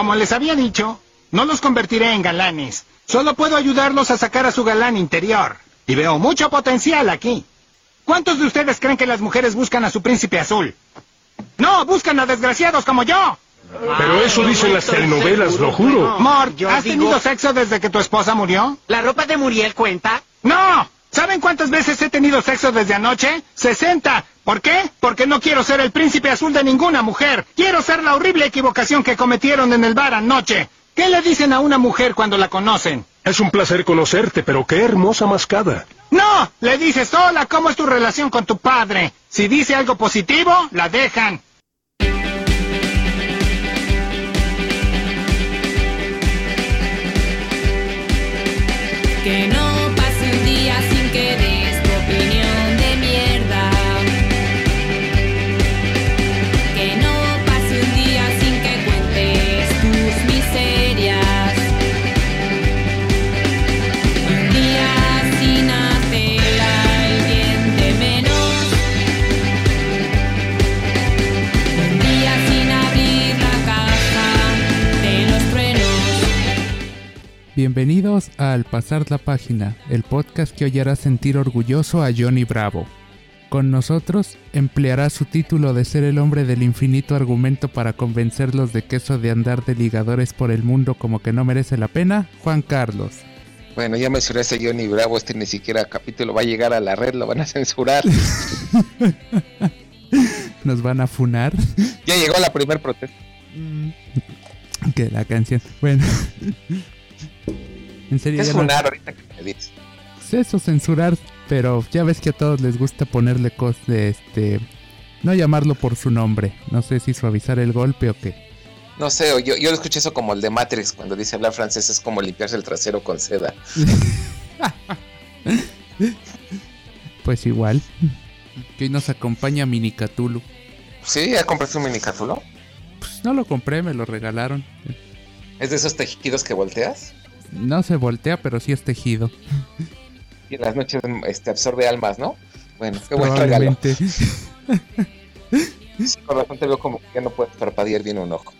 como les había dicho, no los convertiré en galanes. Solo puedo ayudarlos a sacar a su galán interior. Y veo mucho potencial aquí. ¿Cuántos de ustedes creen que las mujeres buscan a su príncipe azul? No, buscan a desgraciados como yo. Pero eso dicen las telenovelas, lo juro. Mort, ¿has tenido sexo desde que tu esposa murió? ¿La ropa de Muriel cuenta? ¡No! ¿Saben cuántas veces he tenido sexo desde anoche? ¡60! ¿Por qué? Porque no quiero ser el príncipe azul de ninguna mujer. Quiero ser la horrible equivocación que cometieron en el bar anoche. ¿Qué le dicen a una mujer cuando la conocen? Es un placer conocerte, pero qué hermosa mascada. No, le dices, hola, ¿cómo es tu relación con tu padre? Si dice algo positivo, la dejan. Que no Bienvenidos a Al Pasar la Página, el podcast que hoy hará sentir orgulloso a Johnny Bravo. Con nosotros empleará su título de ser el hombre del infinito argumento para convencerlos de que eso de andar de ligadores por el mundo como que no merece la pena, Juan Carlos. Bueno, ya mencioné a ese Johnny Bravo, este ni siquiera capítulo va a llegar a la red, lo van a censurar. Nos van a funar. ya llegó la primer protesta. que la canción. Bueno. En ¿Qué serio, no- funar ahorita que me dices? es eso, censurar, pero ya ves que a todos les gusta ponerle cosas de este. No llamarlo por su nombre. No sé si suavizar el golpe o qué. No sé, yo, yo lo escuché eso como el de Matrix, cuando dice hablar francés es como limpiarse el trasero con seda. Pues igual. Que hoy nos acompaña Mini Cthulhu. ¿Sí? ¿Ya compraste un minicátulo? Pues no lo compré, me lo regalaron. ¿Es de esos tejidos que volteas? No se voltea, pero sí es tejido. Y en las noches este, absorbe almas, ¿no? Bueno, qué buen regalo. Sí, con razón te veo como que ya no puedes parpadear bien un ojo.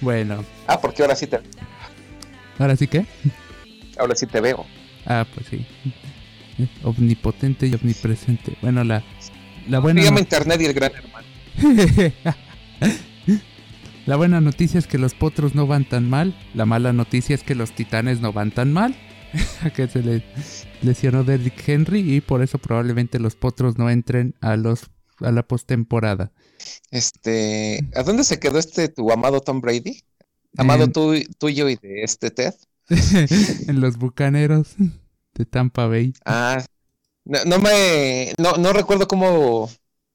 Bueno, Ah, porque ahora sí te, ahora sí que. ahora sí te veo. Ah, pues sí. Omnipotente y omnipresente. Bueno, la, la buena. Llama no- internet y el gran hermano. La buena noticia es que los potros no van tan mal. La mala noticia es que los titanes no van tan mal. Que se le lesionó Derrick Henry y por eso probablemente los potros no entren a los a la postemporada. Este, ¿a dónde se quedó este tu amado Tom Brady? Amado En- tú- tuyo y de este Ted. en los bucaneros de Tampa Bay. Ah, no, no me, no, no recuerdo cómo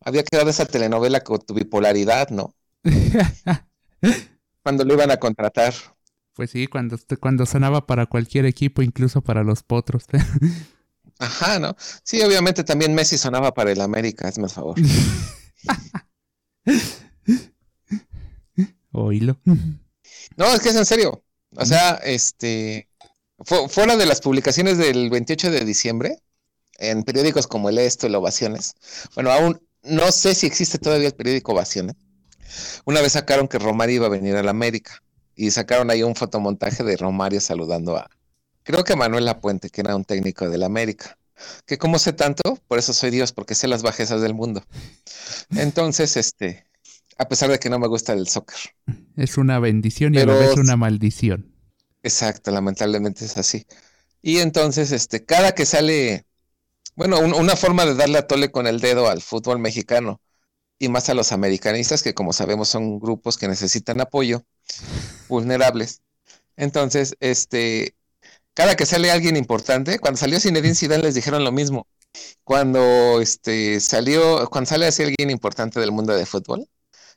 había quedado esa telenovela con tu bipolaridad, ¿no? Cuando lo iban a contratar. Pues sí, cuando, cuando sonaba para cualquier equipo, incluso para los potros. Ajá, ¿no? Sí, obviamente también Messi sonaba para el América, hazme el favor. Oílo. No, es que es en serio. O sea, este, fu- fuera de las publicaciones del 28 de diciembre, en periódicos como el Esto, el Ovaciones, bueno, aún no sé si existe todavía el periódico Ovaciones. Una vez sacaron que Romario iba a venir a la América y sacaron ahí un fotomontaje de Romario saludando a, creo que a Manuel Lapuente, que era un técnico del América. Que como sé tanto, por eso soy Dios, porque sé las bajezas del mundo. Entonces, este, a pesar de que no me gusta el soccer. Es una bendición y a la vez una maldición. Exacto, lamentablemente es así. Y entonces, este, cada que sale, bueno, un- una forma de darle a tole con el dedo al fútbol mexicano y más a los americanistas, que como sabemos son grupos que necesitan apoyo, vulnerables. Entonces, este, cada que sale alguien importante, cuando salió Zinedine Zidane les dijeron lo mismo. Cuando este salió, cuando sale así alguien importante del mundo de fútbol,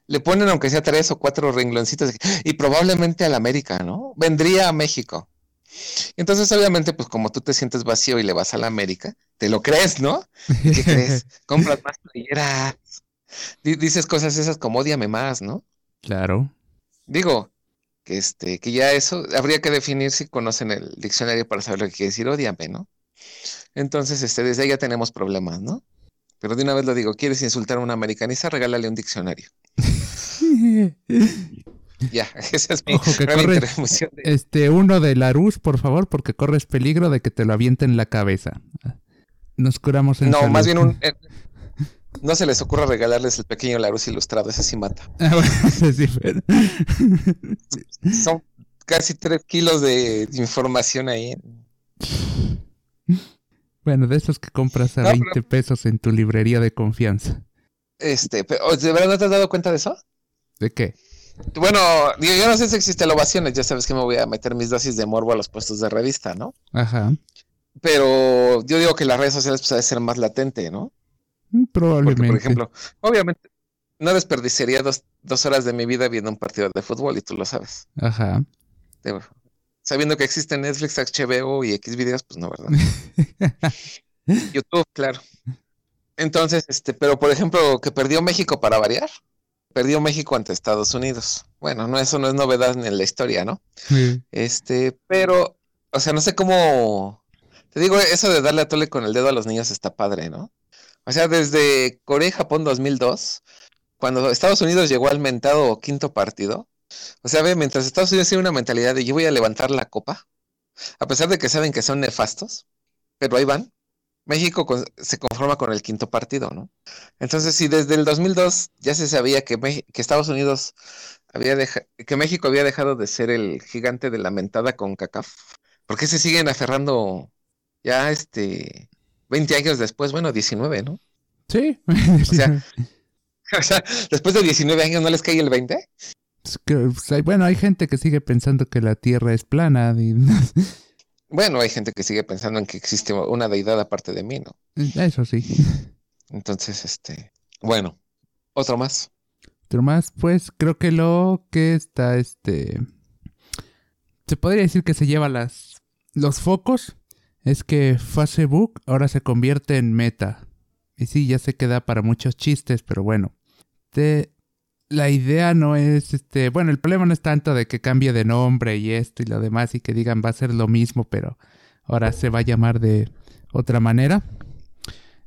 le ponen aunque sea tres o cuatro rengloncitos y probablemente al América, ¿no? Vendría a México. Entonces, obviamente, pues como tú te sientes vacío y le vas a la América, te lo crees, ¿no? ¿Y qué crees? Compras más playeras. Di- Dices cosas esas como odiame más, ¿no? Claro. Digo, que este, que ya eso habría que definir si conocen el diccionario para saber lo que quiere decir odiame, ¿no? Entonces, este, desde ahí ya tenemos problemas, ¿no? Pero de una vez lo digo, ¿quieres insultar a un americanista? Regálale un diccionario. Ya, esa es mi Ojo, que corre- de- Este, uno de Larus, por favor, porque corres peligro de que te lo avienten en la cabeza. Nos curamos en No, salud. más bien un... no se les ocurra regalarles el pequeño Larus ilustrado, ese sí mata. Ah, bueno, sí, pero- Son casi tres kilos de información ahí. Bueno, de esos que compras a No, pero- 20 pesos en tu librería de confianza. Este, pero, ¿de verdad no te has dado cuenta de eso? ¿De qué? Bueno, digo, yo no sé si existen ovaciones, ya sabes que me voy a meter mis dosis de morbo a los puestos de revista, ¿no? Ajá. Pero yo digo que las redes sociales pues ser más latente, ¿no? Mm, Porque, Probablemente. por ejemplo, obviamente no desperdiciaría dos, dos horas de mi vida viendo un partido de fútbol y tú lo sabes. Ajá. Sabiendo que existe Netflix, HBO y X videos, pues no, ¿verdad? YouTube, claro. Entonces, este, pero por ejemplo, que perdió México para variar. Perdió México ante Estados Unidos. Bueno, no, eso no es novedad en la historia, ¿no? Sí. Este, pero, o sea, no sé cómo. Te digo, eso de darle a tole con el dedo a los niños está padre, ¿no? O sea, desde Corea y Japón 2002, cuando Estados Unidos llegó al mentado quinto partido, o sea, ve, mientras Estados Unidos tiene una mentalidad de yo voy a levantar la copa, a pesar de que saben que son nefastos, pero ahí van. México se conforma con el quinto partido, ¿no? Entonces, si desde el 2002 ya se sabía que, Estados Unidos había deja- que México había dejado de ser el gigante de la mentada con CACAF, ¿por qué se siguen aferrando ya este 20 años después? Bueno, 19, ¿no? Sí. sea, O sea, después de 19 años no les cae el 20? Es que, pues, bueno, hay gente que sigue pensando que la Tierra es plana. y- Bueno, hay gente que sigue pensando en que existe una deidad aparte de mí, ¿no? Eso sí. Entonces, este, bueno, otro más. Pero más, pues, creo que lo que está, este... Se podría decir que se lleva las... Los focos es que Facebook ahora se convierte en meta. Y sí, ya se queda para muchos chistes, pero bueno. La idea no es, este... Bueno, el problema no es tanto de que cambie de nombre y esto y lo demás y que digan va a ser lo mismo, pero ahora se va a llamar de otra manera.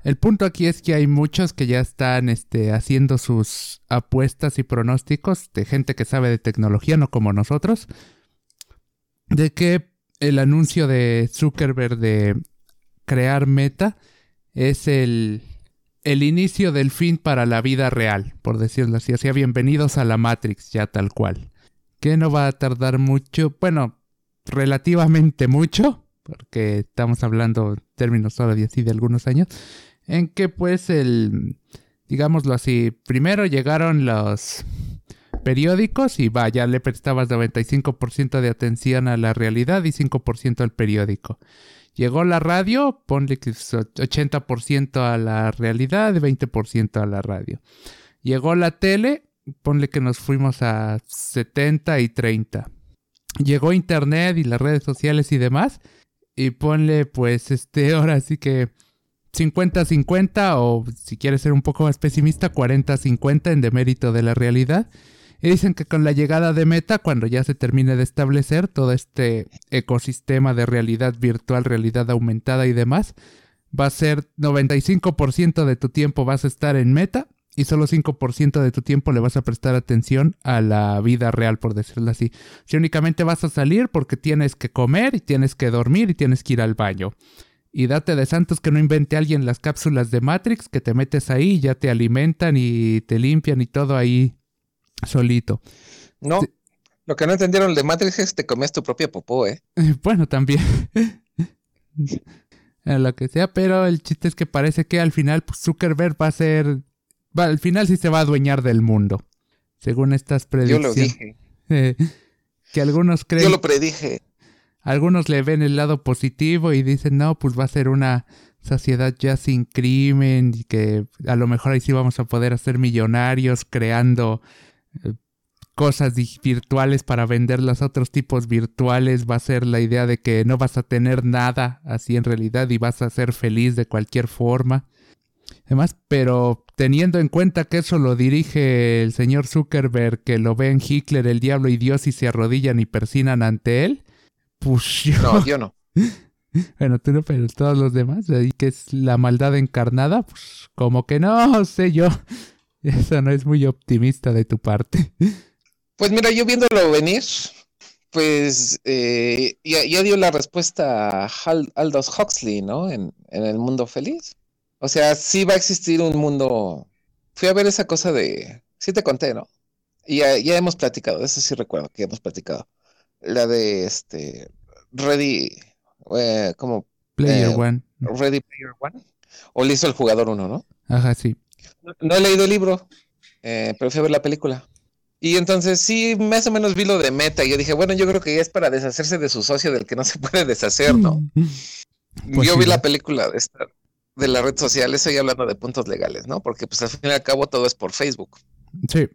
El punto aquí es que hay muchos que ya están este, haciendo sus apuestas y pronósticos de gente que sabe de tecnología, no como nosotros, de que el anuncio de Zuckerberg de crear Meta es el, el inicio del fin para la vida real, por decirlo así. Sea, bienvenidos a la Matrix, ya tal cual. Que no va a tardar mucho, bueno, relativamente mucho, porque estamos hablando en términos todavía así de algunos años, en que pues el, digámoslo así, primero llegaron los periódicos y vaya, le prestabas 95% de atención a la realidad y 5% al periódico. Llegó la radio, ponle que es 80% a la realidad y 20% a la radio. Llegó la tele, ponle que nos fuimos a 70 y 30. Llegó internet y las redes sociales y demás. Y ponle pues este, ahora sí que 50-50 o si quieres ser un poco más pesimista, 40-50 en demérito de la realidad. Y dicen que con la llegada de Meta, cuando ya se termine de establecer todo este ecosistema de realidad virtual, realidad aumentada y demás, va a ser 95% de tu tiempo vas a estar en Meta y solo 5% de tu tiempo le vas a prestar atención a la vida real, por decirlo así. Si únicamente vas a salir porque tienes que comer y tienes que dormir y tienes que ir al baño. Y date de santos que no invente alguien las cápsulas de Matrix que te metes ahí y ya te alimentan y te limpian y todo ahí solito. No, Sí. lo que no entendieron de Matrix es que te comías tu propia popó, ¿eh? Bueno, también. Lo que sea, pero el chiste es que parece que al final pues, Zuckerberg va a ser... Va, al final sí se va a adueñar del mundo. Según estas Yo predicciones. lo dije, Eh, que algunos creen... yo lo predije. Algunos le ven el lado positivo y dicen, no, pues va a ser una sociedad ya sin crimen y que a lo mejor ahí sí vamos a poder hacer millonarios creando cosas virtuales para venderlas a otros tipos virtuales. Va a ser la idea de que no vas a tener nada así en realidad y vas a ser feliz de cualquier forma. Además, pero teniendo en cuenta que eso lo dirige el señor Zuckerberg, que lo ven Hitler, el diablo y Dios y se arrodillan y persinan ante él, pues yo- No, yo no. bueno, tú no, pero todos los demás, ahí que es la maldad encarnada, pues como que no sé yo. Eso no es muy optimista de tu parte. Pues mira, yo viéndolo venir, pues eh, ya, ya dio la respuesta a Aldous Huxley, ¿no? En, en el mundo feliz. O sea, sí va a existir un mundo. Fui a ver esa cosa de. Sí te conté, ¿no? Y ya, ya hemos platicado, eso sí recuerdo que hemos platicado. La de este. Ready. eh, como Player Eh, One. Ready Player One. O listo el jugador uno, ¿no? Ajá, sí. No, he leído el libro, eh, pero fui a ver la película. Y entonces sí, más o menos vi lo de Meta. Y yo dije, bueno, yo creo que ya es para deshacerse de su socio del que no se puede deshacer, ¿no? Pues yo sí, vi la película de, esta, de la red social, estoy hablando de puntos legales, ¿no? Porque pues al fin y al cabo todo es por Facebook Sí.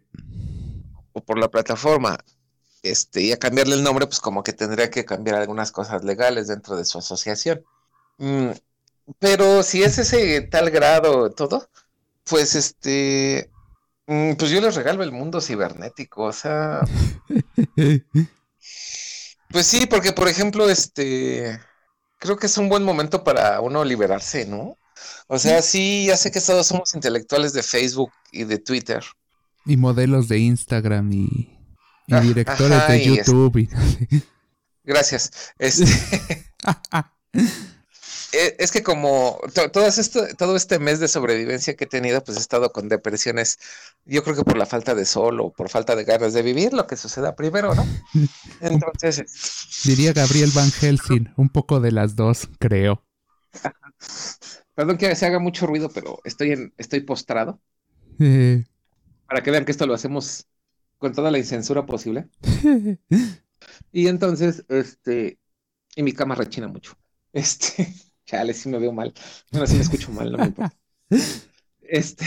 o por la plataforma. Este, y a cambiarle el nombre, pues como que tendría que cambiar algunas cosas legales dentro de su asociación. Mm, pero si es ese tal grado todo, pues este, mm, pues yo les regalo el mundo cibernético, o sea, pues sí, porque por ejemplo, este, creo que es un buen momento para uno liberarse, ¿no? O sea, sí, ya sé que todos somos intelectuales de Facebook y de Twitter. y modelos de Instagram y, y Ah, directores ajá, de y YouTube. y- Gracias. Este, es que como to- todas esto, todo este mes de sobrevivencia que he tenido, pues he estado con depresiones, yo creo que por la falta de sol o por falta de ganas de vivir, lo que suceda primero, ¿no? Entonces, Diría Gabriel Van Helsing, un poco de las dos, creo. perdón que se haga mucho ruido, pero estoy en, estoy postrado Eh, para que vean que esto lo hacemos con toda la incensura posible. Y entonces, este, y mi cama rechina mucho. Este, chale, sí me veo mal. Bueno, sí me escucho mal, no me importa. Este,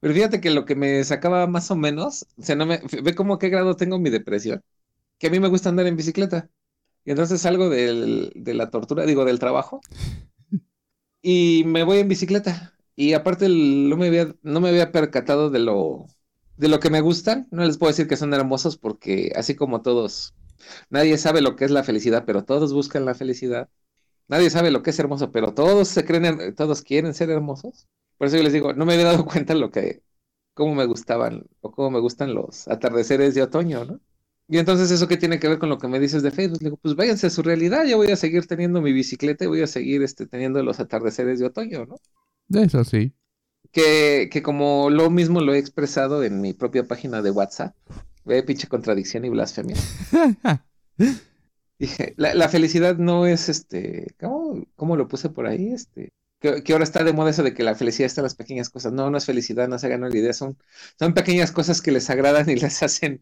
pero fíjate que lo que me sacaba más o menos, o sea, no me, ve cómo a qué grado tengo mi depresión, que a mí me gusta andar en bicicleta. Y entonces salgo del, de la tortura, digo, del trabajo, y me voy en bicicleta. Y aparte el- no me había, no me había percatado de lo, de lo que me gustan. No les puedo decir que son hermosos porque así como todos, nadie sabe lo que es la felicidad, pero todos buscan la felicidad. Nadie sabe lo que es hermoso, pero todos se creen, todos quieren ser hermosos. Por eso yo les digo, no me había dado cuenta lo que, cómo me gustaban o cómo me gustan los atardeceres de otoño, ¿no? Y entonces eso qué tiene que ver con lo que me dices de Facebook. Le digo, pues váyanse a su realidad, yo voy a seguir teniendo mi bicicleta y voy a seguir este, teniendo los atardeceres de otoño, ¿no? eso sí. Que, que como lo mismo lo he expresado en mi propia página de WhatsApp. Ve, pinche contradicción y blasfemia. Dije, la, la felicidad no es este, ¿cómo, cómo lo puse por ahí? Este, que, que ahora está de moda eso de que la felicidad está en las pequeñas cosas. No, no es felicidad, no se hagan una idea, son, son pequeñas cosas que les agradan y les hacen,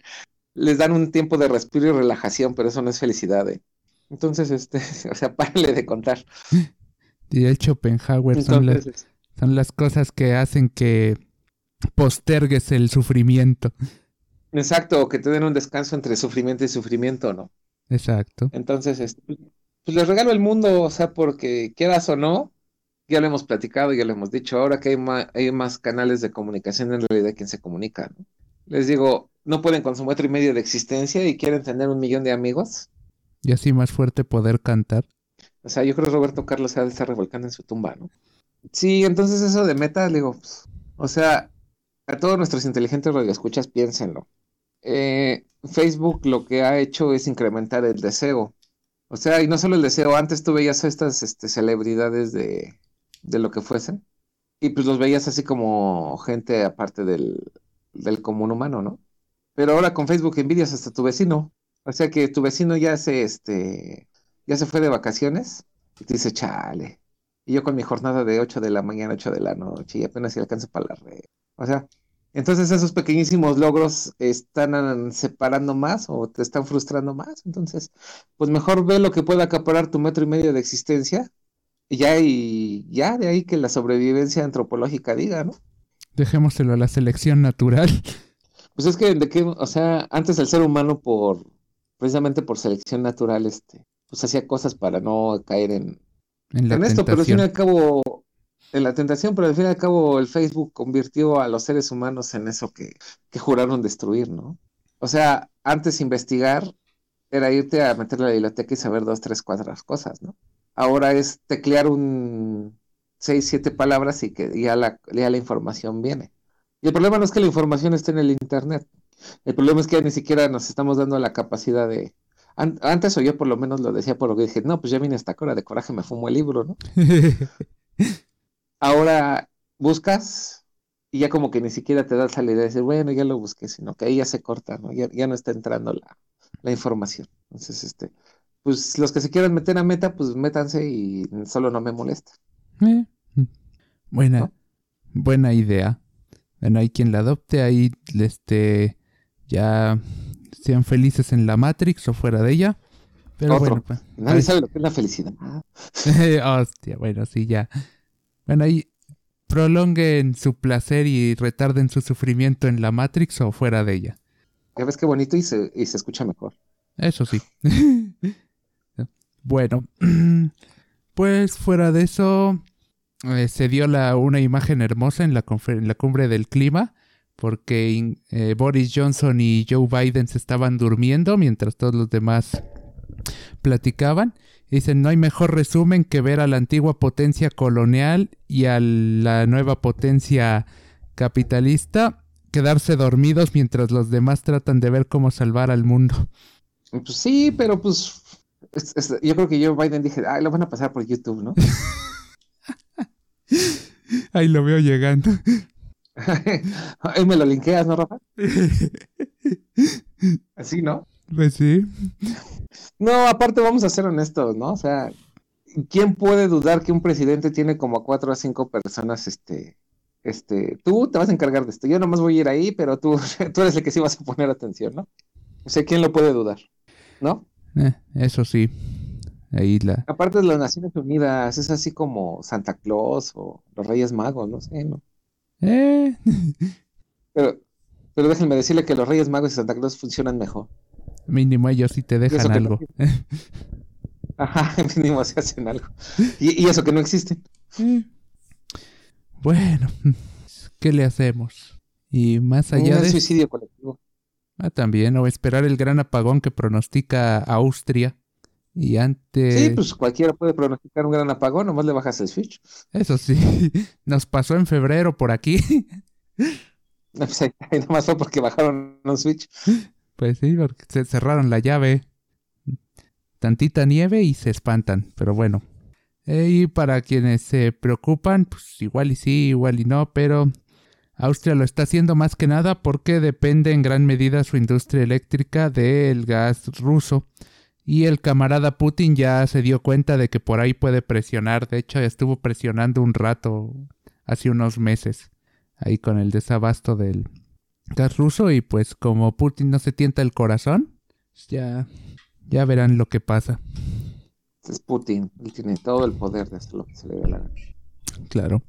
les dan un tiempo de respiro y relajación, pero eso no es felicidad, ¿eh? Entonces, este, o sea, párenle de contar. Diría Schopenhauer, son las, Entonces, son las cosas que hacen que postergues el sufrimiento. exacto, que te den un descanso entre sufrimiento y sufrimiento, ¿no? Exacto. Entonces, este, pues les regalo el mundo, o sea, porque quieras o no, ya lo hemos platicado, ya lo hemos dicho, ahora que hay más, hay más canales de comunicación, en realidad quien se comunica, ¿no? Les digo, no pueden con su metro y medio de existencia y quieren tener un millón de amigos. Y así más fuerte poder cantar. O sea, yo creo que Roberto Carlos se ha de estar revolcando en su tumba, ¿no? Sí, entonces eso de meta, digo, pues, o sea, a todos nuestros inteligentes radioescuchas, piénsenlo. Eh, Facebook lo que ha hecho es incrementar el deseo. O sea, y no solo el deseo, antes tú veías a estas este, celebridades de, lo que fuesen, y pues los veías así como gente aparte del, común humano, ¿no? Pero ahora con Facebook envidias hasta tu vecino. O sea que tu vecino ya se, este, ya se fue de vacaciones y te dice, chale. Y yo con mi jornada de 8 de la mañana, 8 de la noche, y apenas si alcanzo para la red. O sea, entonces esos pequeñísimos logros están separando más o te están frustrando más. Entonces, pues mejor ve lo que pueda acaparar tu metro y medio de existencia. Y ya, y ya de ahí que la sobrevivencia antropológica diga, ¿no? Dejémoselo a la selección natural. Pues es que de qué, o sea, antes el ser humano por, precisamente por selección natural, este, pues hacía cosas para no caer en, En la en esto, pero al fin y al cabo, en la tentación, pero al fin y al cabo el Facebook convirtió a los seres humanos en eso que, que juraron destruir, ¿no? O sea, antes investigar era irte a meter la biblioteca y saber dos, tres, cuatro cosas, ¿no? Ahora es teclear un seis, siete palabras y que ya la, ya la información viene. Y el problema no es que la información esté en el Internet. El problema es que ni siquiera nos estamos dando la capacidad de... an- antes o yo por lo menos lo decía por lo que dije, no, pues ya vine esta hora de coraje, me fumo el libro, ¿no? Ahora buscas y ya como que ni siquiera te das la idea de decir, bueno, ya lo busqué, sino que ahí ya se corta, ¿no? Ya, ya no está entrando la, la información. Entonces, este, pues los que se quieran meter a meta, pues métanse y solo no me molesta. Eh, Buena, ¿No? buena idea. Bueno, hay quien la adopte, ahí este ya sean felices en la Matrix o fuera de ella. Pero Otro. bueno, pues, Nadie sabe lo que es la felicidad. hostia, bueno, sí, ya. Bueno, ahí prolonguen su placer y retarden su sufrimiento en la Matrix o fuera de ella. Ya ves qué bonito y se, y se escucha mejor. Eso sí. bueno, pues fuera de eso, eh, se dio la, una imagen hermosa en la, en la cumbre del clima, porque eh, Boris Johnson y Joe Biden se estaban durmiendo mientras todos los demás platicaban. Dicen, no hay mejor resumen que ver a la antigua potencia colonial y a la nueva potencia capitalista quedarse dormidos mientras los demás tratan de ver cómo salvar al mundo. Pues sí, pero pues es- es- yo creo que yo Biden dije, ay, lo van a pasar por YouTube, ¿no? Ahí lo veo llegando. Ahí me lo linkeas, ¿no, Rafa? Así, ¿no? Pues sí. No, aparte vamos a ser honestos, ¿no? O sea, ¿quién puede dudar que un presidente tiene como a cuatro a cinco personas, este, este, tú te vas a encargar de esto, yo nomás voy a ir ahí, pero tú, tú eres el que sí vas a poner atención, ¿no? O sea, ¿quién lo puede dudar? ¿No? Eh, eso sí. Ahí la... Aparte de las Naciones Unidas, es así como Santa Claus o los Reyes Magos, no sé, ¿no? Eh, Pero, pero déjenme decirle que los Reyes Magos y Santa Claus funcionan mejor. Mínimo ellos sí te dejan algo. Ajá, mínimo se hacen algo. Y, y eso que no existen. Eh. Bueno, ¿qué le hacemos? Y más allá Un de... suicidio colectivo. Ah, también, o esperar el gran apagón que pronostica Austria. Y antes... Sí, pues cualquiera puede pronosticar un gran apagón, nomás le bajas el switch. Eso sí, nos pasó en febrero por aquí. No, pues ahí, ahí nomás fue porque bajaron un switch. Pues sí, porque se cerraron la llave. Tantita nieve y se espantan, pero bueno. Eh, y para quienes se preocupan, pues igual y sí, igual y no, pero Austria lo está haciendo más que nada porque depende en gran medida su industria eléctrica del gas ruso. Y el camarada Putin ya se dio cuenta de que por ahí puede presionar. De hecho, estuvo presionando un rato, hace unos meses, ahí con el desabasto del gas ruso. Y pues como Putin no se tienta el corazón, ya, ya verán lo que pasa. Es Putin, él tiene todo el poder de hacer lo que se le dé la gana. Claro.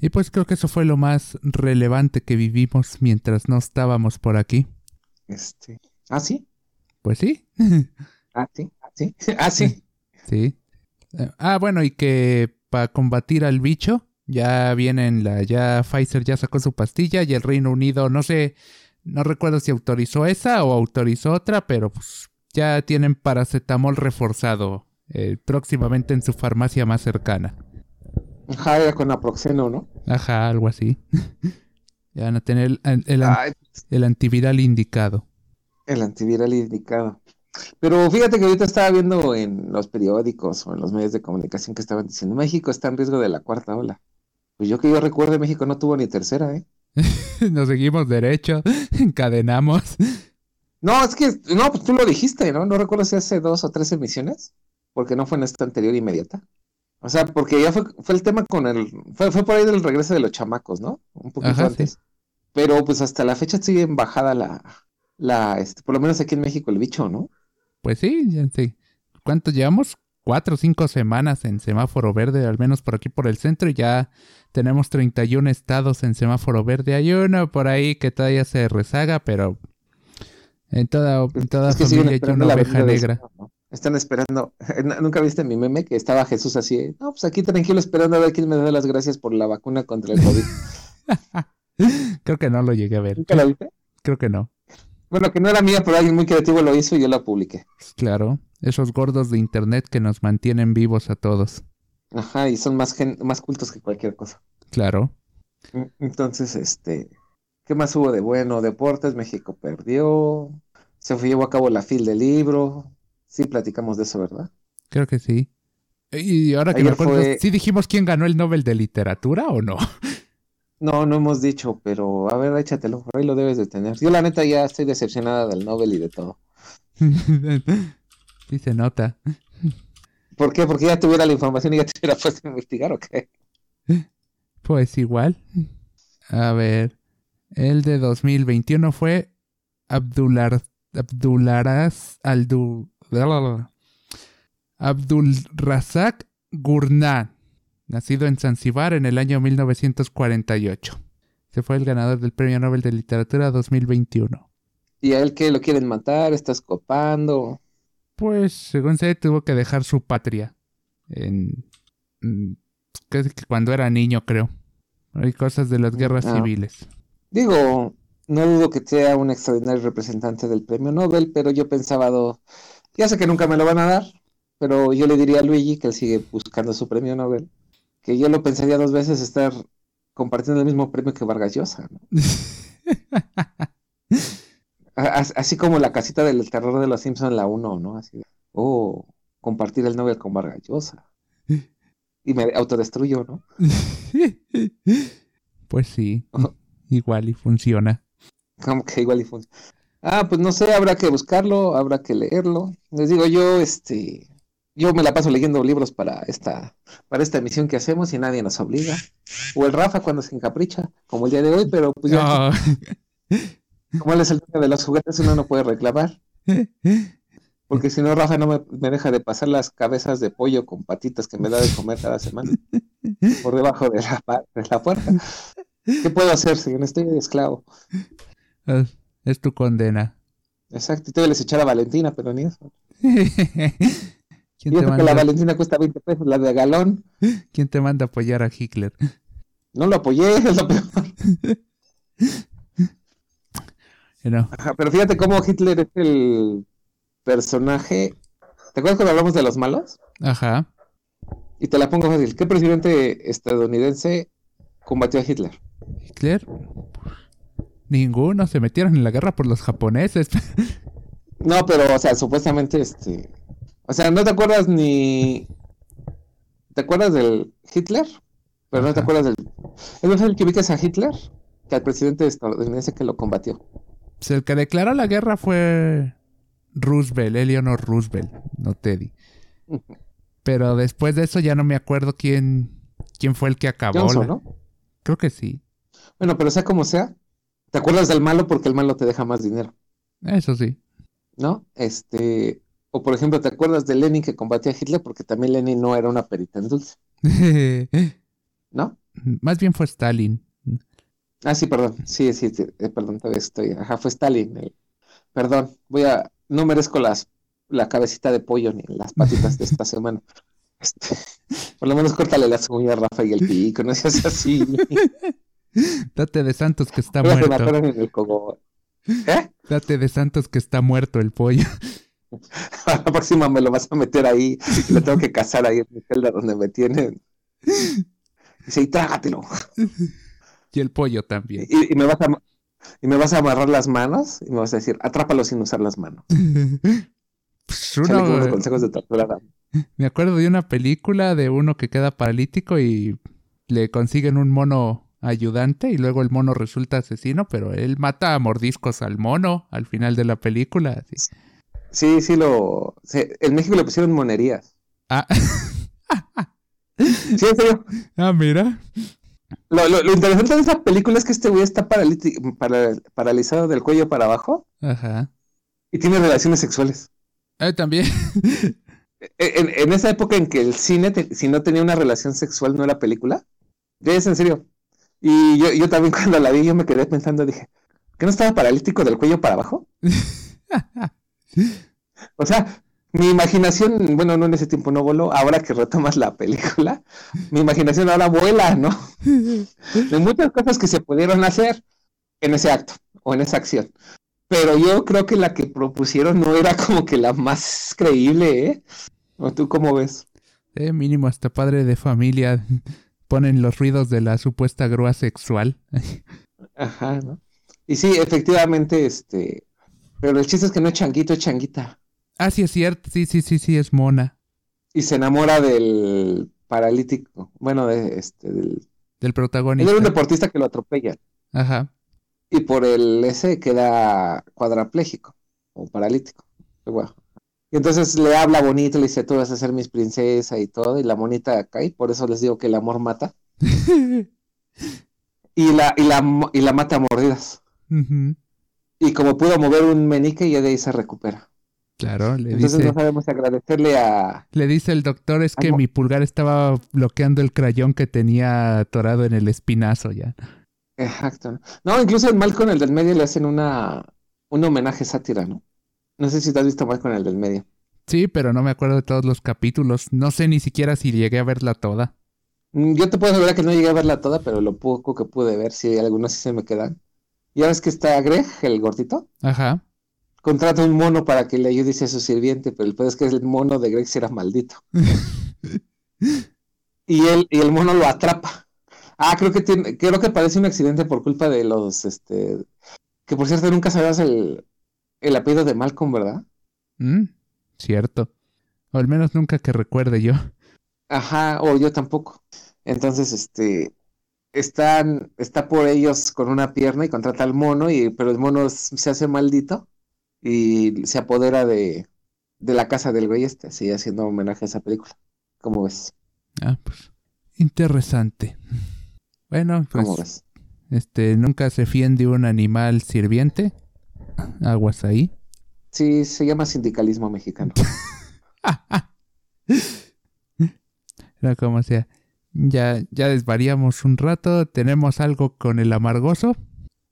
Y pues creo que eso fue lo más relevante que vivimos mientras no estábamos por aquí. Este. ¿Ah, sí? Pues sí, ¿Ah, sí? ¿Ah, sí? ¿Ah, sí? sí. Ah, bueno, y que para combatir al bicho, ya vienen la, ya Pfizer ya sacó su pastilla y el Reino Unido, no sé, no recuerdo si autorizó esa o autorizó otra, pero pues ya tienen paracetamol reforzado eh, próximamente en su farmacia más cercana. Ajá, era con aproxeno, ¿no? Ajá, algo así. ya van a tener el, el Ay, el antiviral indicado. el antiviral indicado. Pero fíjate que ahorita estaba viendo en los periódicos o en los medios de comunicación que estaban diciendo México está en riesgo de la cuarta ola. Pues yo que yo recuerde, México no tuvo ni tercera, ¿eh? Nos seguimos derecho, encadenamos. No, es que, no, pues tú lo dijiste, ¿no? No recuerdo si hace dos o tres emisiones, porque no fue en esta anterior inmediata. O sea, porque ya fue, fue el tema con el, fue, fue por ahí del regreso de los chamacos, ¿no? Un poquito Ajá, antes. Pero pues hasta la fecha sigue en bajada la, la, este, por lo menos aquí en México el bicho, ¿no? Pues sí, ya sí. ¿Cuánto llevamos? Cuatro o cinco semanas en semáforo verde, al menos por aquí por el centro, y ya tenemos 31 estados en semáforo verde. Hay uno por ahí que todavía se rezaga, pero en toda, en toda Es que familia hay una la oveja negra. Están esperando. ¿Nunca viste mi meme que estaba Jesús así? eh, No, pues aquí tranquilo esperando a ver quién me da las gracias por la vacuna contra el COVID. Creo que no lo llegué a ver. ¿Nunca la viste? Creo que no. Bueno, que no era mía, pero alguien muy creativo lo hizo y yo la publiqué. Claro, esos gordos de internet que nos mantienen vivos a todos. Ajá, y son más, gen- más cultos que cualquier cosa. Claro. Entonces, este, ¿qué más hubo de bueno? Deportes, México perdió, se fue, llevó a cabo la fil del libro. Sí, platicamos de eso, ¿verdad? Creo que sí. Y ahora que me acuerdo, fue- ¿sí dijimos quién ganó el Nobel de Literatura o no? No, no hemos dicho, pero a ver, échatelo, por ahí lo debes de tener. Yo la neta ya estoy decepcionada del Nobel y de todo. sí se nota. ¿Por qué? Porque ya tuviera la información y ya te hubiera puesto a investigar, ¿o qué? Pues igual. A ver. El de 2021 fue Abdular, Abdularaz Aldu, Abdul Razak Gurnán, nacido en Zanzíbar en el año 1948. Se fue el ganador del Premio Nobel de Literatura 2021. ¿Y a él que lo quieren matar? ¿Está escopando? Pues, según sé, tuvo que dejar su patria. En. mm, casi que cuando era niño, creo. Hay cosas de las guerras Ah. civiles. Digo, no dudo que sea un extraordinario representante del premio Nobel, pero yo pensaba, do- ya sé que nunca me lo van a dar, pero yo le diría a Luigi que él sigue buscando su premio Nobel, que yo lo pensaría dos veces estar compartiendo el mismo premio que Vargas Llosa, ¿no? Así como la casita del terror de los Simpson la 1, ¿no? Así de, oh, compartir el Nobel con Vargas Llosa. Y me autodestruyo, ¿no? pues sí, igual y funciona. Como que igual y funciona. Ah, pues no sé, habrá que buscarlo, habrá que leerlo. Les digo, yo, este, yo me la paso leyendo libros para esta, para esta emisión que hacemos y nadie nos obliga. O el Rafa cuando se encapricha, como el día de hoy, pero pues ya, como él es el dueño de los juguetes, uno no puede reclamar. Porque si no, Rafa no me, me deja de pasar las cabezas de pollo con patitas que me da de comer cada semana por debajo de la, de la puerta. ¿Qué puedo hacer, señor? Estoy de esclavo. es- es tu condena. Exacto, y todavía les echar a Valentina, pero ni eso. ¿Quién Y te, eso que la manda, Valentina cuesta 20 pesos, la de galón. quién te manda a apoyar a Hitler? No lo apoyé, es lo peor. Ajá, pero fíjate cómo Hitler es el personaje. ¿Te acuerdas cuando hablamos de los malos? Ajá. Y te la pongo fácil. ¿Qué presidente estadounidense combatió a Hitler? Hitler. Ninguno. Se metieron en la guerra por los japoneses. No, pero, o sea, supuestamente, este. O sea, no te acuerdas ni. ¿Te acuerdas del Hitler? Pero no te acuerdas del. ¿Es más el que ubicas a Hitler? Que al presidente estadounidense que lo combatió. Pues el que declaró la guerra fue Roosevelt, Eleanor Roosevelt, no Teddy. Pero después de eso ya no me acuerdo quién, quién fue el que acabó. Johnson, la- ¿no? Creo que sí. Bueno, pero sea como sea, te acuerdas del malo porque el malo te deja más dinero, Eso sí. ¿no? Este, o por ejemplo, ¿te acuerdas de Lenin que combatía a Hitler? Porque también Lenin no era una perita en dulce, ¿no? Más bien fue Stalin. Ah, sí, perdón, sí, sí, sí, eh, perdón, todavía estoy, ajá, fue Stalin, el- perdón, voy a, no merezco las, la cabecita de pollo ni las patitas de esta semana. Este, por lo menos córtale las uñas, Rafa, y el pico, no seas así. Date de Santos que está muerto. en el. ¿Eh? Date de Santos que está muerto el pollo. A la próxima me lo vas a meter ahí y lo tengo que cazar ahí en mi celda donde me tienen. Dice, y trágatelo. Y el pollo también. Y, y me vas a, y me vas a amarrar las manos y me vas a decir, atrápalo sin usar las manos. Pues unos consejos de tortura. me acuerdo de una película de uno que queda paralítico y le consiguen un mono ayudante y luego el mono resulta asesino, pero él mata a mordiscos al mono al final de la película. así. Sí, sí lo... en México le pusieron monerías. Ah, Sí, en serio. ah, mira. Lo, lo- lo interesante de esa película es que este güey está paralizado del cuello para abajo Ajá. y tiene relaciones sexuales. Ah, también. En, en esa época en que el cine, te- si no tenía una relación sexual, no era película. Es en serio. Y yo, yo también cuando la vi, yo me quedé pensando, dije, ¿que no estaba paralítico del cuello para abajo? O sea, mi imaginación, bueno, no en ese tiempo no voló, ahora que retomas la película, mi imaginación ahora vuela, ¿no? De muchas cosas que se pudieron hacer en ese acto o en esa acción. Pero yo creo que la que propusieron no era como que la más creíble, ¿eh? ¿O tú cómo ves? Eh, mínimo hasta padre de familia ponen los ruidos de la supuesta grúa sexual. Ajá, ¿no? Y sí, efectivamente, este. Pero el chiste es que no es changuito, es changuita. ah, sí, es cierto. Sí, sí, sí, sí, es mona. Y se enamora del paralítico. Bueno, de este, del. Del Él era un protagonista. deportista que lo atropella. Ajá. Y por el ese queda cuadrapléjico o paralítico. Y entonces le habla bonito, le dice, tú vas a ser mis princesa y todo, y la monita cae, por eso les digo que el amor mata. Y la, y la, y la mata a mordidas. Ujú. Y como pudo mover un menique, ya de ahí se recupera. Claro, le Entonces dice, no sabemos si agradecerle a... le dice el doctor es que mi pulgar estaba bloqueando el crayón que tenía atorado en el espinazo ya. Exacto. ¿no? Incluso en Malcolm el del medio le hacen una, un homenaje sátira, ¿no? No sé si te has visto Malcolm el del medio. Sí, pero no me acuerdo de todos los capítulos. No sé ni siquiera si llegué a verla toda. Mm, Yo te puedo asegurar que no llegué a verla toda, pero lo poco que pude ver, sí, algunos sí se me quedan. Ya ves que está Greg, el gordito, Ajá. contrata un mono para que le ayude a su sirviente, pero el peor es que el mono de Greg era maldito. Y él, y el mono lo atrapa. Ah, creo que tiene, creo que parece un accidente por culpa de los, este, que por cierto nunca sabías el, el apellido de Malcolm, ¿verdad? Mm, cierto. O al menos nunca que recuerde yo. Ajá, o yo tampoco. Entonces, este, están, está por ellos con una pierna y contrata al mono, y, pero el mono se hace maldito y se apodera de, de la casa del güey este, así haciendo homenaje a esa película. ¿Cómo ves? Ah, pues. Interesante. Bueno, pues. ¿Cómo ves? Este, nunca se fíen de un animal sirviente. Aguas ahí. Sí, se llama sindicalismo mexicano. Era como sea. Ya, ya desvariamos un rato. Tenemos algo con el amargoso.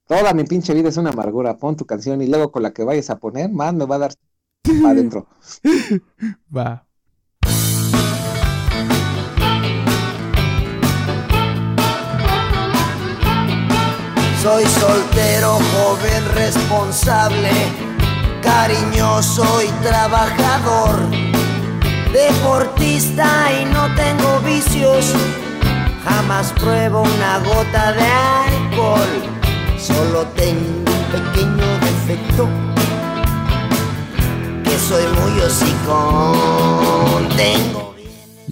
Toda mi pinche vida es una amargura. Pon tu canción y luego con la que vayas a poner, más me va a dar para adentro. Va. Soy soltero, joven, responsable, cariñoso y trabajador, deportista y no tengo vicios, jamás pruebo una gota de alcohol, solo tengo un pequeño defecto, que soy muy hocicón, tengo...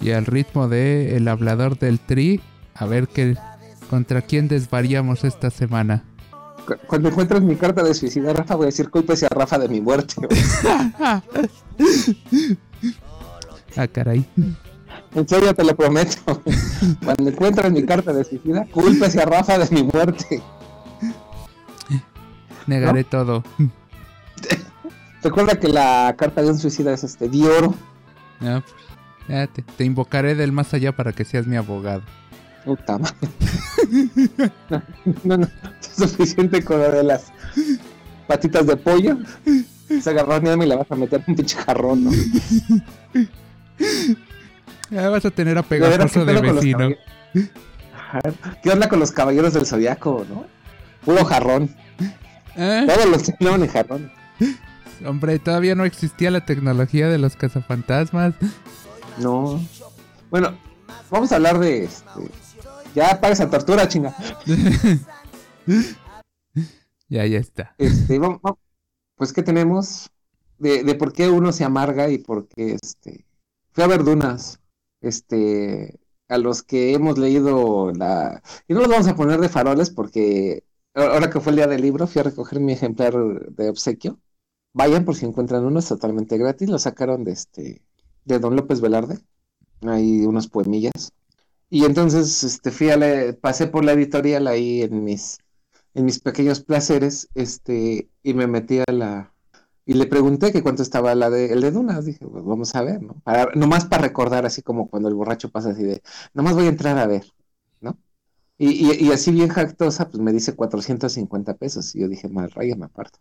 Y al ritmo de El hablador del tri. A ver qué. ¿Contra quién desvariamos esta semana? Cu- Cuando encuentres mi carta de suicida, Rafa, voy a decir cúlpese a Rafa de mi muerte. Ah, caray. En serio, te lo prometo. Cuando encuentres mi carta de suicida, cúlpese a Rafa de mi muerte. Negaré todo. Recuerda que la carta de un suicida es este, de oro. Ah, pues, ya te, te invocaré del más allá para que seas mi abogado. Puta madre. No, no, no, es suficiente con lo de las patitas de pollo. Se agarró y me la vas a meter en un pinche jarrón, ¿no? Ya vas a tener a De veras, ¿qué pegajoso de los vecino. ¿Qué onda con los caballeros del zodiaco, no? Puro jarrón. Ah, Todos los tenían en jarrón. Hombre, todavía no existía la tecnología de los cazafantasmas. No. Bueno, vamos a hablar de este. Ya para esa tortura, chinga. Ya, ya está. Este, vamos, vamos- pues, ¿qué tenemos? De, de por qué uno se amarga y por qué este. Fui a ver Dunas. Este. A los que hemos leído la. Y no los vamos a poner de faroles porque ahora que fue el día del libro, fui a recoger mi ejemplar de obsequio. Vayan por si encuentran uno, es totalmente gratis. Lo sacaron de este. de Don López Velarde. Hay unos poemillas. Y entonces este, fui a la- pasé por la editorial ahí en mis, en mis pequeños placeres, este, y me metí a la, y le pregunté que cuánto estaba la de, el de Dunas, dije, pues vamos a ver, ¿no? Nomás para recordar, así como cuando el borracho pasa así de, nomás voy a entrar a ver, ¿no? Y, y, así bien jactosa, pues me dice 450 pesos, y yo dije, mal raya, me aparto.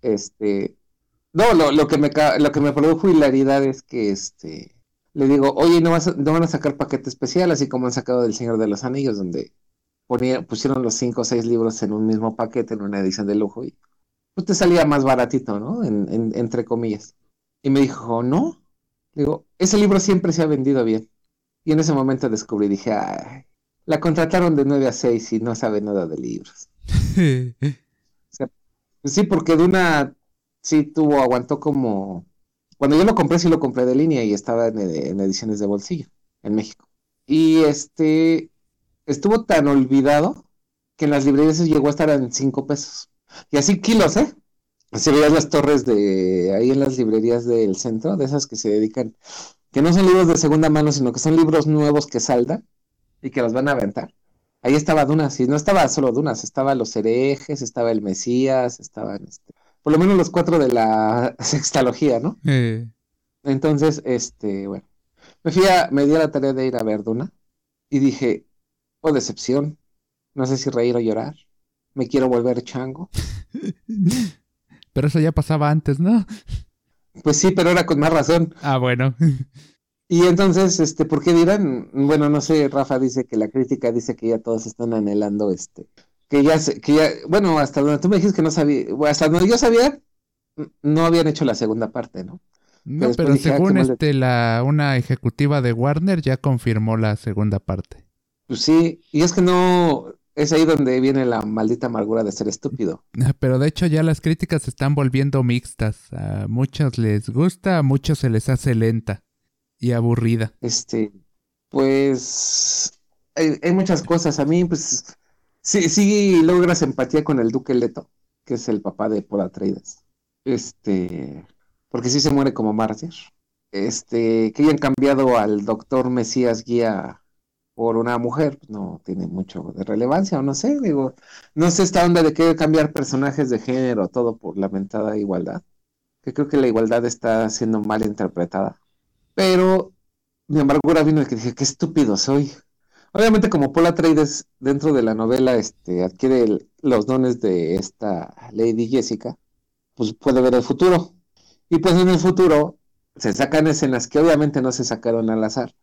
Este, no, lo, lo que me, lo que me produjo hilaridad es que, este, le digo, oye, ¿no, vas no van a sacar paquete especial, así como han sacado del Señor de los Anillos, donde pusieron los cinco o seis libros en un mismo paquete, en una edición de lujo, y pues te salía más baratito, ¿no? En, en- entre comillas. Y me dijo, no. Digo, ese libro siempre se ha vendido bien. Y en ese momento descubrí, dije, ay, la contrataron de 9 a 6 y no sabe nada de libros. Sí, porque de una, sí tuvo, aguantó como, cuando yo lo compré, sí lo compré de línea y estaba en, en ediciones de bolsillo en México. Y este, estuvo tan olvidado que en las librerías llegó a estar en 5 pesos. Y así kilos, ¿eh? Así veías las torres de ahí en las librerías del centro, de esas que se dedican, que no son libros de segunda mano, sino que son libros nuevos que saldan y que los van a aventar. Ahí estaba Dunas, y no estaba solo Dunas, estaba Los Herejes, estaba El Mesías, estaban este, por lo menos los cuatro de la sextalogía, ¿no? Eh, Entonces, este, bueno, me fui a, me di a la tarea de ir a ver Duna y dije, oh, decepción, no sé si reír o llorar, me quiero volver chango. Pero eso ya pasaba antes, ¿no? Pues sí, pero ahora con más razón. Ah, bueno. Y entonces, este, ¿por qué dirán? Bueno, no sé, Rafa dice que la crítica dice que ya todos están anhelando, este, que ya, se- que ya, bueno, hasta donde tú me dijiste que no sabía, hasta donde yo sabía, no habían hecho la segunda parte, ¿no? No, pero dije, ah, según este, la, una ejecutiva de Warner ya confirmó la segunda parte. Pues sí, y es que no, es ahí donde viene la maldita amargura de ser estúpido. Pero de hecho ya las críticas se están volviendo mixtas. A muchos les gusta, a muchos se les hace lenta y aburrida. Este, pues, hay, hay muchas cosas. A mí, pues, sí, sí logras empatía con el Duque Leto, que es el papá de Paul Atreides. Este, porque sí se muere como mártir. Este, que hayan cambiado al doctor Mesías Guía por una mujer, pues no tiene mucho de relevancia, o no sé, digo, no sé esta onda de querer cambiar personajes de género, todo por lamentada igualdad, que creo que la igualdad está siendo mal interpretada. Pero mi amargura vino de que dije, qué estúpido soy. Obviamente, como Paul Atreides dentro de la novela este, adquiere los dones de esta Lady Jessica, pues puede ver el futuro. Y pues en el futuro se sacan escenas que obviamente no se sacaron al azar.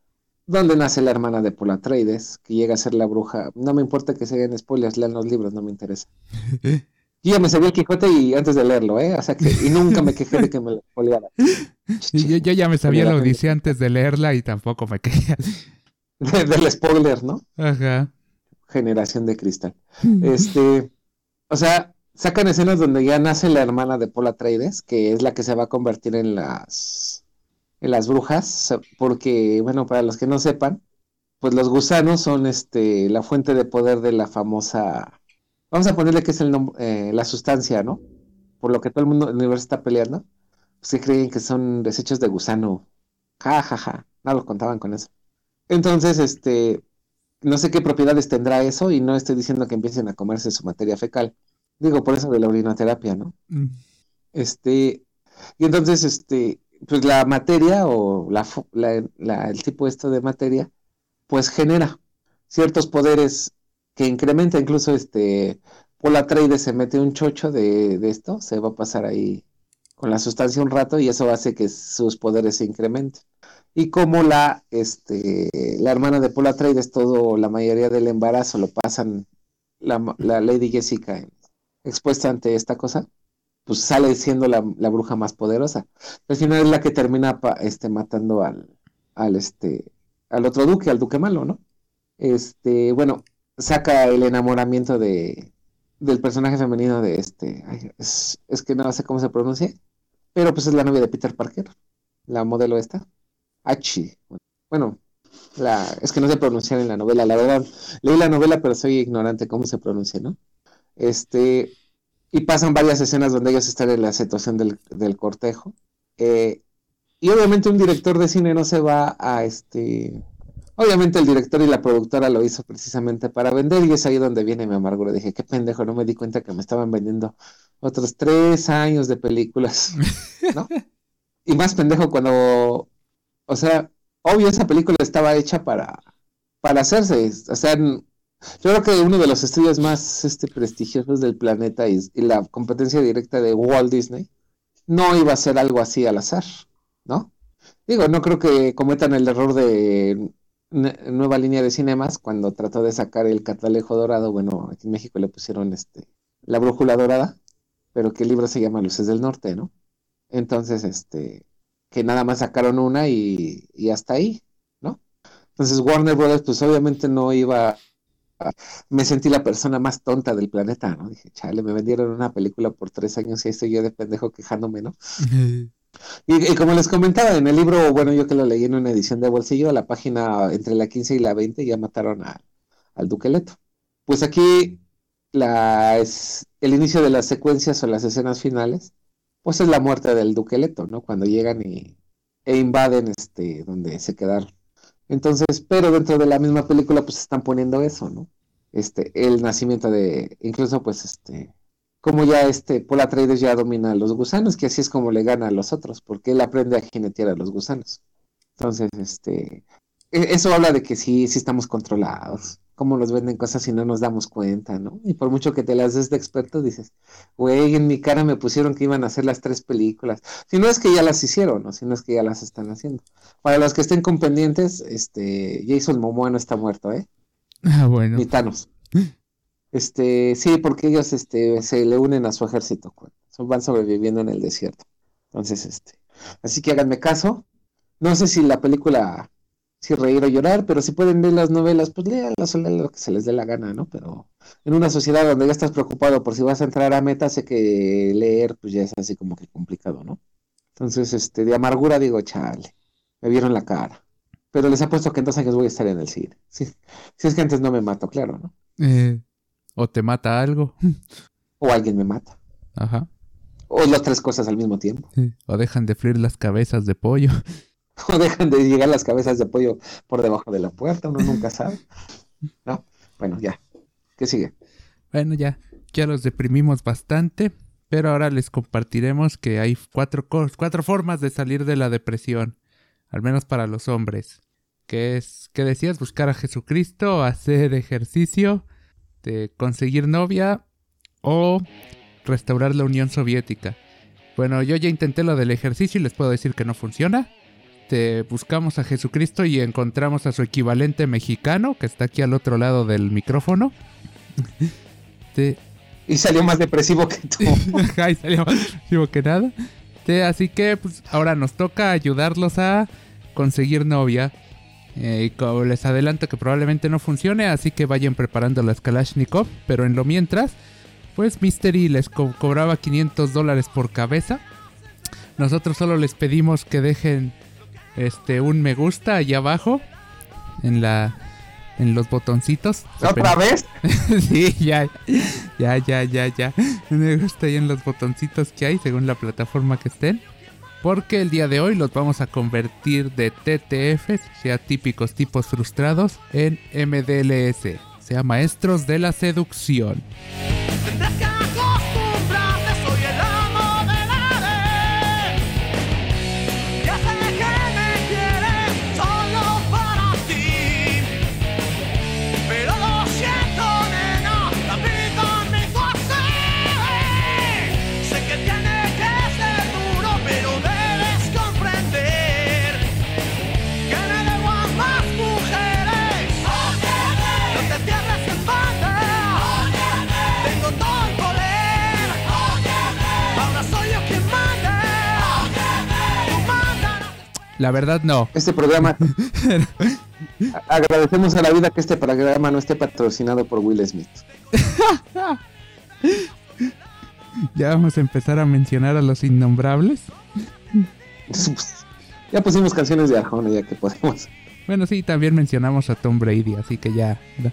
Donde nace la hermana de Paul Atreides, que llega a ser la bruja. No me importa que se hagan spoilers, lean los libros, no me interesa. Yo ya me sabía el Quijote y antes de leerlo, ¿eh? O sea que, y nunca me quejé de que me lo spoileara. Yo, yo ya me sabía la odisea antes de leerla y tampoco me quería. De- del spoiler, ¿no? Ajá. Generación de cristal. Este, o sea, sacan escenas donde ya nace la hermana de Paul Atreides, que es la que se va a convertir en las las brujas, porque bueno, para los que no sepan, pues los gusanos son este la fuente de poder de la famosa vamos a ponerle que es el eh, la sustancia, ¿no? Por lo que todo el mundo el universo está peleando, pues se creen que son desechos de gusano. Ja, ja, ja. No lo contaban con eso. Entonces, este, no sé qué propiedades tendrá eso y no estoy diciendo que empiecen a comerse su materia fecal. Digo, por eso de la urinoterapia, ¿no? Mm. Este, y entonces, este, pues la materia o la, la- el tipo esto de materia, pues genera ciertos poderes que incrementa incluso este, Paul Atreides se mete un chocho de, de esto, se va a pasar ahí con la sustancia un rato y eso hace que sus poderes se incrementen. Y como la, este, la hermana de Paul Atreides, todo, la mayoría del embarazo lo pasan la, la Lady Jessica expuesta ante esta cosa, pues sale siendo la, la bruja más poderosa. Al final es la que termina este, matando al, al, este, al otro duque, al duque malo, ¿no? Este, bueno, saca el enamoramiento de, del personaje femenino de este, es, es que no sé cómo se pronuncia, pero pues es la novia de Peter Parker, la modelo esta, Hachi. Bueno, la, es que no sé pronunciar en la novela, la verdad, leí la novela pero soy ignorante cómo se pronuncia, ¿no? Este, y pasan varias escenas donde ellos están en la situación del, del cortejo. Eh, y obviamente un director de cine no se va a este. Obviamente el director y la productora lo hizo precisamente para vender, y es ahí donde viene mi amargura. Dije, qué pendejo, no me di cuenta que me estaban vendiendo otros tres años de películas, ¿no? Y más pendejo cuando, o sea, obvio esa película estaba hecha para, para hacerse, o sea, yo creo que uno de los estudios más este, prestigiosos del planeta y, la competencia directa de Walt Disney no iba a ser algo así al azar, ¿no? Digo, no creo que cometan el error de nueva línea de cinemas cuando trató de sacar el catalejo dorado, bueno, aquí en México le pusieron este la brújula dorada, pero que el libro se llama Luces del Norte, ¿no? Entonces, este, que nada más sacaron una y, y hasta ahí, ¿no? Entonces Warner Brothers, pues obviamente no iba. Me sentí la persona más tonta del planeta, ¿no? Dije, chale, me vendieron una película por tres años y ahí estoy yo de pendejo quejándome, ¿no? Y, y como les comentaba, en el libro, bueno, yo que lo leí en una edición de bolsillo, a la página entre la 15 y la 20 ya mataron a- al Duqueleto. Pues aquí el inicio de las secuencias o las escenas finales, pues es la muerte del Duqueleto, ¿no? Cuando llegan y, e invaden este, donde se quedaron. Entonces, pero dentro de la misma película, pues están poniendo eso, ¿no? Este, el nacimiento de, incluso pues este, como ya este Paul Atreides ya domina a los gusanos, que así es como le gana a los otros, porque él aprende a jinetear a los gusanos. Entonces, este, e- eso habla de que sí, sí estamos controlados, cómo nos venden cosas y no nos damos cuenta, ¿no? Y por mucho que te las des de experto, dices, güey, en mi cara me pusieron que iban a hacer las tres películas. Si no es que ya las hicieron, ¿no? Si no es que ya las están haciendo. Para los que estén con pendientes, este, Jason Momoa no está muerto, ¿eh? Ah, bueno. Ni Thanos. Este, sí, porque ellos este, se le unen a su ejército, son- van sobreviviendo en el desierto. Entonces, este, así que háganme caso. No sé si la película, si reír o llorar, pero si pueden leer las novelas, pues léanlas o lean lo que se les dé la gana, ¿no? Pero en una sociedad donde ya estás preocupado por si vas a entrar a meta, sé que leer, pues ya es así como que complicado, ¿no? Entonces, este, de amargura digo, chale, me vieron la cara. Pero les apuesto que en dos años voy a estar en el cine. Si es que antes no me mato, claro, ¿no? Eh, o te mata algo. O alguien me mata. Ajá. O las tres cosas al mismo tiempo. Sí. O dejan de freír las cabezas de pollo. O dejan de llegar las cabezas de pollo por debajo de la puerta, uno nunca sabe. ¿No? Bueno, ya. ¿Qué sigue? Bueno, ya, ya los deprimimos bastante, pero ahora les compartiremos que hay cuatro, cuatro formas de salir de la depresión, al menos para los hombres. Que es, que decías? Buscar a Jesucristo, hacer ejercicio, de conseguir novia o restaurar la Unión Soviética. Bueno, yo ya intenté lo del ejercicio y les puedo decir que no funciona. Te buscamos a Jesucristo y encontramos a su equivalente mexicano, que está aquí al otro lado del micrófono. Y salió más depresivo que tú. Ay, salió más depresivo que nada. Así que pues, ahora nos toca ayudarlos a conseguir novia. Eh, y como les adelanto que probablemente no funcione, así que vayan preparando las Kalashnikov. Pero en lo mientras, pues Mystery les co- cobraba 500 dólares por cabeza. Nosotros solo les pedimos que dejen este un me gusta allá abajo en la en los botoncitos. ¿Otra vez? sí, ya, ya, ya, ya, ya. Me gusta ahí en los botoncitos que hay según la plataforma que estén. Porque el día de hoy los vamos a convertir de TTFs, sea, típicos tipos frustrados, en MDLS, sea, maestros de la seducción. La verdad no. Este programa. Agradecemos a la vida que este programa no esté patrocinado por Will Smith. Ya vamos a empezar a mencionar a los innombrables. Ya pusimos canciones de Arjona, ya que podemos. Bueno, sí, también mencionamos a Tom Brady, así que ya va,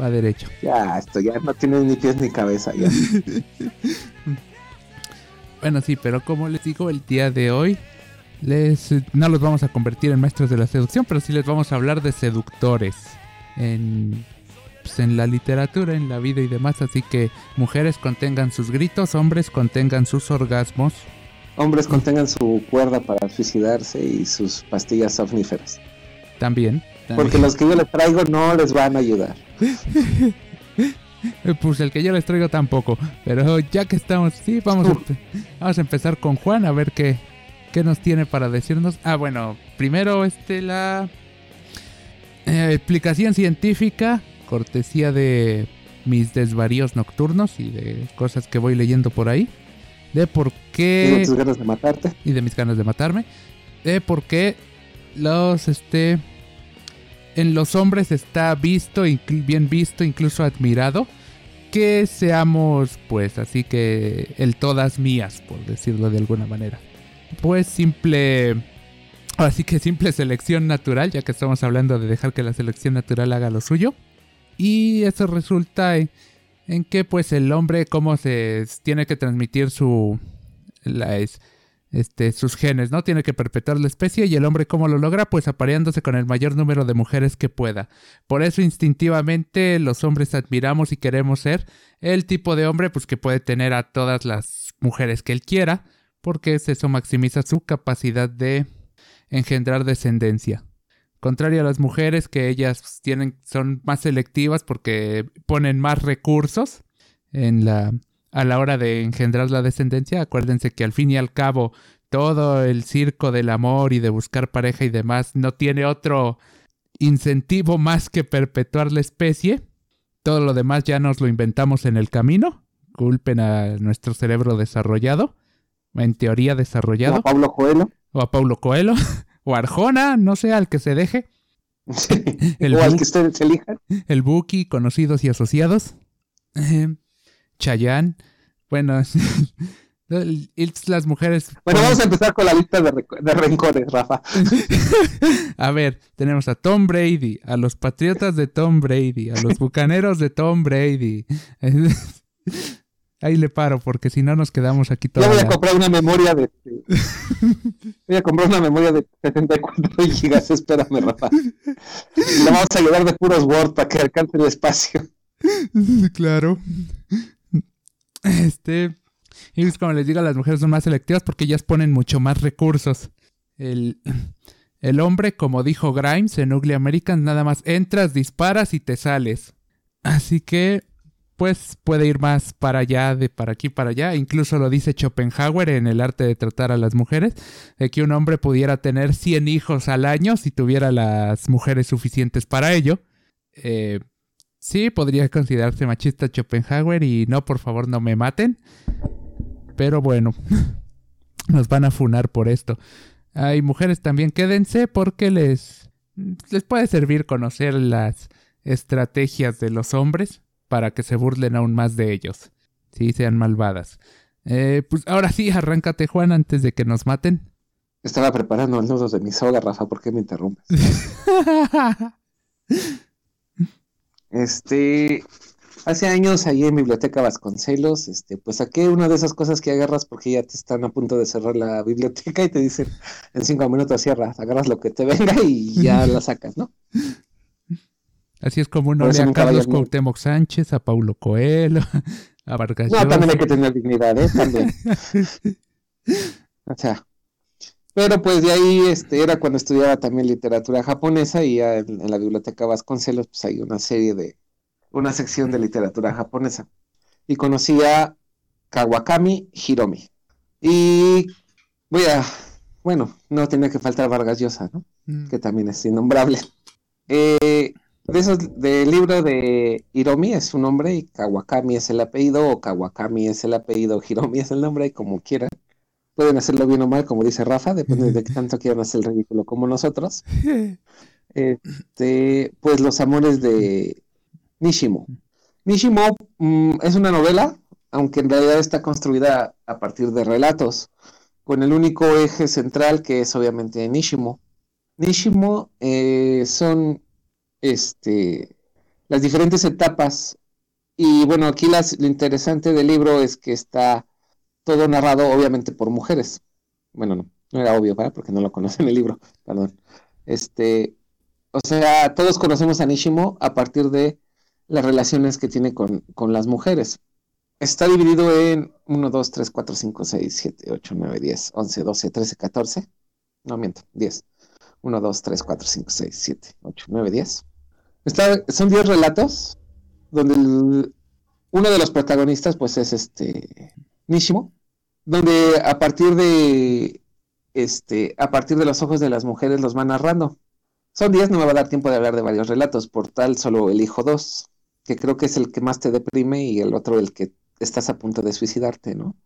va derecho. Ya, esto ya no tiene ni pies ni cabeza. Ya. Bueno, sí, pero como les digo, el día de hoy les no los vamos a convertir en maestros de la seducción, pero sí les vamos a hablar de seductores en pues, en la literatura, en la vida y demás, así que mujeres contengan sus gritos, hombres contengan sus orgasmos. Hombres contengan su cuerda para suicidarse y sus pastillas somníferas. También. Porque los que yo les traigo no les van a ayudar. Pues el que yo les traigo tampoco. Pero ya que estamos, sí, vamos a, vamos a empezar con Juan a ver qué, qué nos tiene para decirnos. Ah, bueno, primero este la eh, explicación científica, cortesía de mis desvaríos nocturnos y de cosas que voy leyendo por ahí. De por qué tus ganas de matarte. y de mis ganas de matarme. De por qué los este en los hombres está visto, bien visto, incluso admirado, que seamos, pues, así que el todas mías, por decirlo de alguna manera. Pues simple, así que simple selección natural, ya que estamos hablando de dejar que la selección natural haga lo suyo. Y eso resulta en, que, pues, el hombre, cómo se tiene que transmitir su, la, es- este, sus genes, ¿no? Tiene que perpetuar la especie y el hombre cómo lo logra, pues apareándose con el mayor número de mujeres que pueda. Por eso instintivamente los hombres admiramos y queremos ser el tipo de hombre pues que puede tener a todas las mujeres que él quiera, porque eso maximiza su capacidad de engendrar descendencia. Contrario a las mujeres que ellas tienen son más selectivas porque ponen más recursos en la a la hora de engendrar la descendencia, acuérdense que al fin y al cabo todo el circo del amor y de buscar pareja y demás no tiene otro incentivo más que perpetuar la especie. Todo lo demás ya nos lo inventamos en el camino. Culpen a nuestro cerebro desarrollado, en teoría desarrollado, Como Pablo Coelho. o a Paulo Coelho, o a Arjona, no sé, al que se deje. El o al que ustedes elijan. el Buki, conocidos y asociados. Eh, Chayanne. Bueno, las mujeres. Bueno, vamos a empezar con la lista de, de rencores, Rafa. A ver, tenemos a Tom Brady, a los Patriotas de Tom Brady, a los Bucaneros de Tom Brady. Ahí le paro, porque si no nos quedamos aquí toda Ya voy a comprar una memoria de. voy a comprar una memoria de 74 gigas, espérame, Rafa. Y la vamos a llevar de puros Word para que alcance el espacio. claro. Este. Y pues como les digo, las mujeres son más selectivas porque ellas ponen mucho más recursos. El, el hombre, como dijo Grimes en Ugly American, nada más entras, disparas y te sales. Así que, pues puede ir más para allá, de para aquí, para allá. Incluso lo dice Schopenhauer en El arte de tratar a las mujeres, de que un hombre pudiera tener 100 hijos al año si tuviera las mujeres suficientes para ello. Eh, Sí, podría considerarse machista Schopenhauer y no, por favor, no me maten. Pero bueno, nos van a funar por esto. Hay mujeres también, quédense porque les, les puede servir conocer las estrategias de los hombres para que se burlen aún más de ellos. Sí, sean malvadas. Eh, pues ahora sí, arráncate Juan antes de que nos maten. Estaba preparando el nudo de mi soga, Rafa, ¿por qué me interrumpes? Este, hace años ahí en Biblioteca Vasconcelos, este, pues saqué una de esas cosas que agarras porque ya te están a punto de cerrar la biblioteca y te dicen en cinco minutos cierras, agarras lo que te venga y ya la sacas, ¿no? Así es como uno lee a Carlos Cuauhtémoc Sánchez, a Paulo Coelho, a Vargas No, también hay Llosa. que tener dignidad, ¿eh? También. O sea, pero pues de ahí este, era cuando estudiaba también literatura japonesa y ya en, en la biblioteca Vasconcelos pues hay una serie de, una sección de literatura japonesa. Y conocí a Kawakami Hiromi. Y voy a, bueno, no tenía que faltar Vargas Llosa, ¿no? Mm. Que también es innombrable. Eh, de esos, del libro de Hiromi es su nombre y Kawakami es el apellido, o Kawakami es el apellido, Hiromi es el nombre, y como quieran. Pueden hacerlo bien o mal, como dice Rafa, depende de qué tanto quieran hacer el ridículo como nosotros. Este, pues los amores de Nishimo. Nishimo mm, es una novela, aunque en realidad está construida a partir de relatos, con el único eje central que es obviamente Nishimo. Nishimo eh, son este, las diferentes etapas. Y bueno, aquí las- lo interesante del libro es que está todo narrado obviamente por mujeres. Bueno, no, no era obvio, ¿verdad? Porque no lo conocen el libro, perdón. Este, o sea, todos conocemos a Nishimo a partir de las relaciones que tiene con, con las mujeres. Está dividido en 1, 2, 3, 4, 5, 6, 7, 8, 9, 10, 11, 12, 13, 14. No miento, 10. 1, 2, 3, 4, 5, 6, 7, 8, 9, 10. Está, son 10 relatos donde uno de los protagonistas pues es este Nishimo, donde a partir de este a partir de los ojos de las mujeres los va narrando. Son 10, no me va a dar tiempo de hablar de varios relatos, por tal solo elijo dos, que creo que es el que más te deprime y el otro el que estás a punto de suicidarte, ¿no?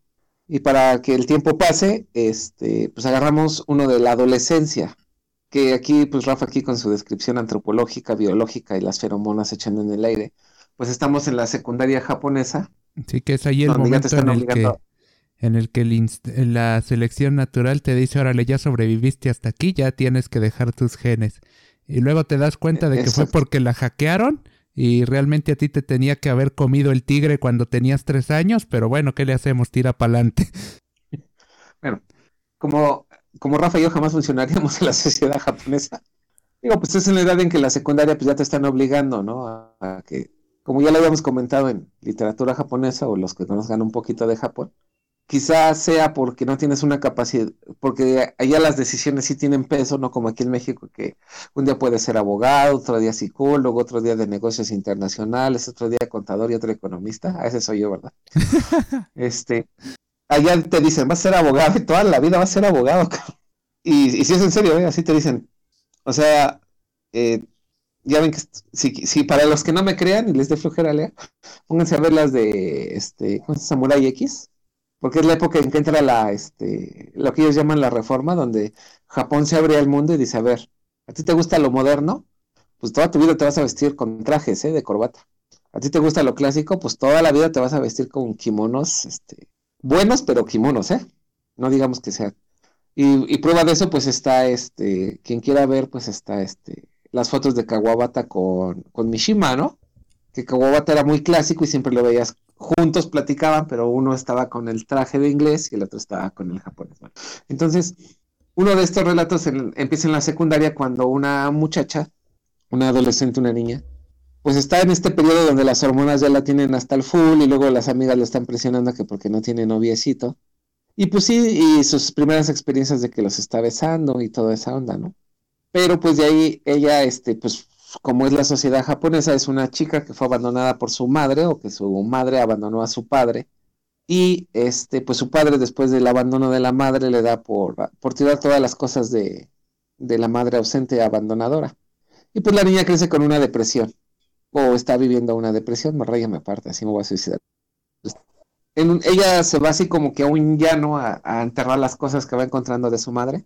Y para que el tiempo pase, este, pues agarramos uno de la adolescencia, que aquí, pues Rafa aquí con su descripción antropológica, biológica y las feromonas echando en el aire, pues estamos en la secundaria japonesa, Sí, que es ahí el momento en el que, en el que el la selección natural te dice, órale, ya sobreviviste hasta aquí, ya tienes que dejar tus genes. Y luego te das cuenta de que fue porque la hackearon y realmente a ti te tenía que haber comido el tigre cuando tenías tres años, pero bueno, ¿qué le hacemos? Tira pa'lante. Bueno, como, como Rafa y yo jamás funcionaríamos en la sociedad japonesa. Digo, pues es en la edad en que la secundaria pues ya te están obligando, ¿no? A, a que, como ya lo habíamos comentado en literatura japonesa o los que conozcan un poquito de Japón, quizás sea porque no tienes una capacidad, porque allá las decisiones sí tienen peso, no como aquí en México, que un día puedes ser abogado, otro día psicólogo, otro día de negocios internacionales, otro día contador y otro economista. A ese soy yo, ¿verdad? Este, allá te dicen, vas a ser abogado toda la vida vas a ser abogado. Y, y si es en serio, ¿eh? así te dicen. O sea, eh, ya ven que si, si para los que no me crean y les dé flojera leer, pónganse a ver las de este, ¿cómo llama? Samurai X, porque es la época en que entra la, este, lo que ellos llaman la reforma, donde Japón se abre al mundo y dice, a ver, ¿a ti te gusta lo moderno? Pues toda tu vida te vas a vestir con trajes, ¿eh? De corbata. ¿A ti te gusta lo clásico? Pues toda la vida te vas a vestir con kimonos, este, buenos, pero kimonos, ¿eh? No digamos que sea. Y, prueba de eso, pues está este, quien quiera ver, pues está este, las fotos de Kawabata con, con Mishima, ¿no? Que Kawabata era muy clásico y siempre lo veías juntos, platicaban, pero uno estaba con el traje de inglés y el otro estaba con el japonés. Entonces, uno de estos relatos empieza en la secundaria cuando una muchacha, una adolescente, una niña, pues está en este periodo donde las hormonas ya la tienen hasta el full y luego las amigas le están presionando que porque no tiene noviecito. Y pues sí, y sus primeras experiencias de que los está besando y toda esa onda, ¿no? Pero pues de ahí ella, este, pues como es la sociedad japonesa, es una chica que fue abandonada por su madre o que su madre abandonó a su padre. Y este, pues su padre después del abandono de la madre le da por, por tirar todas las cosas de, de la madre ausente abandonadora. Y pues la niña crece con una depresión. O está viviendo una depresión, me raya me aparte, así me voy a suicidar. En ella se va así como que a un llano a, a enterrar las cosas que va encontrando de su madre.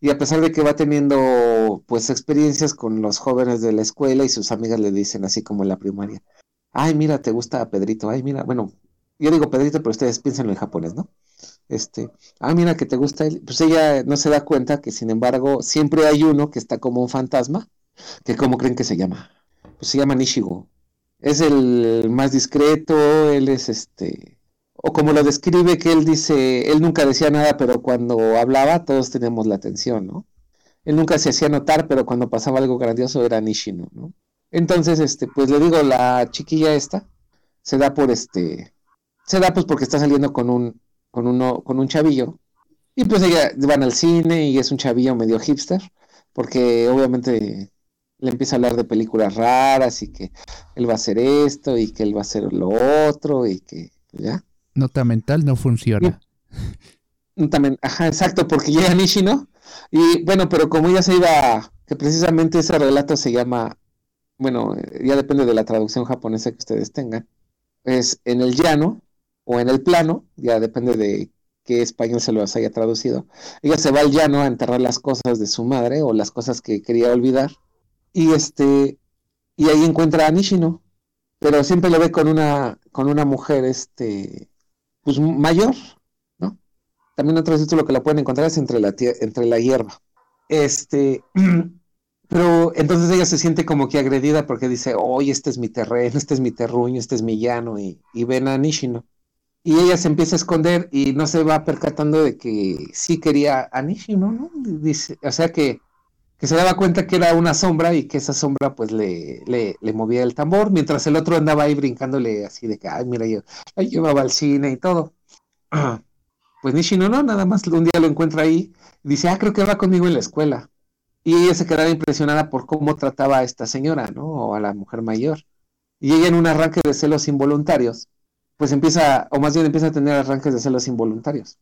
Y a pesar de que va teniendo pues experiencias con los jóvenes de la escuela y sus amigas le dicen así como en la primaria, ay mira, te gusta Pedrito, ay mira, bueno, yo digo Pedrito, pero ustedes piénsenlo en japonés, ¿no? Este, ah, mira que te gusta él. Pues ella no se da cuenta que sin embargo siempre hay uno que está como un fantasma, que ¿cómo creen que se llama? Pues se llama Nishigo. Es el más discreto, él es este, o como lo describe que él dice, él nunca decía nada, pero cuando hablaba todos teníamos la atención, ¿no? Él nunca se hacía notar, pero cuando pasaba algo grandioso era Nishino, ¿no? Entonces, este, pues le digo, la chiquilla esta se da por este, se da pues porque está saliendo con un, con uno, con un chavillo, y pues ella van al cine y es un chavillo medio hipster, porque obviamente le empieza a hablar de películas raras y que él va a hacer esto y que él va a hacer lo otro y que pues, ya. Nota mental no funciona. También, ajá, exacto, porque llega Nishino. Y bueno, pero como ella se iba, que precisamente ese relato se llama, bueno, ya depende de la traducción japonesa que ustedes tengan, es en el llano o en el plano, ya depende de qué español se los haya traducido. Ella se va al llano a enterrar las cosas de su madre o las cosas que quería olvidar. Y este, y ahí encuentra a Nishino, pero siempre lo ve con una, con una mujer, este, pues mayor, ¿no? También otro título que la pueden encontrar es entre la, entre la hierba. Este, pero entonces ella se siente como que agredida porque dice, oye, este es mi terreno, este es mi terruño, este es mi llano, y, y ven a Nishino. Y ella se empieza a esconder y no se va percatando de que sí quería a Nishino, ¿no? Dice, o sea que, que se daba cuenta que era una sombra y que esa sombra pues le, le, le movía el tambor, mientras el otro andaba ahí brincándole así de que, ay, mira, yo, iba al cine y todo. Pues Nishino no, nada más un día lo encuentra ahí y dice, ah, creo que va conmigo en la escuela. Y ella se quedaba impresionada por cómo trataba a esta señora, ¿no? O a la mujer mayor. Y ella en un arranque de celos involuntarios, pues empieza, o más bien empieza a tener arranques de celos involuntarios.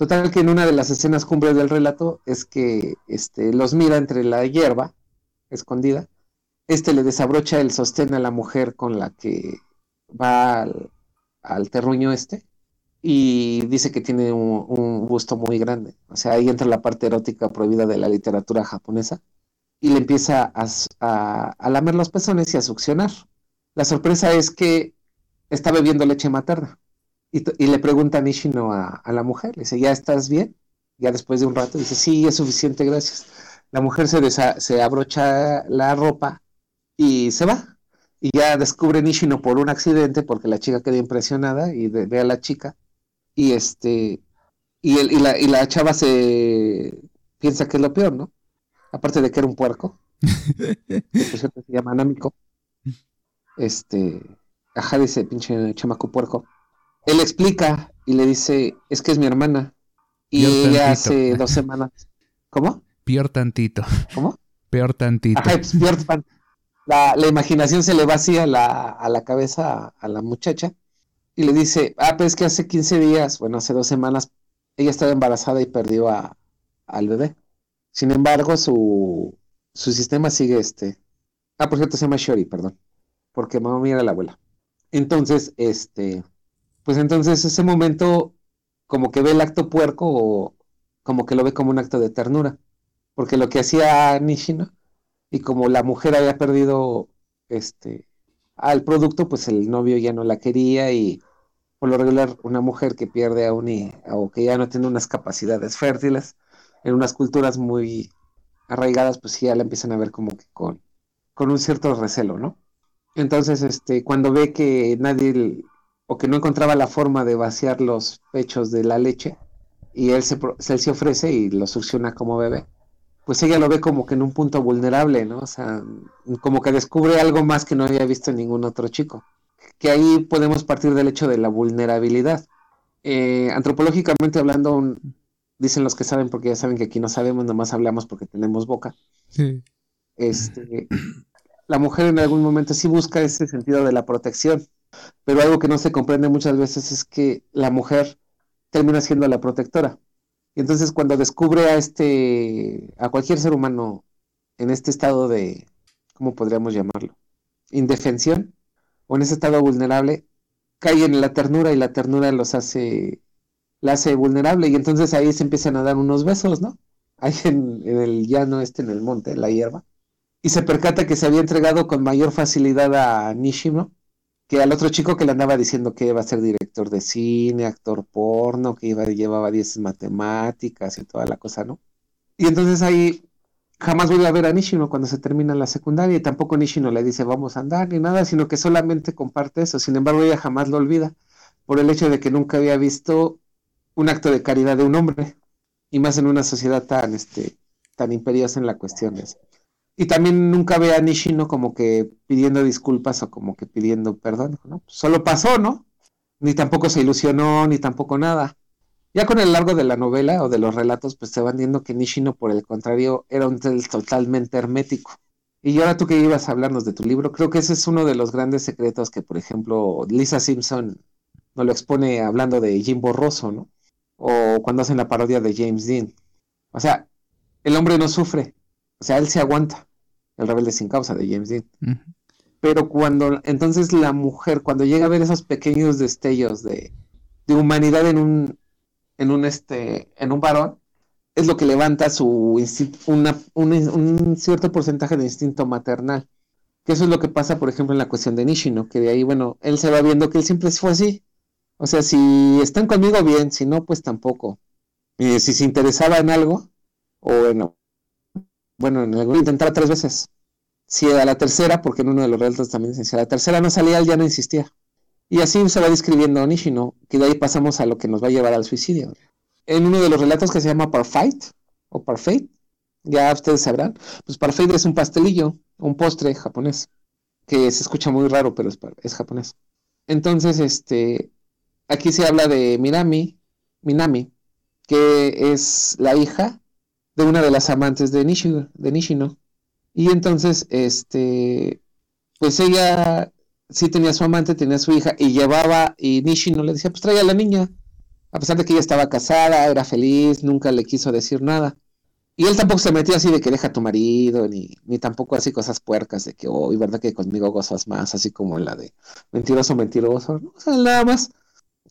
Total que en una de las escenas cumbres del relato es que este, los mira entre la hierba, escondida. Este le desabrocha el sostén a la mujer con la que va al, al terruño este. y dice que tiene un, gusto muy grande. O sea, ahí entra la parte erótica prohibida de la literatura japonesa y le empieza a- a lamer los pezones y a succionar. La sorpresa es que está bebiendo leche materna y, le pregunta Nishino a, a la mujer, le dice, ¿ya estás bien? Ya después de un rato dice, sí, es suficiente, gracias. La mujer se, desa- se abrocha la ropa y se va. Y ya descubre Nishino por un accidente porque la chica queda impresionada y ve a la chica y este y, el- y la, y la chava se piensa que es lo peor, ¿no? Aparte de que era un puerco, por cierto se llama Namiko. Este, ajá, dice pinche chamaco puerco. Él explica y le dice, es que es mi hermana. Y Peor ella tantito. hace dos semanas. ¿Cómo? Peor tantito. ¿Cómo? Peor tantito. Ajá, pues, peor fan. La, la imaginación se le va así a la, a la cabeza a, a la muchacha y le dice, ah, pues es que hace 15 días, bueno, hace dos semanas, ella estaba embarazada y perdió a, al bebé. Sin embargo, su, su sistema sigue este. Ah, por cierto, se llama Shori, perdón, porque mamá mía era la abuela. Entonces, este, pues entonces ese momento, como que ve el acto puerco o como que lo ve como un acto de ternura, porque lo que hacía Nishino y como la mujer había perdido este al producto, pues el novio ya no la quería y por lo regular una mujer que pierde a un o que ya no tiene unas capacidades fértiles en unas culturas muy arraigadas, pues ya la empiezan a ver como que con, con un cierto recelo, ¿no? Entonces, este, cuando ve que nadie o que no encontraba la forma de vaciar los pechos de la leche y él se, él se ofrece y lo succiona como bebé, pues ella lo ve como que en un punto vulnerable, ¿no? O sea, como que descubre algo más que no había visto en ningún otro chico. Que ahí podemos partir del hecho de la vulnerabilidad. Eh, antropológicamente hablando, un- dicen los que saben, porque ya saben que aquí no sabemos, nomás hablamos porque tenemos boca. Sí. Este, la mujer en algún momento sí busca ese sentido de la protección, pero algo que no se comprende muchas veces es que la mujer termina siendo la protectora. Y entonces cuando descubre a este, a cualquier ser humano en este estado de, ¿cómo podríamos llamarlo? Indefensión, o en ese estado vulnerable, cae en la ternura y la ternura los hace, la hace vulnerable y entonces ahí se empiezan a dar unos besos, ¿no? Ahí en, en el llano este, en el monte, en la hierba. Y se percata que se había entregado con mayor facilidad a Nishino que al otro chico que le andaba diciendo que iba a ser director de cine, actor porno, que iba, llevaba 10 en matemáticas y toda la cosa, ¿no? Y entonces ahí jamás vuelve a ver a Nishino cuando se termina la secundaria y tampoco Nishino le dice vamos a andar ni nada, sino que solamente comparte eso. Sin embargo, ella jamás lo olvida por el hecho de que nunca había visto un acto de caridad de un hombre y más en una sociedad tan, este, tan imperiosa en la cuestión de eso. Y también nunca ve a Nishino como que pidiendo disculpas o como que pidiendo perdón, ¿no? Solo pasó, ¿no? Ni tampoco se ilusionó, ni tampoco nada. Ya con el largo de la novela o de los relatos, pues se van viendo que Nishino, por el contrario, era un tel totalmente hermético. Y ahora tú que ibas a hablarnos de tu libro, creo que ese es uno de los grandes secretos que, por ejemplo, Lisa Simpson nos lo expone hablando de Jim Borroso, ¿no? O cuando hacen la parodia de James Dean. O sea, el hombre no sufre, o sea, él se aguanta. El rebelde sin causa de James Dean. Pero cuando, entonces la mujer, cuando llega a ver esos pequeños destellos de, de humanidad en un, en un este, en un varón, es lo que levanta su una, un, un cierto porcentaje de instinto maternal. Que eso es lo que pasa, por ejemplo, en la cuestión de Nishino, que de ahí, bueno, él se va viendo que él siempre fue así. O sea, si están conmigo, bien, si no, pues tampoco. Eh, si se interesaba en algo, o bueno, bueno, en algo, intentaba tres veces. Si a la tercera, porque en uno de los relatos también dice, si a la tercera no salía, él ya no insistía. Y así se va describiendo Nishino, que de ahí pasamos a lo que nos va a llevar al suicidio. En uno de los relatos que se llama Parfait, o Parfait, ya ustedes sabrán, pues Parfait es un pastelillo, un postre japonés, que se escucha muy raro, pero es, es japonés. Entonces, este, aquí se habla de Minami, Minami, que es la hija de una de las amantes de Nishino, de Nishino. Y entonces, este, pues ella sí tenía su amante, tenía su hija, y llevaba, y Nishino le decía, pues trae a la niña, a pesar de que ella estaba casada, era feliz, nunca le quiso decir nada. Y él tampoco se metía así de que deja a tu marido, ni, ni tampoco así cosas puercas de que, oh, y verdad que conmigo gozas más, así como la de mentiroso, mentiroso, ¿no? O sea, nada más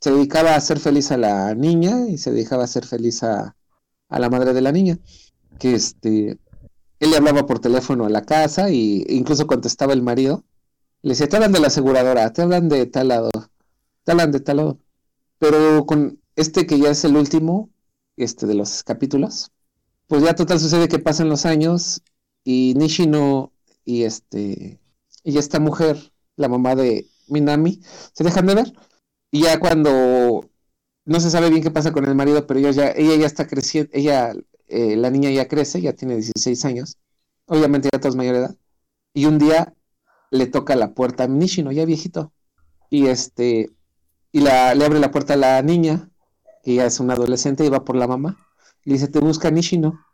se dedicaba a hacer feliz a la niña y se dedicaba a hacer feliz a, a la madre de la niña. Que este, él le hablaba por teléfono a la casa y incluso contestaba el marido. Le decía, te hablan de la aseguradora, te hablan de tal lado, te hablan de tal lado. Pero con este que ya es el último, este de los capítulos, pues ya total sucede que pasan los años y Nishino y este y esta mujer, la mamá de Minami, se dejan de ver. Y ya cuando no se sabe bien qué pasa con el marido, pero ella ya, ella ya está creciendo, ella, eh, la niña ya crece, ya tiene 16 años, obviamente ya es mayor edad, y un día le toca la puerta a Nishino, ya viejito, y este, y la, le abre la puerta a la niña, que ya es una adolescente, y va por la mamá, y le dice, te busca Nishino,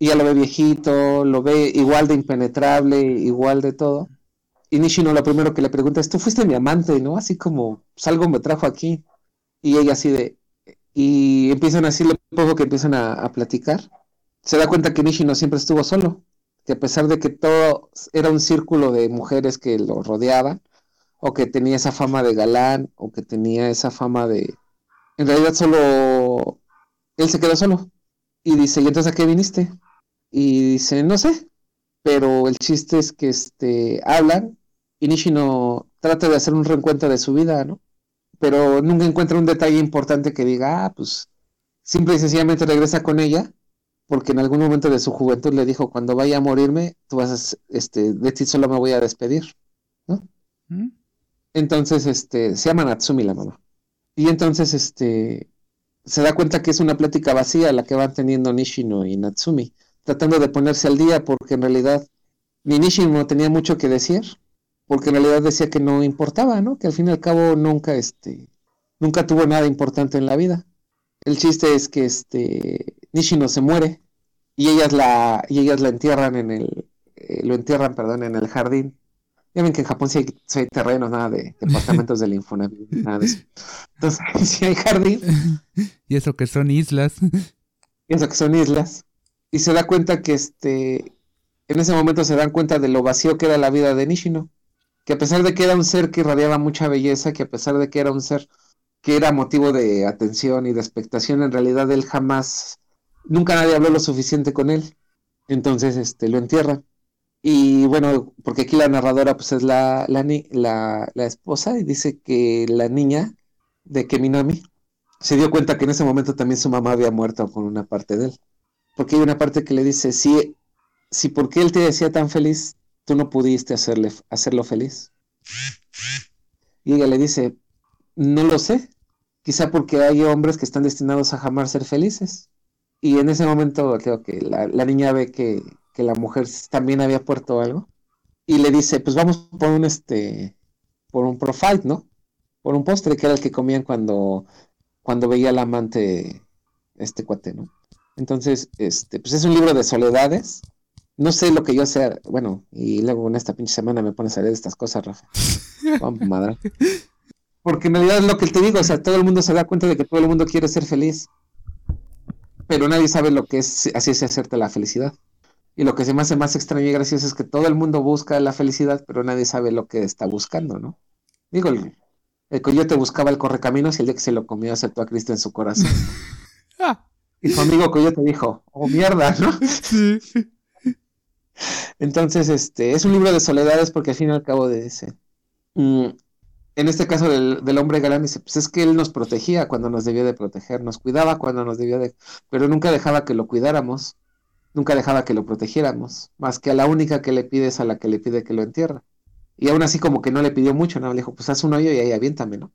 y ya lo ve viejito, lo ve igual de impenetrable, igual de todo, y Nishino lo primero que le pregunta es, tú fuiste mi amante, ¿no? Así como, pues algo me trajo aquí, y ella así de, y empiezan así, lo poco que empiezan a, a platicar, se da cuenta que Nishino siempre estuvo solo, que a pesar de que todo era un círculo de mujeres que lo rodeaban, o que tenía esa fama de galán, o que tenía esa fama de... En realidad solo... Él se quedó solo. Y dice, ¿y entonces a qué viniste? Y dice, no sé. Pero el chiste es que este, hablan y Nishino trata de hacer un reencuentro de su vida, ¿no? Pero nunca encuentra un detalle importante que diga, ah, pues simple y sencillamente regresa con ella porque en algún momento de su juventud le dijo, cuando vaya a morirme, tú vas a, este, de ti solo me voy a despedir, ¿no? ¿Mm? Entonces, este, se llama Natsumi la mamá. Y entonces, este, se da cuenta que es una plática vacía la que van teniendo Nishino y Natsumi, tratando de ponerse al día porque en realidad ni Nishino tenía mucho que decir, porque en realidad decía que no importaba, ¿no? Que al fin y al cabo nunca, este, nunca tuvo nada importante en la vida. El chiste es que este Nishino se muere y ellas la y ellas la entierran en el eh, lo entierran, perdón, en el jardín. Ya ven que en Japón sí hay, sí hay terrenos, nada de departamentos del Infonavit, nada de eso. Entonces, sí hay jardín, Y eso que son islas. pienso que son islas, y se da cuenta que este en ese momento se dan cuenta de lo vacío que era la vida de Nishino, que a pesar de que era un ser que irradiaba mucha belleza, que a pesar de que era un ser que era motivo de atención y de expectación, en realidad él jamás, nunca nadie habló lo suficiente con él. Entonces, este, lo entierra. Y bueno, porque aquí la narradora pues es la, la, la, la esposa y dice que la niña de Keminami se dio cuenta que en ese momento también su mamá había muerto con una parte de él. Porque hay una parte que le dice, si, si porque él te decía tan feliz, tú no pudiste hacerle, hacerlo feliz. Y ella le dice, no lo sé, quizá porque hay hombres que están destinados a jamás ser felices. Y en ese momento creo que la, la niña ve que, que la mujer también había puesto algo y le dice, pues vamos por un este, por un profile, ¿no? Por un postre que era el que comían cuando, cuando veía al amante este cuate, ¿no? Entonces, este, pues es un libro de soledades. No sé lo que yo sea, bueno, y luego en esta pinche semana me pones a leer estas cosas, Rafa. Vamos, madre. Porque en realidad es lo que te digo, o sea, todo el mundo se da cuenta de que todo el mundo quiere ser feliz, pero nadie sabe lo que es así es hacerte la felicidad. Y lo que se me hace más extraño y gracioso es que todo el mundo busca la felicidad, pero nadie sabe lo que está buscando, ¿no? Digo, el, el coyote buscaba el correcaminos y el día que se lo comió aceptó a Cristo en su corazón. Ah, Y su amigo coyote dijo, oh mierda, ¿no? sí. Entonces, este, es un libro de soledades porque al fin y al cabo dice, mm, en este caso del, del hombre galán dice, pues es que él nos protegía cuando nos debía de proteger, nos cuidaba cuando nos debía de, pero nunca dejaba que lo cuidáramos, nunca dejaba que lo protegiéramos, más que a la única que le pide es a la que le pide que lo entierra. Y aún así como que no le pidió mucho, ¿no? Le dijo, pues haz un hoyo y ahí aviéntame, ¿no?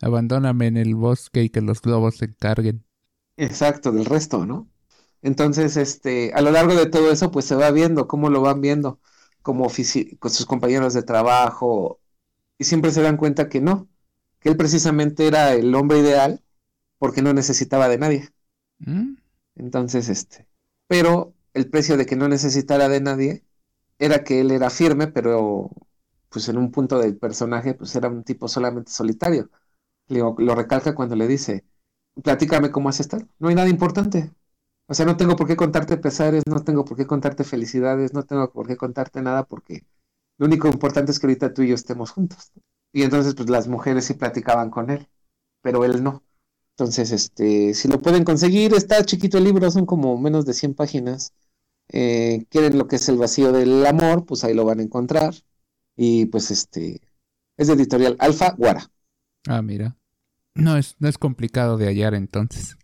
Abandóname en el bosque y que los globos se encarguen. Exacto, del resto, ¿no? Entonces, este, a lo largo de todo eso, pues se va viendo cómo lo van viendo, como con sus compañeros de trabajo, y siempre se dan cuenta que no, que él precisamente era el hombre ideal porque no necesitaba de nadie. ¿Mm? Entonces, este, pero el precio de que no necesitara de nadie era que él era firme, pero pues en un punto del personaje, pues era un tipo solamente solitario. Lo, lo recalca cuando le dice, platícame cómo has estado. No hay nada importante. O sea, no tengo por qué contarte pesares, no tengo por qué contarte felicidades, no tengo por qué contarte nada porque lo único importante es que ahorita tú y yo estemos juntos. Y entonces, pues las mujeres sí platicaban con él. pero él no. Entonces, este, si lo pueden conseguir, está chiquito el libro, son como menos de 100 páginas. Eh, quieren lo que es el vacío del amor, pues ahí lo van a encontrar. Y pues este, es de editorial Alfa Guara. Ah, mira. No es, no es complicado de hallar entonces.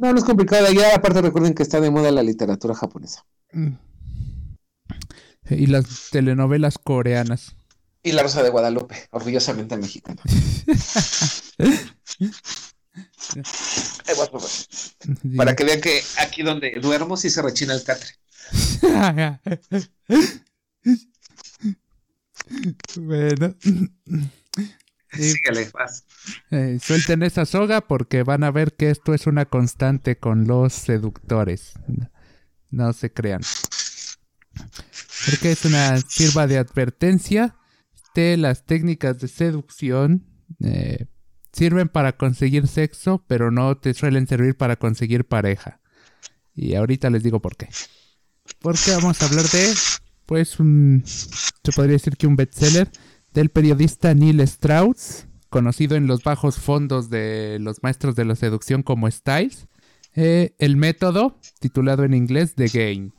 No, no es complicado de hallar, aparte recuerden que está de moda la literatura japonesa. Mm. Y las telenovelas coreanas. Y La Rosa de Guadalupe, orgullosamente mexicana. Probar. Para que vean que aquí donde duermo sí se rechina el catre. bueno. Sí, Sígale, vas. eh, suelten esa soga porque van a ver que esto es una constante con los seductores. No, no se crean. Porque es una sirva de advertencia de las técnicas de seducción. eh, sirven para conseguir sexo, pero no te suelen servir para conseguir pareja. Y ahorita les digo por qué. Porque vamos a hablar de, pues, un, se podría decir que un bestseller del periodista Neil Strauss, conocido en los bajos fondos de los maestros de la seducción como Styles. eh, el método, titulado en inglés The Game.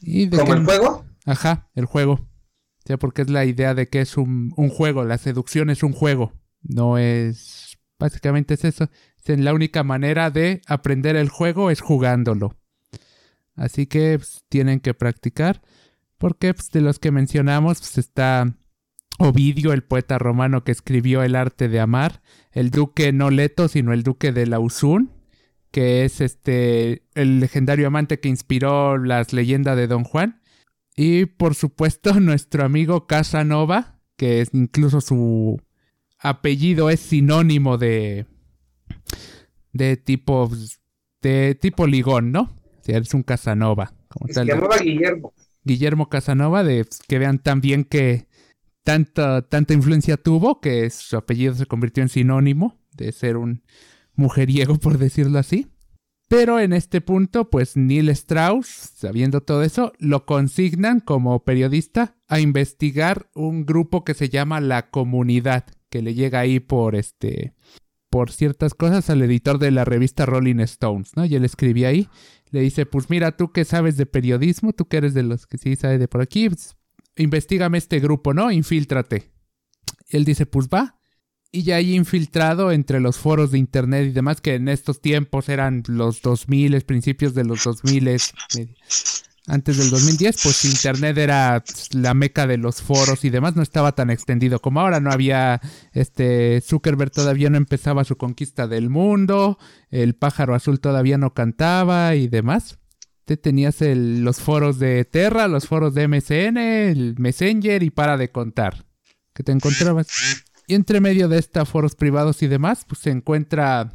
¿Y ¿Como el juego? Ajá, el juego. Sea, porque es la idea de que es un, un juego, la seducción es un juego. No es... Básicamente es eso. Es la única manera de aprender el juego es jugándolo. Así que pues, tienen que practicar. Porque pues, de los que mencionamos pues, está Ovidio, el poeta romano que escribió El arte de amar. El duque no Leto, sino el duque de Lauzun. Que es este el legendario amante que inspiró las leyendas de Don Juan. Y por supuesto, nuestro amigo Casanova, que es incluso su apellido es sinónimo de. de tipo. de tipo ligón, ¿no? O sea, es un Casanova. Como Se tal. llamaba Guillermo. Guillermo Casanova, de que vean tan bien que tanta, tanta influencia tuvo que su apellido se convirtió en sinónimo de ser un mujeriego, por decirlo así. Pero en este punto, pues Neil Strauss, sabiendo todo eso, lo consignan como periodista a investigar un grupo que se llama La Comunidad, que le llega ahí por este por ciertas cosas al editor de la revista Rolling Stones, ¿no? Y él escribía ahí, le dice, pues mira, tú que sabes de periodismo, tú que eres de los que sí sabes de por aquí, pues, investigame este grupo, ¿no? Infíltrate. Él dice, pues va. Y ya hay infiltrado entre los foros de internet y demás, que en estos tiempos eran los 2000, principios de los 2000, medio- antes del 2010, pues internet era la meca de los foros y demás, no estaba tan extendido como ahora, no había, este, Zuckerberg todavía no empezaba su conquista del mundo, el pájaro azul todavía no cantaba y demás. Te tenías el- los foros de Terra, los foros de MSN, el Messenger y para de contar. Que te encontrabas. Y entre medio de estos foros privados y demás, pues se encuentra.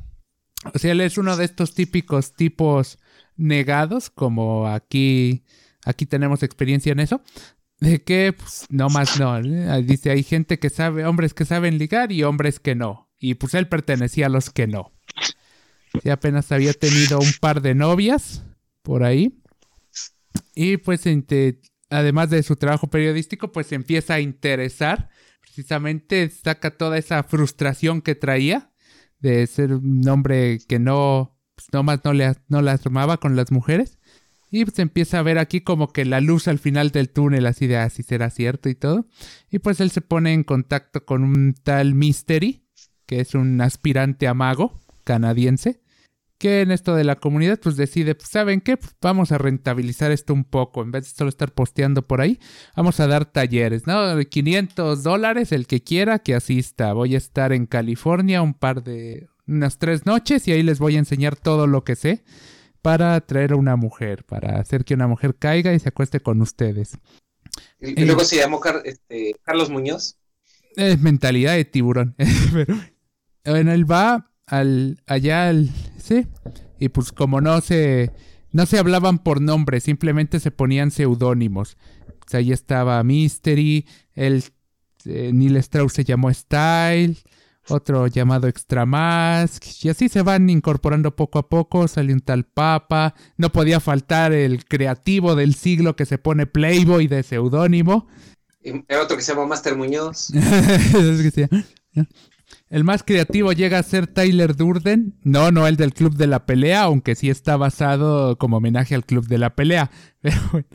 O sea, él es uno de estos típicos tipos negados, como aquí. Aquí tenemos experiencia en eso. De que, pues, no más no. ¿eh? Dice, hay gente que sabe, hombres que saben ligar y hombres que no. Y pues él pertenecía a los que no. Y apenas había tenido un par de novias por ahí. Y pues, además de su trabajo periodístico, pues se empieza a interesar. Precisamente saca toda esa frustración que traía de ser un hombre que no, pues, nomás no, le, no las armaba con las mujeres. Y pues empieza a ver aquí como que la luz al final del túnel, así de así será cierto y todo. Y pues él se pone en contacto con un tal Mystery, que es un aspirante a mago canadiense, que en esto de la comunidad pues decide, pues saben qué, Pues, vamos a rentabilizar esto un poco, en vez de solo estar posteando por ahí, vamos a dar talleres, ¿no? 500 dólares el que quiera que asista, voy a estar en California un par de, unas tres noches y ahí les voy a enseñar todo lo que sé para atraer a una mujer, para hacer que una mujer caiga y se acueste con ustedes. Y, luego se llamó Car- este, Carlos Muñoz. Es mentalidad de tiburón. Pero, bueno, él va al, allá al, sí, y pues como no se, no se hablaban por nombre, simplemente se ponían seudónimos. Pues ahí estaba Mystery, el eh, Neil Strauss se llamó Style, otro llamado Extra Mask, y así se van incorporando poco a poco, sale un tal Papa, no podía faltar el creativo del siglo que se pone Playboy de seudónimo. Y otro que se llama Master Muñoz. El más creativo llega a ser Tyler Durden. No, no el del Club de la Pelea, aunque sí está basado como homenaje al Club de la Pelea.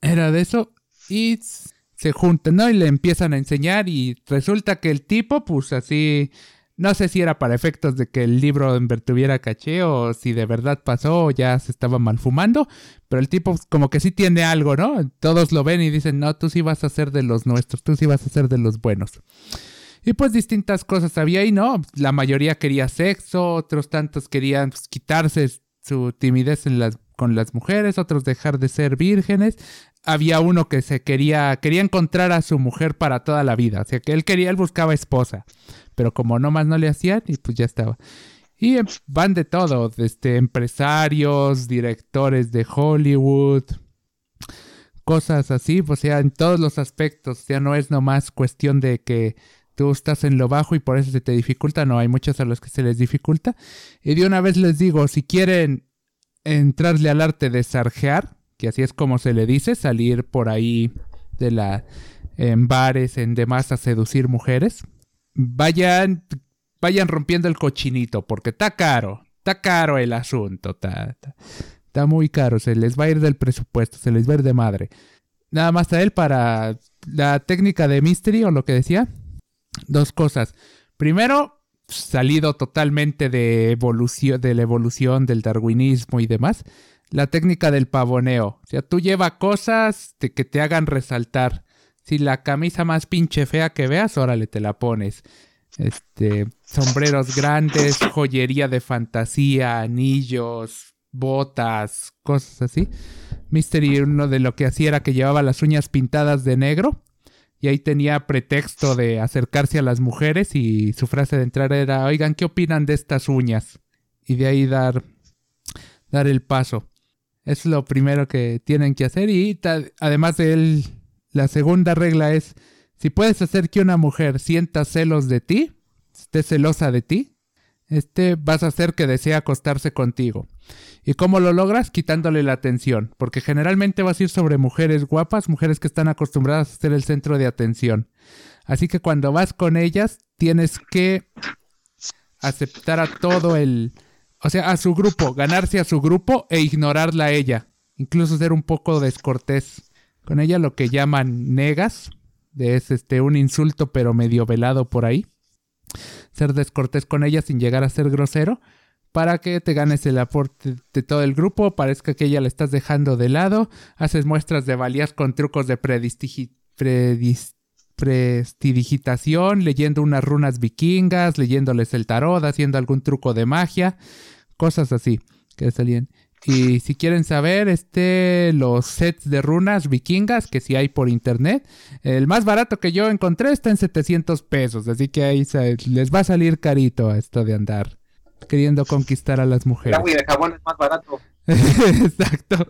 Era de eso. Y se juntan, ¿no? Y le empiezan a enseñar y resulta que el tipo, pues así... No sé si era para efectos de que el libro tuviera caché o si de verdad pasó o ya se estaba mal fumando, pero el tipo pues, como que sí tiene algo, ¿no? Todos lo ven y dicen, no, tú sí vas a ser de los nuestros, tú sí vas a ser de los buenos. Y pues distintas cosas había ahí, ¿no? La mayoría quería sexo, otros tantos querían pues, quitarse su timidez con las mujeres, otros dejar de ser vírgenes. Había uno que se quería, quería encontrar a su mujer para toda la vida. O sea, que él quería, él buscaba esposa. Pero como nomás no le hacían, y pues ya estaba. Y em, van de todo, este, empresarios, directores de Hollywood, cosas así, o sea, en todos los aspectos, ya no es nomás cuestión de que tú estás en lo bajo y por eso se te dificulta, no, hay muchos a los que se les dificulta. Y de una vez les digo, si quieren entrarle al arte de sarjear, que así es como se le dice, salir por ahí de la en bares, en demás a seducir mujeres, vayan vayan rompiendo el cochinito porque está caro, está caro el asunto, está, está, está muy caro, se les va a ir del presupuesto, se les va a ir de madre. Nada más a él para la técnica de mystery o lo que decía, dos cosas. Primero, salido totalmente de evolución, de la evolución del darwinismo y demás, la técnica del pavoneo. O sea, tú lleva cosas que te hagan resaltar. Si la camisa más pinche fea que veas, órale, te la pones. Este, sombreros grandes, joyería de fantasía, anillos, botas, cosas así. Mystery, uno de lo que hacía era que llevaba las uñas pintadas de negro. Y ahí tenía pretexto de acercarse a las mujeres y su frase de entrar era, oigan, ¿qué opinan de estas uñas? Y de ahí dar, dar el paso. Es lo primero que tienen que hacer y además de él, la segunda regla es, si puedes hacer que una mujer sienta celos de ti, esté celosa de ti, este, vas a hacer que desee acostarse contigo. ¿Y cómo lo logras? Quitándole la atención, porque generalmente vas a ir sobre mujeres guapas, mujeres que están acostumbradas a ser el centro de atención. Así que cuando vas con ellas, tienes que aceptar a todo el, o sea, a su grupo, ganarse a su grupo e ignorarla a ella. Incluso ser un poco descortés. Con ella lo que llaman negas, es este un insulto pero medio velado por ahí. Ser descortés con ella sin llegar a ser grosero para que te ganes el aporte de todo el grupo, parezca que ella la estás dejando de lado, haces muestras de valías con trucos de prestidigitación, leyendo unas runas vikingas, leyéndoles el tarot, haciendo algún truco de magia, cosas así que salían. Y si quieren saber, este, los sets de runas vikingas que si hay por internet, el más barato que yo encontré está en 700 pesos, así que ahí les va a salir carito esto de andar queriendo conquistar a las mujeres. agua y el jabón es más barato. Exacto.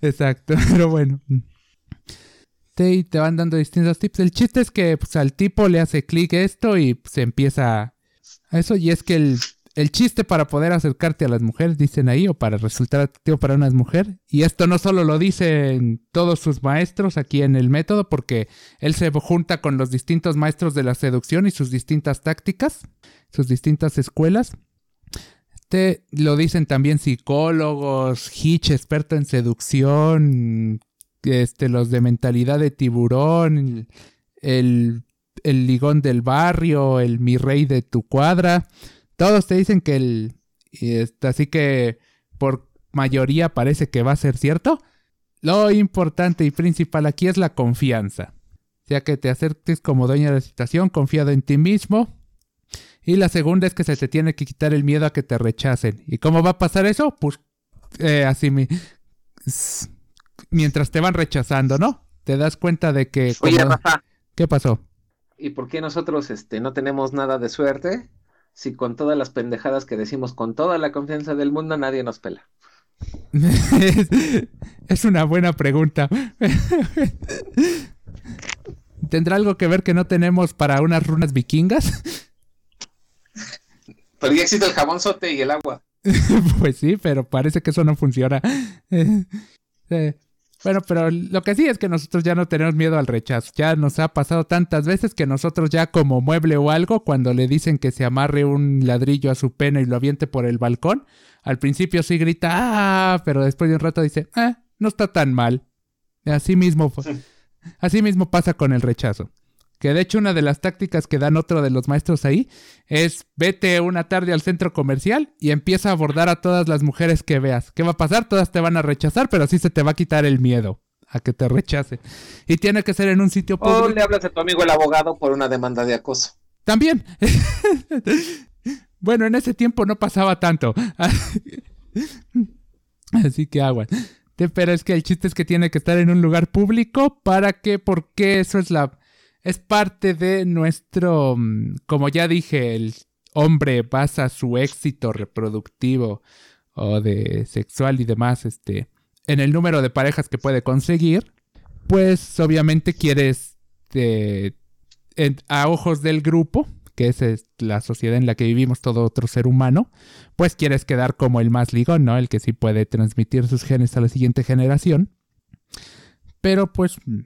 Exacto, pero bueno. Te, van dando distintos tips. El chiste es que pues, al tipo le hace clic esto y se empieza a eso. Y es que el, el chiste para poder acercarte a las mujeres, dicen ahí, o para resultar atractivo para una mujer. Y esto no solo lo dicen todos sus maestros aquí en el método, porque él se junta con los distintos maestros de la seducción y sus distintas tácticas, sus distintas escuelas. Este lo dicen también psicólogos, Hitch, experto en seducción, este, los de mentalidad de tiburón, el, el ligón del barrio, el mi rey de tu cuadra. Todos te dicen que el. y este, así que por mayoría parece que va a ser cierto. Lo importante y principal aquí es la confianza. O sea, que te acerques como dueño de la situación, confiado en ti mismo. Y la segunda es que se te tiene que quitar el miedo a que te rechacen. ¿Y cómo va a pasar eso? Pues eh, así mi- mientras te van rechazando, ¿no? Te das cuenta de que... Oye, como- Rafa, ¿Qué pasó? ¿y por qué nosotros este, no tenemos nada de suerte? Si con todas las pendejadas que decimos con toda la confianza del mundo nadie nos pela. es, una buena pregunta. ¿Tendrá algo que ver que no tenemos para unas runas vikingas? Pero ya existe el jabón sote y el agua. pues sí, pero parece que eso no funciona. Eh, eh, Bueno, pero lo que sí es que nosotros ya no tenemos miedo al rechazo. Ya nos ha pasado tantas veces que nosotros ya como mueble o algo, cuando le dicen que se amarre un ladrillo a su pene y lo aviente por el balcón, al principio sí grita, ah, pero después de un rato dice, ah, no está tan mal. Así mismo, así mismo pasa con el rechazo. Que de hecho una de las tácticas que dan otro de los maestros ahí es vete una tarde al centro comercial y empieza a abordar a todas las mujeres que veas. ¿Qué va a pasar? Todas te van a rechazar, pero sí se te va a quitar el miedo a que te rechacen. Y tiene que ser en un sitio O público. le hablas a tu amigo el abogado por una demanda de acoso. También. bueno, en ese tiempo no pasaba tanto. Así que agua. Pero es que el chiste es que tiene que estar en un lugar público para que, porque eso es la... Es parte de nuestro... mm, Como ya dije, el hombre basa su éxito reproductivo o de sexual y demás, este, en el número de parejas que puede conseguir. Pues obviamente quieres en- a ojos del grupo, que es es la sociedad en la que vivimos todo otro ser humano, pues quieres quedar como el más ligón, ¿no? El que sí puede transmitir sus genes a la siguiente generación. Pero pues, mm,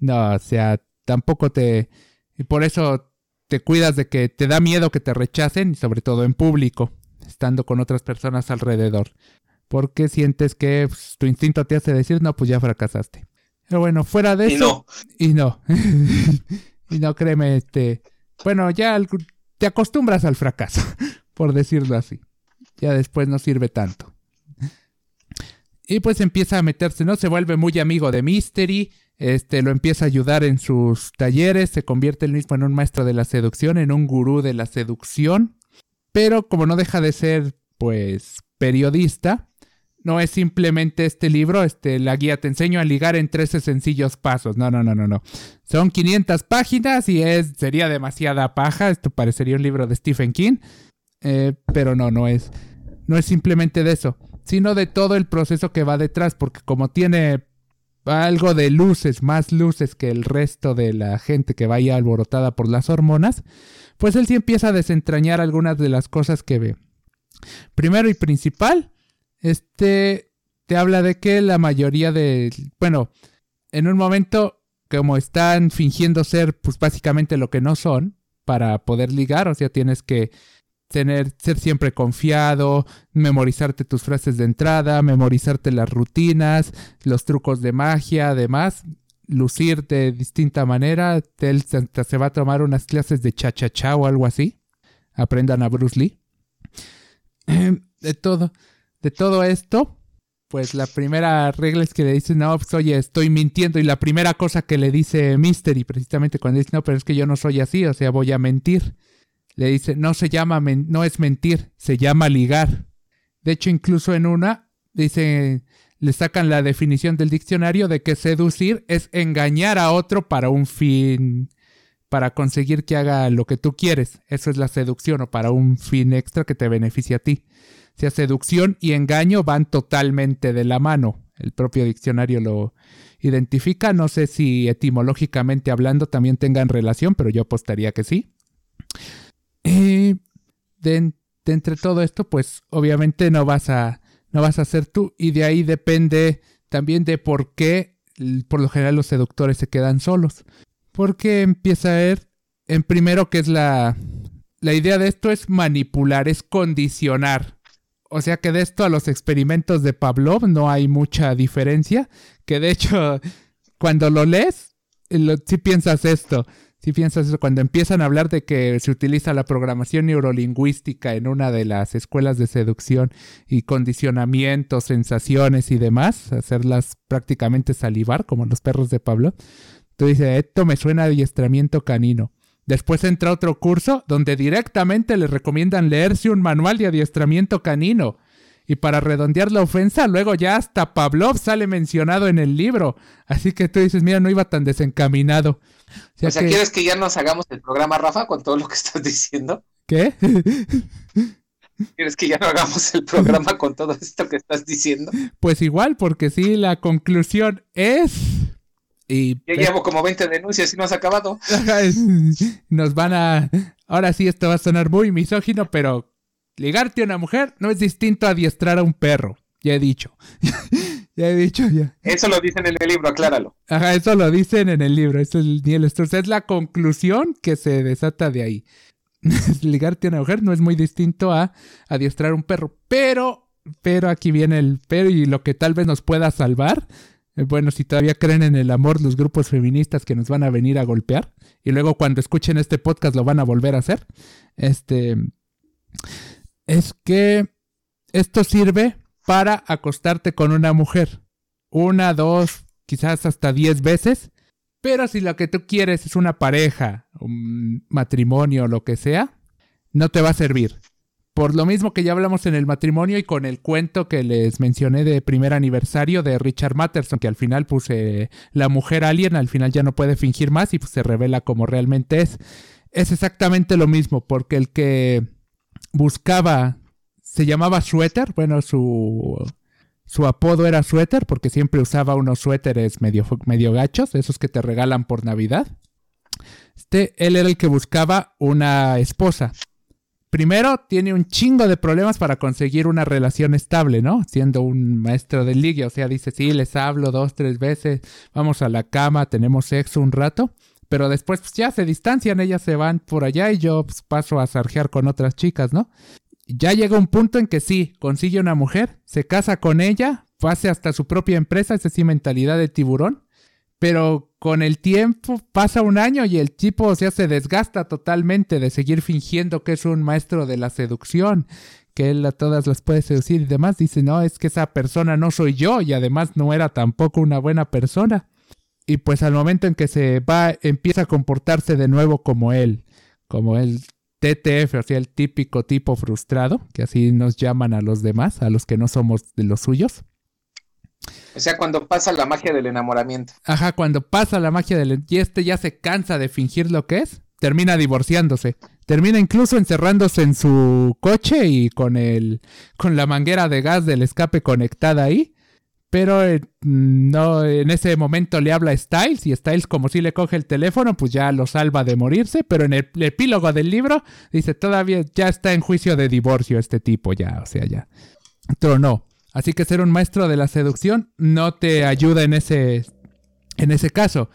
no, o sea, tampoco te... Y por eso te cuidas de que te da miedo que te rechacen, y sobre todo en público, estando con otras personas alrededor. Porque sientes que pues, tu instinto te hace decir, no, pues ya fracasaste. Pero bueno, fuera de Y eso... no. Y no. y no, créeme, este. Bueno, ya te acostumbras al fracaso, por decirlo así. Ya después no sirve tanto. Y pues empieza a meterse, ¿no? Se vuelve muy amigo de Mystery. Este lo empieza a ayudar en sus talleres. Se convierte él mismo en un maestro de la seducción, en un gurú de la seducción. Pero como no deja de ser, pues, periodista, no es simplemente este libro, este, la guía te enseño a ligar en 13 sencillos pasos. No, no, no, no, no. Son 500 páginas y es, sería demasiada paja. Esto parecería un libro de Stephen King. Eh, pero no, no es. No es simplemente de eso, sino de todo el proceso que va detrás, porque como tiene algo de luces, más luces que el resto de la gente que vaya alborotada por las hormonas, pues él sí empieza a desentrañar algunas de las cosas que ve. Primero y principal, este te habla de que la mayoría de, bueno, en un momento como están fingiendo ser pues básicamente lo que no son para poder ligar, o sea, tienes que tener ser siempre confiado, memorizarte tus frases de entrada, memorizarte las rutinas, los trucos de magia, además lucir de distinta manera, él se va a tomar unas clases de cha cha cha o algo así. Aprendan a Bruce Lee. De todo, de todo esto, pues la primera regla es que le dice, no, pues oye, estoy mintiendo. Y la primera cosa que le dice Mystery, precisamente cuando dice, no, pero es que yo no soy así, o sea, voy a mentir. Le dice, no se llama, no es mentir, se llama ligar. De hecho, incluso en una, dice, le sacan la definición del diccionario de que seducir es engañar a otro para un fin, para conseguir que haga lo que tú quieres. Eso es la seducción o para un fin extra que te beneficie a ti. O sea, seducción y engaño van totalmente de la mano. El propio diccionario lo identifica. No sé si etimológicamente hablando también tengan relación, pero yo apostaría que sí. Eh, de, de entre todo esto, pues obviamente no vas a no vas a ser tú y de ahí depende también de por qué por lo general los seductores se quedan solos. Porque empieza a ver en primero que es la la idea de esto es manipular, es condicionar. O sea que de esto a los experimentos de Pavlov no hay mucha diferencia, que de hecho cuando lo lees lo, sí piensas esto. Si piensas eso, cuando empiezan a hablar de que se utiliza la programación neurolingüística en una de las escuelas de seducción y condicionamiento, sensaciones y demás, hacerlas prácticamente salivar, como los perros de Pablo, tú dices, esto me suena adiestramiento canino. Después entra otro curso donde directamente le recomiendan leerse un manual de adiestramiento canino. Y para redondear la ofensa, luego ya hasta Pavlov sale mencionado en el libro. Así que tú dices, mira, no iba tan desencaminado. O sea, que- ¿quieres que ya nos hagamos el programa, Rafa, con todo lo que estás diciendo? ¿Qué? ¿Quieres que ya no hagamos el programa con todo esto que estás diciendo? Pues igual, porque sí, la conclusión es... Y Ya llevo como 20 denuncias y no has acabado. Nos van a... Ahora sí, esto va a sonar muy misógino, pero ligarte a una mujer no es distinto a adiestrar a un perro. Ya he dicho. Ya he dicho ya. Eso lo dicen en el libro, acláralo. Ajá, eso lo dicen en el libro. Eso es Sturz. Es la conclusión que se desata de ahí. Ligarte a una mujer no es muy distinto a adiestrar un perro. Pero, pero aquí viene el pero y lo que tal vez nos pueda salvar. eh, Bueno, si todavía creen en el amor los grupos feministas que nos van a venir a golpear. Y luego cuando escuchen este podcast lo van a volver a hacer. Este. Es que esto sirve para acostarte con una mujer. Una, dos, quizás hasta diez veces. Pero si lo que tú quieres es una pareja, un matrimonio, lo que sea, no te va a servir. Por lo mismo que ya hablamos en el matrimonio y con el cuento que les mencioné de primer aniversario de Richard Matterson, que al final puse la mujer alien, al final ya no puede fingir más y pues, se revela como realmente es. Es exactamente lo mismo, porque el que buscaba, se llamaba Suéter, bueno, su, su apodo era Suéter, porque siempre usaba unos suéteres medio, medio gachos, esos que te regalan por Navidad. Este, él era el que buscaba una esposa. Primero, tiene un chingo de problemas para conseguir una relación estable, ¿no? Siendo un maestro de ligue, o sea, dice, sí, les hablo dos, tres veces, vamos a la cama, tenemos sexo un rato, pero después pues, ya se distancian, ellas se van por allá y yo pues, paso a sarjear con otras chicas, ¿no? Ya llega un punto en que sí, consigue una mujer, se casa con ella, pase hasta su propia empresa, esa sí mentalidad de tiburón, pero con el tiempo pasa un año y el tipo, o se desgasta totalmente de seguir fingiendo que es un maestro de la seducción, que él a todas las puede seducir y demás. Dice, no, es que esa persona no soy yo y además no era tampoco una buena persona. Y pues al momento en que se va, empieza a comportarse de nuevo como él, como el TTF, o sea, el típico tipo frustrado, que así nos llaman a los demás, a los que no somos de los suyos. O sea, cuando pasa la magia del enamoramiento. Ajá, cuando pasa la magia del... Y este ya se cansa de fingir lo que es, termina divorciándose. Termina incluso encerrándose en su coche y con el... con la manguera de gas del escape conectada ahí. Pero eh, no, en ese momento le habla a Styles y Styles como si le coge el teléfono, pues ya lo salva de morirse. Pero en el, epílogo del libro dice, todavía ya está en juicio de divorcio este tipo ya, o sea, ya. Tronó. Así que ser un maestro de la seducción no te ayuda en ese, en ese caso.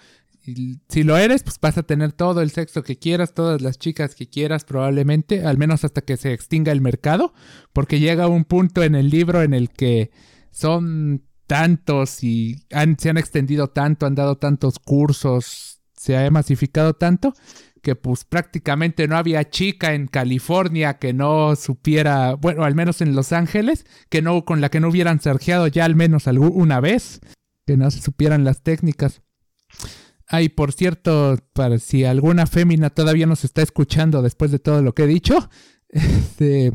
Si lo eres, pues vas a tener todo el sexo que quieras, todas las chicas que quieras probablemente, al menos hasta que se extinga el mercado, porque llega un punto en el libro en el que son tantos y se han extendido tanto, han dado tantos cursos, se ha masificado tanto, que pues prácticamente no había chica en California que no supiera, bueno, al menos en Los Ángeles, que no con la que no hubieran sarjeado ya al menos alguna vez, que no se supieran las técnicas. Ay, por cierto, para si alguna fémina todavía nos está escuchando después de todo lo que he dicho, este,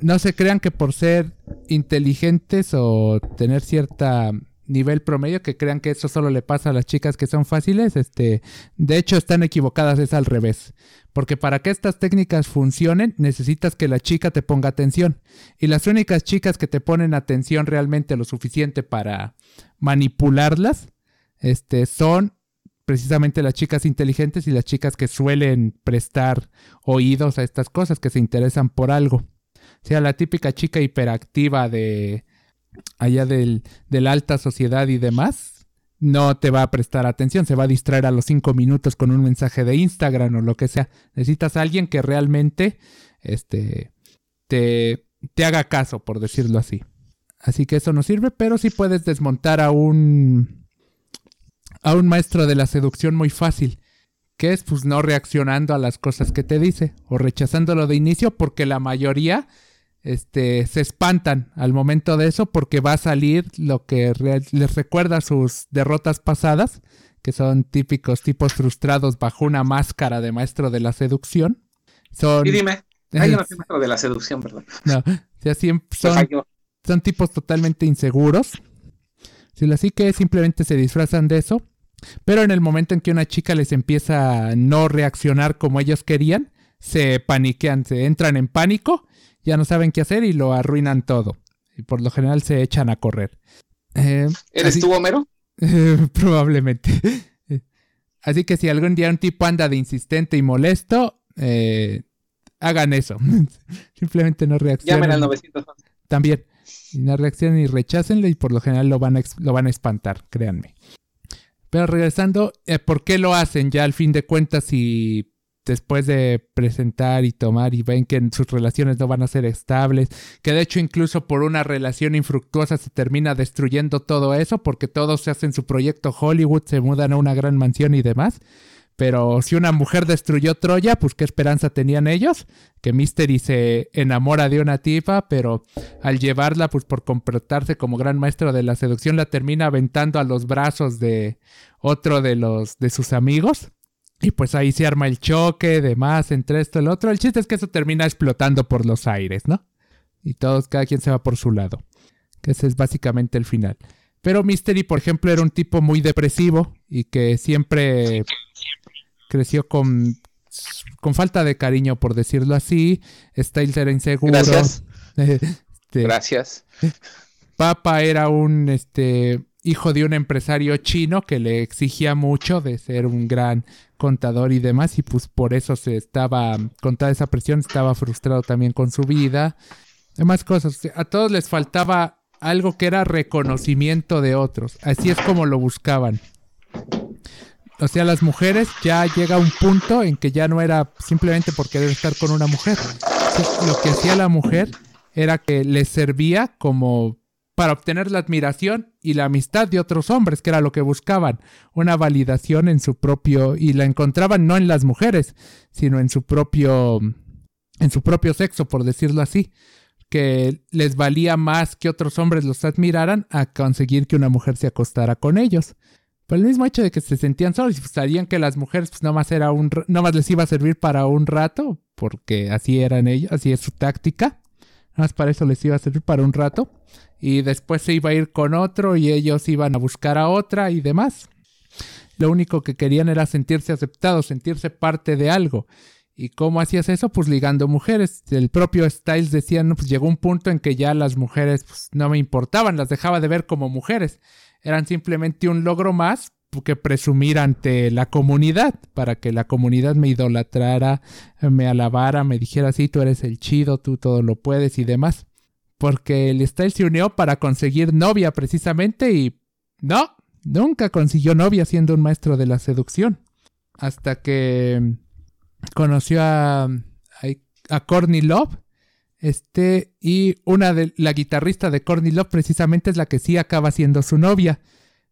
no se crean que por ser inteligentes o tener cierta nivel promedio que crean que eso solo le pasa a las chicas que son fáciles, este, de hecho están equivocadas, es al revés. Porque para que estas técnicas funcionen, necesitas que la chica te ponga atención. Y las únicas chicas que te ponen atención realmente lo suficiente para manipularlas, este, son precisamente las chicas inteligentes y las chicas que suelen prestar oídos a estas cosas, que se interesan por algo. Sea, la típica chica hiperactiva de allá del, de la alta sociedad y demás, no te va a prestar atención, se va a distraer a los cinco minutos con un mensaje de Instagram o lo que sea. Necesitas a alguien que realmente este, te, te haga caso, por decirlo así. Así que eso no sirve, pero sí puedes desmontar a un a un maestro de la seducción muy fácil, que es pues no reaccionando a las cosas que te dice o rechazándolo de inicio porque la mayoría este, se espantan al momento de eso porque va a salir lo que re- les recuerda sus derrotas pasadas, que son típicos tipos frustrados bajo una máscara de maestro de la seducción. Son, Y dime, hay un maestro de la seducción, ¿verdad? no, o sea, siempre Me son, son tipos totalmente inseguros. Sí, Así que simplemente se disfrazan de eso. Pero en el momento en que una chica les empieza a no reaccionar como ellos querían, se paniquean, se entran en pánico, ya no saben qué hacer y lo arruinan todo. Y por lo general se echan a correr. Eh, ¿Eres así- tú, Homero? probablemente. Así que si algún día un tipo anda de insistente y molesto, eh, hagan eso. Simplemente no reaccionen. Llamen al 911. También. Y no reaccionen y rechácenle y por lo general lo van a, lo van a espantar, créanme. Pero regresando, eh, ¿por qué lo hacen ya al fin de cuentas y después de presentar y tomar y ven que sus relaciones no van a ser estables, que de hecho incluso por una relación infructuosa se termina destruyendo todo eso porque todos se hacen su proyecto Hollywood, se mudan a una gran mansión y demás? Pero si una mujer destruyó Troya, pues qué esperanza tenían ellos, que Mystery se enamora de una tipa, pero al llevarla, pues por comportarse como gran maestro de la seducción, la termina aventando a los brazos de otro de los de sus amigos. Y pues ahí se arma el choque, demás, entre esto y el otro. El chiste es que eso termina explotando por los aires, ¿no? Y todos, cada quien se va por su lado. Que ese es básicamente el final. Pero Mystery, por ejemplo, era un tipo muy depresivo y que siempre creció con, con falta de cariño, por decirlo así. Styles era inseguro. Gracias. Este, Gracias. Papa era un este hijo de un empresario chino que le exigía mucho de ser un gran contador y demás y pues por eso se estaba con toda esa presión estaba frustrado también con su vida. Demás cosas a todos les faltaba algo que era reconocimiento de otros. Así es como lo buscaban. O sea las mujeres ya llega un punto en que ya no era simplemente por querer estar con una mujer. Lo que hacía la mujer era que les servía como para obtener la admiración y la amistad de otros hombres, que era lo que buscaban, una validación en su propio y la encontraban no en las mujeres, sino en su propio en su propio sexo, por decirlo así, que les valía más que otros hombres los admiraran a conseguir que una mujer se acostara con ellos. Por el mismo hecho de que se sentían solos y sabían que las mujeres pues nomás era un nomás les iba a servir para un rato, porque así eran ellos, así es su táctica. Nada más para eso les iba a servir para un rato. Y después se iba a ir con otro y ellos iban a buscar a otra y demás. Lo único que querían era sentirse aceptados, sentirse parte de algo. ¿Y cómo hacías eso? Pues ligando mujeres. El propio Styles decía, no, pues llegó un punto en que ya las mujeres pues, no me importaban, las dejaba de ver como mujeres. Eran simplemente un logro más que presumir ante la comunidad, para que la comunidad me idolatrara, me alabara, me dijera, sí, tú eres el chido, tú todo lo puedes y demás. Porque el Styles se unió para conseguir novia precisamente y no, nunca consiguió novia siendo un maestro de la seducción. Hasta que conoció a, a, a Courtney Love. Este, y una de la guitarrista de Courtney Love precisamente es la que sí acaba siendo su novia.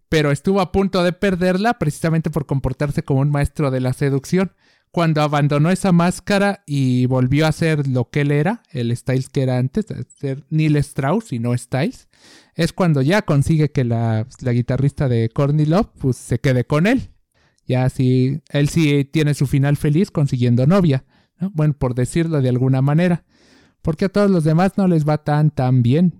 Pero estuvo a punto de perderla precisamente por comportarse como un maestro de la seducción. Cuando abandonó esa máscara y volvió a ser lo que él era, el Styles que era antes, ser Neil Strauss y no Styles, es cuando ya consigue que la, la guitarrista de Courtney Love pues, se quede con él. Ya sí, él sí tiene su final feliz consiguiendo novia, ¿no? Bueno, por decirlo de alguna manera. Porque a todos los demás no les va tan tan bien.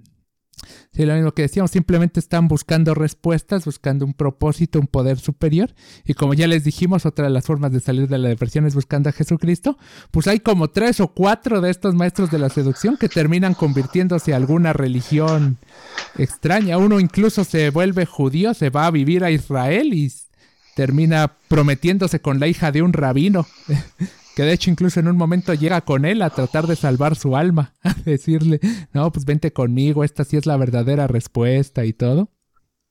Sí, lo mismo que decíamos, simplemente están buscando respuestas, buscando un propósito, un poder superior. Y como ya les dijimos, otra de las formas de salir de la depresión es buscando a Jesucristo. Pues hay como tres o cuatro de estos maestros de la seducción que terminan convirtiéndose a alguna religión extraña. Uno incluso se vuelve judío, se va a vivir a Israel y termina prometiéndose con la hija de un rabino. que de hecho incluso en un momento llega con él a tratar de salvar su alma, a decirle, no, pues vente conmigo, esta sí es la verdadera respuesta y todo.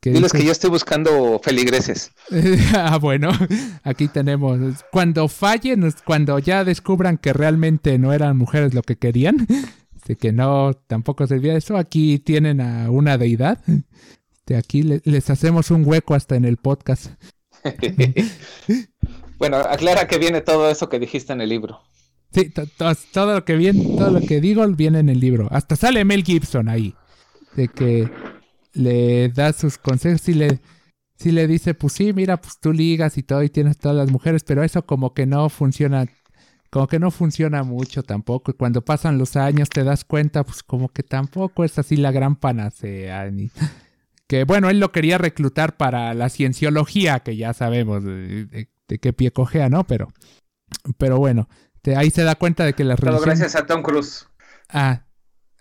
Que Diles dice- que yo estoy buscando feligreses. ah, bueno, aquí tenemos. Cuando fallen, cuando ya descubran que realmente no eran mujeres lo que querían, de que no, tampoco servía eso, aquí tienen a una deidad. De aquí le- les hacemos un hueco hasta en el podcast. Bueno, aclara que viene todo eso que dijiste en el libro. Sí, to- to- todo lo que viene, todo lo que digo viene en el libro. Hasta sale Mel Gibson ahí. De que le da sus consejos y le, le dice, pues sí, mira, pues tú ligas y todo y tienes todas las mujeres, pero eso como que no funciona, como que no funciona mucho tampoco. Y cuando pasan los años te das cuenta, pues como que tampoco es así la gran panacea. Ni... Que bueno, él lo quería reclutar para la cienciología, que ya sabemos de qué pie cojea, ¿no? Pero, pero bueno, te- ahí se da cuenta de que la Todo gracias a Tom Cruise. Ah,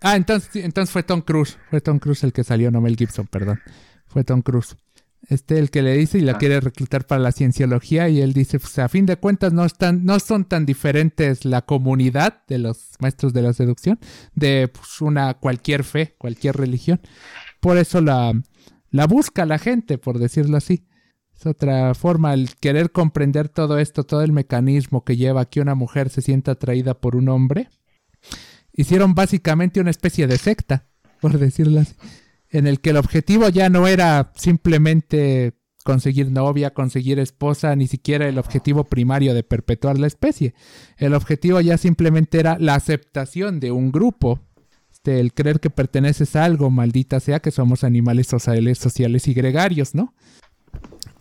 ah entonces, entonces fue Tom Cruise. Fue Tom Cruise el que salió, no Mel Gibson, perdón. Fue Tom Cruise. Este, el que le dice y la Ah. quiere reclutar para la cienciología y él dice, pues a fin de cuentas no están, no son tan diferentes la comunidad de los maestros de la seducción de pues, una cualquier fe, cualquier religión. Por eso la, la busca la gente, por decirlo así. Otra forma, el querer comprender todo esto, todo el mecanismo que lleva a que una mujer se sienta atraída por un hombre. Hicieron básicamente una especie de secta, por decirlo así, en el que el objetivo ya no era simplemente conseguir novia, conseguir esposa, ni siquiera el objetivo primario de perpetuar la especie. El objetivo ya simplemente era la aceptación de un grupo, este, el creer que perteneces a algo, maldita sea que somos animales sociales, sociales y gregarios, ¿no?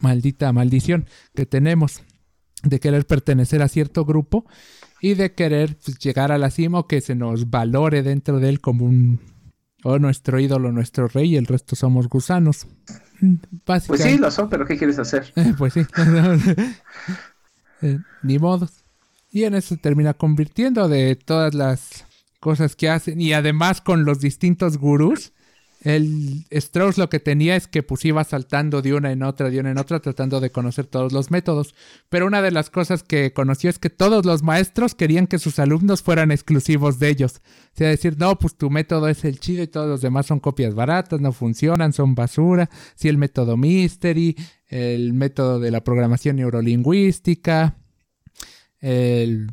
Maldita maldición que tenemos de querer pertenecer a cierto grupo y de querer pues, llegar a la cima o que se nos valore dentro de él como un o nuestro ídolo, nuestro rey y el resto somos gusanos. Pues Básicamente. sí, lo son, pero ¿qué quieres hacer? Eh, pues sí. Eh, ni modos. Y en eso termina convirtiendo de todas las cosas que hacen. Y además con los distintos gurús. El Strauss lo que tenía es que pues iba saltando de una en otra, de una en otra, tratando de conocer todos los métodos. Pero una de las cosas que conoció es que todos los maestros querían que sus alumnos fueran exclusivos de ellos. O sea, decir, no, pues tu método es el chido y todos los demás son copias baratas, no funcionan, son basura. Sí, el método Mystery, el método de la programación neurolingüística, el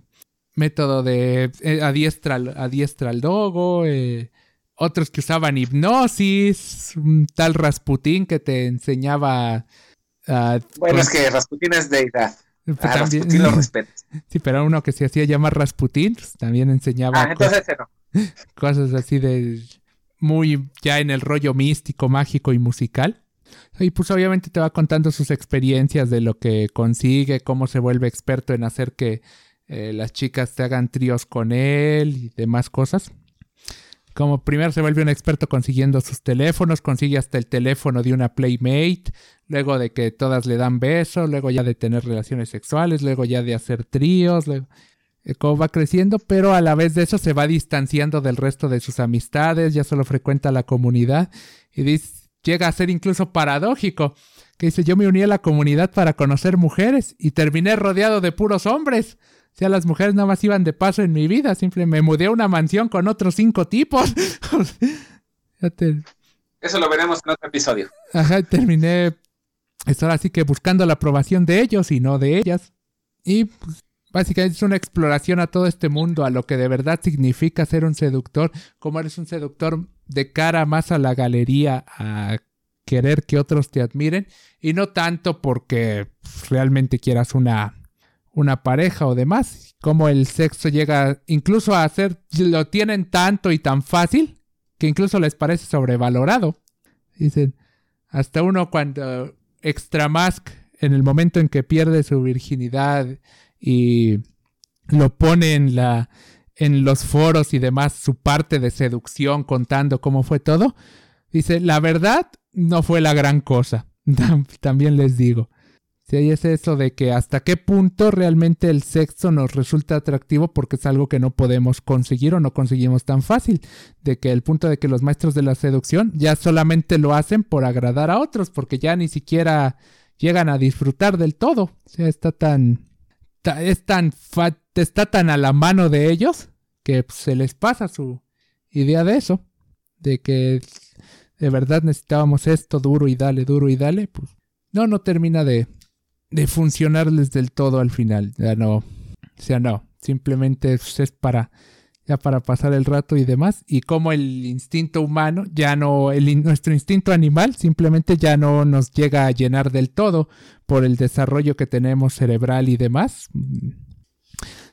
método de eh, adiestra al dogo, eh, otros que usaban hipnosis, un tal Rasputín que te enseñaba a... Bueno, es que Rasputín es deidad. pues, Ah, también- Rasputín lo respetas. Sí, pero uno que se hacía llamar Rasputín, pues, también enseñaba Ah, entonces ese no. cosas así de muy ya en el rollo místico, mágico y musical. Y pues obviamente te va contando sus experiencias de lo que consigue, cómo se vuelve experto en hacer que eh, las chicas te hagan tríos con él y demás cosas. Como primero se vuelve un experto consiguiendo sus teléfonos, consigue hasta el teléfono de una playmate, luego de que todas le dan besos, luego ya de tener relaciones sexuales, luego ya de hacer tríos, luego eh, cómo va creciendo, pero a la vez de eso se va distanciando del resto de sus amistades, ya solo frecuenta la comunidad y dice- llega a ser incluso paradójico, que dice yo me uní a la comunidad para conocer mujeres y terminé rodeado de puros hombres. O sea, las mujeres nada más iban de paso en mi vida, siempre me mudé a una mansión con otros cinco tipos. Eso lo veremos en otro episodio. Ajá, terminé. Es ahora sí que buscando la aprobación de ellos y no de ellas. Y pues, básicamente es una exploración a todo este mundo, a lo que de verdad significa ser un seductor. Cómo eres un seductor de cara más a la galería, a querer que otros te admiren. Y no tanto porque pues, realmente quieras una, una pareja o demás. Como el sexo llega incluso a ser. Lo tienen tanto y tan fácil que incluso les parece sobrevalorado. Dicen, hasta uno cuando Extra Mask, en el momento en que pierde su virginidad y lo pone en la en los foros y demás su parte de seducción contando cómo fue todo, dice, la verdad no fue la gran cosa. Tam- También les digo. Si hay es eso de que hasta qué punto realmente el sexo nos resulta atractivo porque es algo que no podemos conseguir o no conseguimos tan fácil. De que el punto de que los maestros de la seducción ya solamente lo hacen por agradar a otros porque ya ni siquiera llegan a disfrutar del todo. O sea, está tan... ta- es tan... está tan a la mano de ellos que pues, se les pasa su idea de eso. De que de verdad necesitábamos esto duro y dale, duro y dale. Pues no, no termina de, de funcionarles del todo al final. Ya no. O sea, no. Simplemente es, es para. Ya para pasar el rato y demás. Y como el instinto humano, ya no. El, nuestro instinto animal simplemente ya no nos llega a llenar del todo por el desarrollo que tenemos cerebral y demás. Mm.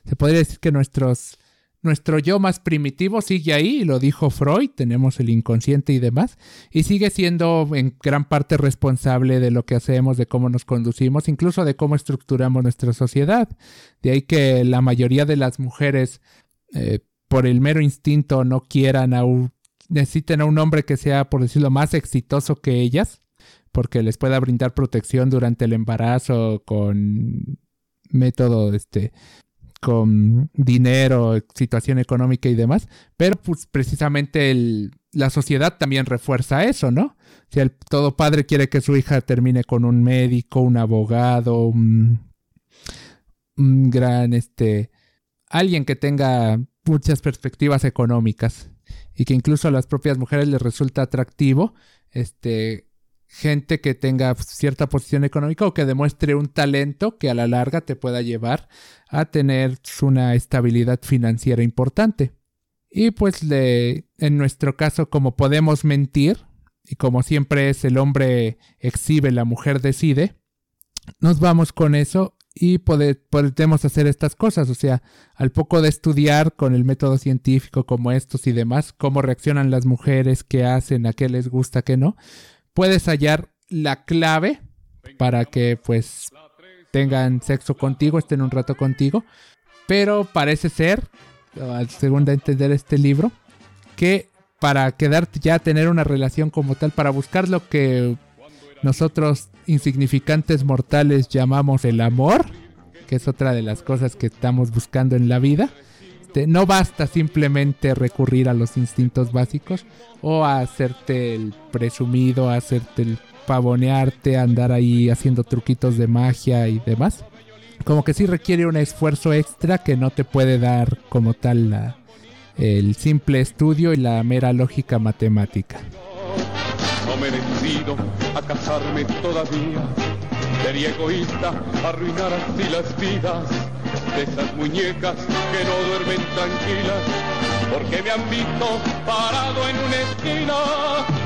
Se podría decir que nuestros. Nuestro yo más primitivo sigue ahí, lo dijo Freud, tenemos el inconsciente y demás, y sigue siendo en gran parte responsable de lo que hacemos, de cómo nos conducimos, incluso de cómo estructuramos nuestra sociedad. De ahí que la mayoría de las mujeres, eh, por el mero instinto, no quieran a un, necesiten a un hombre que sea, por decirlo, más exitoso que ellas, porque les pueda brindar protección durante el embarazo con método, este, con dinero, situación económica y demás, pero pues precisamente el, la sociedad también refuerza eso, ¿no? Si el todo padre quiere que su hija termine con un médico, un abogado, un, gran, este, alguien que tenga muchas perspectivas económicas y que incluso a las propias mujeres les resulta atractivo, este, gente que tenga cierta posición económica o que demuestre un talento que a la larga te pueda llevar a tener una estabilidad financiera importante. Y pues le, en nuestro caso, como podemos mentir, y como siempre es el hombre exhibe, la mujer decide, nos vamos con eso y pode- podemos hacer estas cosas. O sea, al poco de estudiar con el método científico como estos y demás, cómo reaccionan las mujeres, qué hacen, a qué les gusta, qué no, puedes hallar la clave para que pues tengan sexo contigo, estén un rato contigo. Pero parece ser, al segundo a entender este libro, que para quedarte ya tener una relación como tal, para buscar lo que nosotros insignificantes mortales llamamos el amor, que es otra de las cosas que estamos buscando en la vida, este, no basta simplemente recurrir a los instintos básicos o a hacerte el presumido, a hacerte el pavonearte, andar ahí haciendo truquitos de magia y demás. Como que sí requiere un esfuerzo extra que no te puede dar como tal el simple estudio y la mera lógica matemática. No me he decidido a casarme todavía. Sería egoísta arruinar así las vidas de esas muñecas que no duermen tranquilas. Porque me han visto parado en una esquina.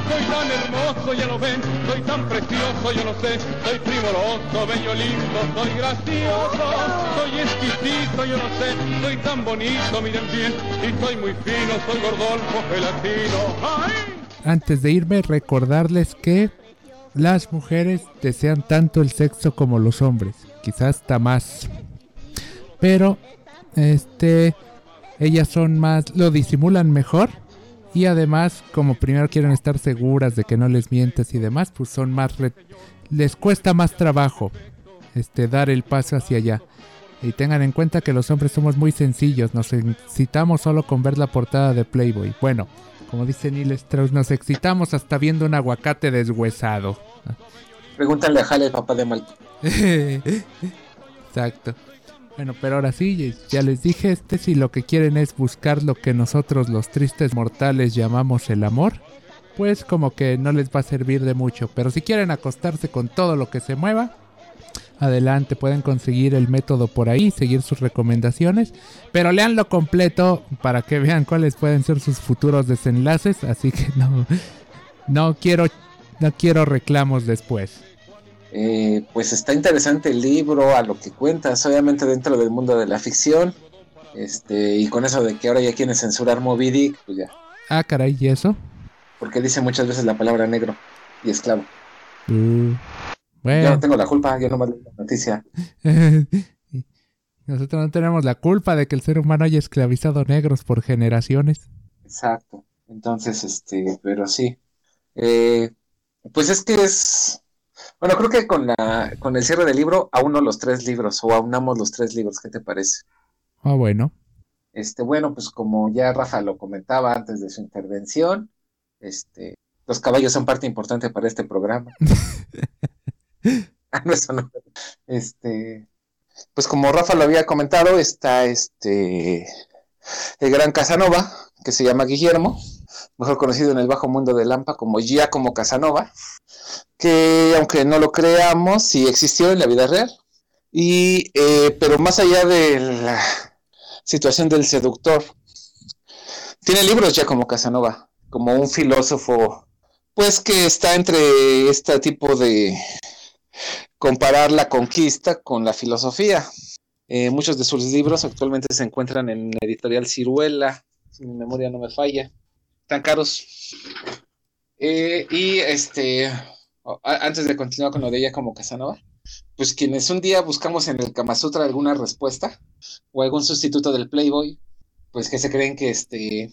Soy tan hermoso, ya lo ven, soy tan precioso, yo lo sé. Soy primoroso, bello, lindo, soy gracioso. Soy exquisito, yo lo sé. Soy tan bonito, miren bien. Y soy muy fino, soy gordolfo, gelatino. Antes de irme, recordarles que las mujeres desean tanto el sexo como los hombres, quizás hasta más. Pero, este, ellas son más, lo disimulan mejor y además, como primero quieren estar seguras de que no les mientes y demás, pues son más, re- les cuesta más trabajo, este, dar el paso hacia allá. Y tengan en cuenta que los hombres somos muy sencillos, nos excitamos solo con ver la portada de Playboy. Bueno, como dice Neil Strauss, nos excitamos hasta viendo un aguacate deshuesado. Pregúntale a Jale, papá de Malto. Exacto. Bueno, pero ahora sí, ya les dije, este si lo que quieren es buscar lo que nosotros los tristes mortales llamamos el amor, pues como que no les va a servir de mucho. Pero si quieren acostarse con todo lo que se mueva, adelante, pueden conseguir el método por ahí, seguir sus recomendaciones, pero leanlo completo para que vean cuáles pueden ser sus futuros desenlaces, así que no, no quiero, no quiero reclamos después. Eh, pues está interesante el libro, a lo que cuentas, obviamente dentro del mundo de la ficción. Este, y con eso de que ahora ya quieren censurar Moby Dick, pues ya. Ah, caray, ¿y eso? Porque dice muchas veces la palabra negro y esclavo. Yo bueno. no tengo la culpa, yo nomás leo la noticia. Nosotros no tenemos la culpa de que el ser humano haya esclavizado negros por generaciones. Exacto. Entonces, este, pero sí. Eh, pues es que es. Bueno, creo que con la, con el cierre del libro, auno los tres libros, o aunamos los tres libros, ¿qué te parece? Ah, bueno. Este, bueno, pues como ya Rafa lo comentaba antes de su intervención, este, los caballos son parte importante para este programa. Ah, no, eso no. Este, pues como Rafa lo había comentado, está este el gran Casanova, que se llama Guillermo, mejor conocido en el bajo mundo de Lampa como Giacomo Casanova, que aunque no lo creamos, sí existió en la vida real. Y, eh, pero más allá de la situación del seductor, tiene libros ya como Casanova, como un filósofo, pues que está entre este tipo de comparar la conquista con la filosofía. Eh, muchos de sus libros actualmente se encuentran en editorial Ciruela, si mi memoria no me falla. Tan caros. Eh, y este, antes de continuar con lo de ella como Casanova, pues quienes un día buscamos en el Kama Sutra alguna respuesta o algún sustituto del Playboy, pues que se creen que este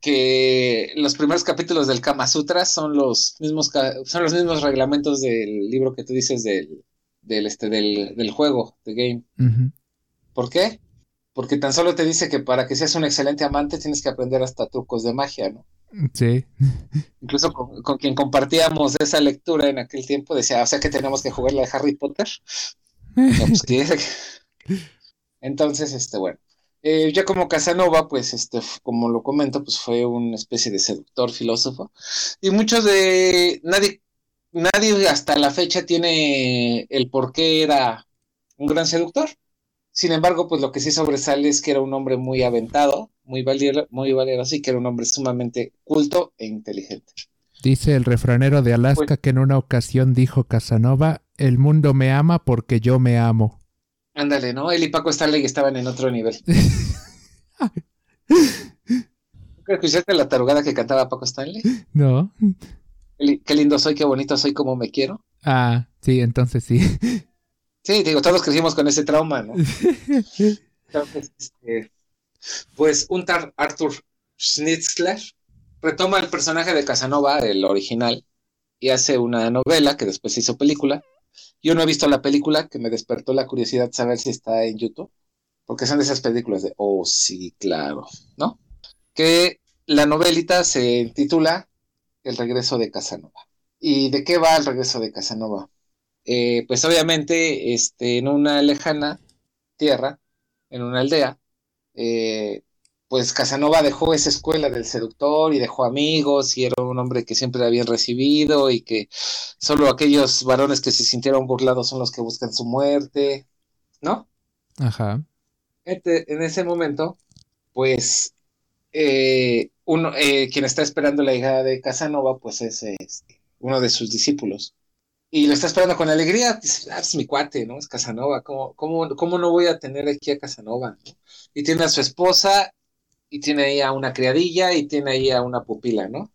que los primeros capítulos del Kama Sutra son los mismos son los mismos reglamentos del libro que tú dices del del este del, del juego, de game. ¿Por qué? Porque tan solo te dice que para que seas un excelente amante tienes que aprender hasta trucos de magia, ¿no? Sí. Incluso con, con quien compartíamos esa lectura en aquel tiempo decía, o sea que tenemos que jugar la de Harry Potter. No, pues, ¿qué? Entonces, este, bueno, eh, ya como Casanova, pues, este, como lo comento, pues fue una especie de seductor filósofo. Y muchos de, nadie, nadie hasta la fecha tiene el por qué era un gran seductor. Sin embargo, pues lo que sí sobresale es que era un hombre muy aventado, muy valiero, muy valeroso y que era un hombre sumamente culto e inteligente. Dice el refranero de Alaska que en una ocasión dijo Casanova, el mundo me ama porque yo me amo. Ándale, ¿no? Él y Paco Stanley estaban en otro nivel. ¿Nunca escuchaste la tarugada que cantaba Paco Stanley? ¿No? Qué li- Qué lindo soy, qué bonito soy, como me quiero. Ah, sí, entonces sí. Sí, digo, todos crecimos con ese trauma, ¿no? Entonces, este, pues un tal Arthur Schnitzler retoma el personaje de Casanova, el original, y hace una novela que después se hizo película. Yo no he visto la película, que me despertó la curiosidad de saber si está en YouTube, porque son de esas películas de, oh, sí, claro, ¿no? Que la novelita se titula El regreso de Casanova. ¿Y de qué va el regreso de Casanova? Eh, pues obviamente, este, en una lejana tierra, en una aldea, eh, pues Casanova dejó esa escuela del seductor y dejó amigos y era un hombre que siempre bien recibido y que solo aquellos varones que se sintieron burlados son los que buscan su muerte, ¿no? Ajá. Este- en ese momento, pues eh, uno, eh, quien está esperando la hija de Casanova, pues es este, uno de sus discípulos. Y lo está esperando con alegría, dice, ah, es mi cuate, ¿no? Es Casanova, ¿cómo, cómo, cómo no voy a tener aquí a Casanova? ¿no? Y tiene a su esposa, y tiene ahí a una criadilla, y tiene ahí a una pupila, ¿no?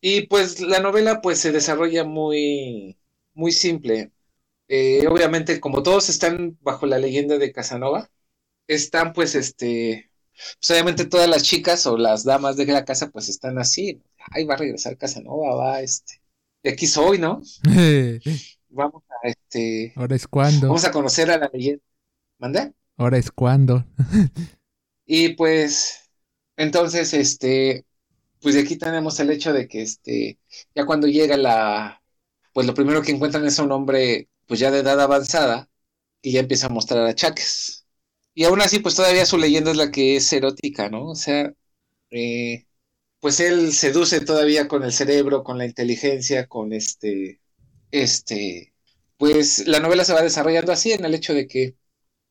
Y pues la novela pues se desarrolla muy, muy simple. Eh, obviamente, como todos están bajo la leyenda de Casanova, están pues este, pues obviamente todas las chicas o las damas de la casa pues están así, ay, va a regresar Casanova, va, este, de aquí soy, ¿no? Vamos a, este, Ahora es cuando. vamos a conocer a la leyenda. ¿Mande? Ahora es cuando. Y pues, entonces, este, pues de aquí tenemos el hecho de que, este, ya cuando llega la, pues lo primero que encuentran es un hombre, pues ya de edad avanzada, y ya empieza a mostrar achaques. Y aún así, pues todavía su leyenda es la que es erótica, ¿no? O sea, eh, pues él seduce todavía con el cerebro, con la inteligencia, con este, este, pues la novela se va desarrollando así en el hecho de que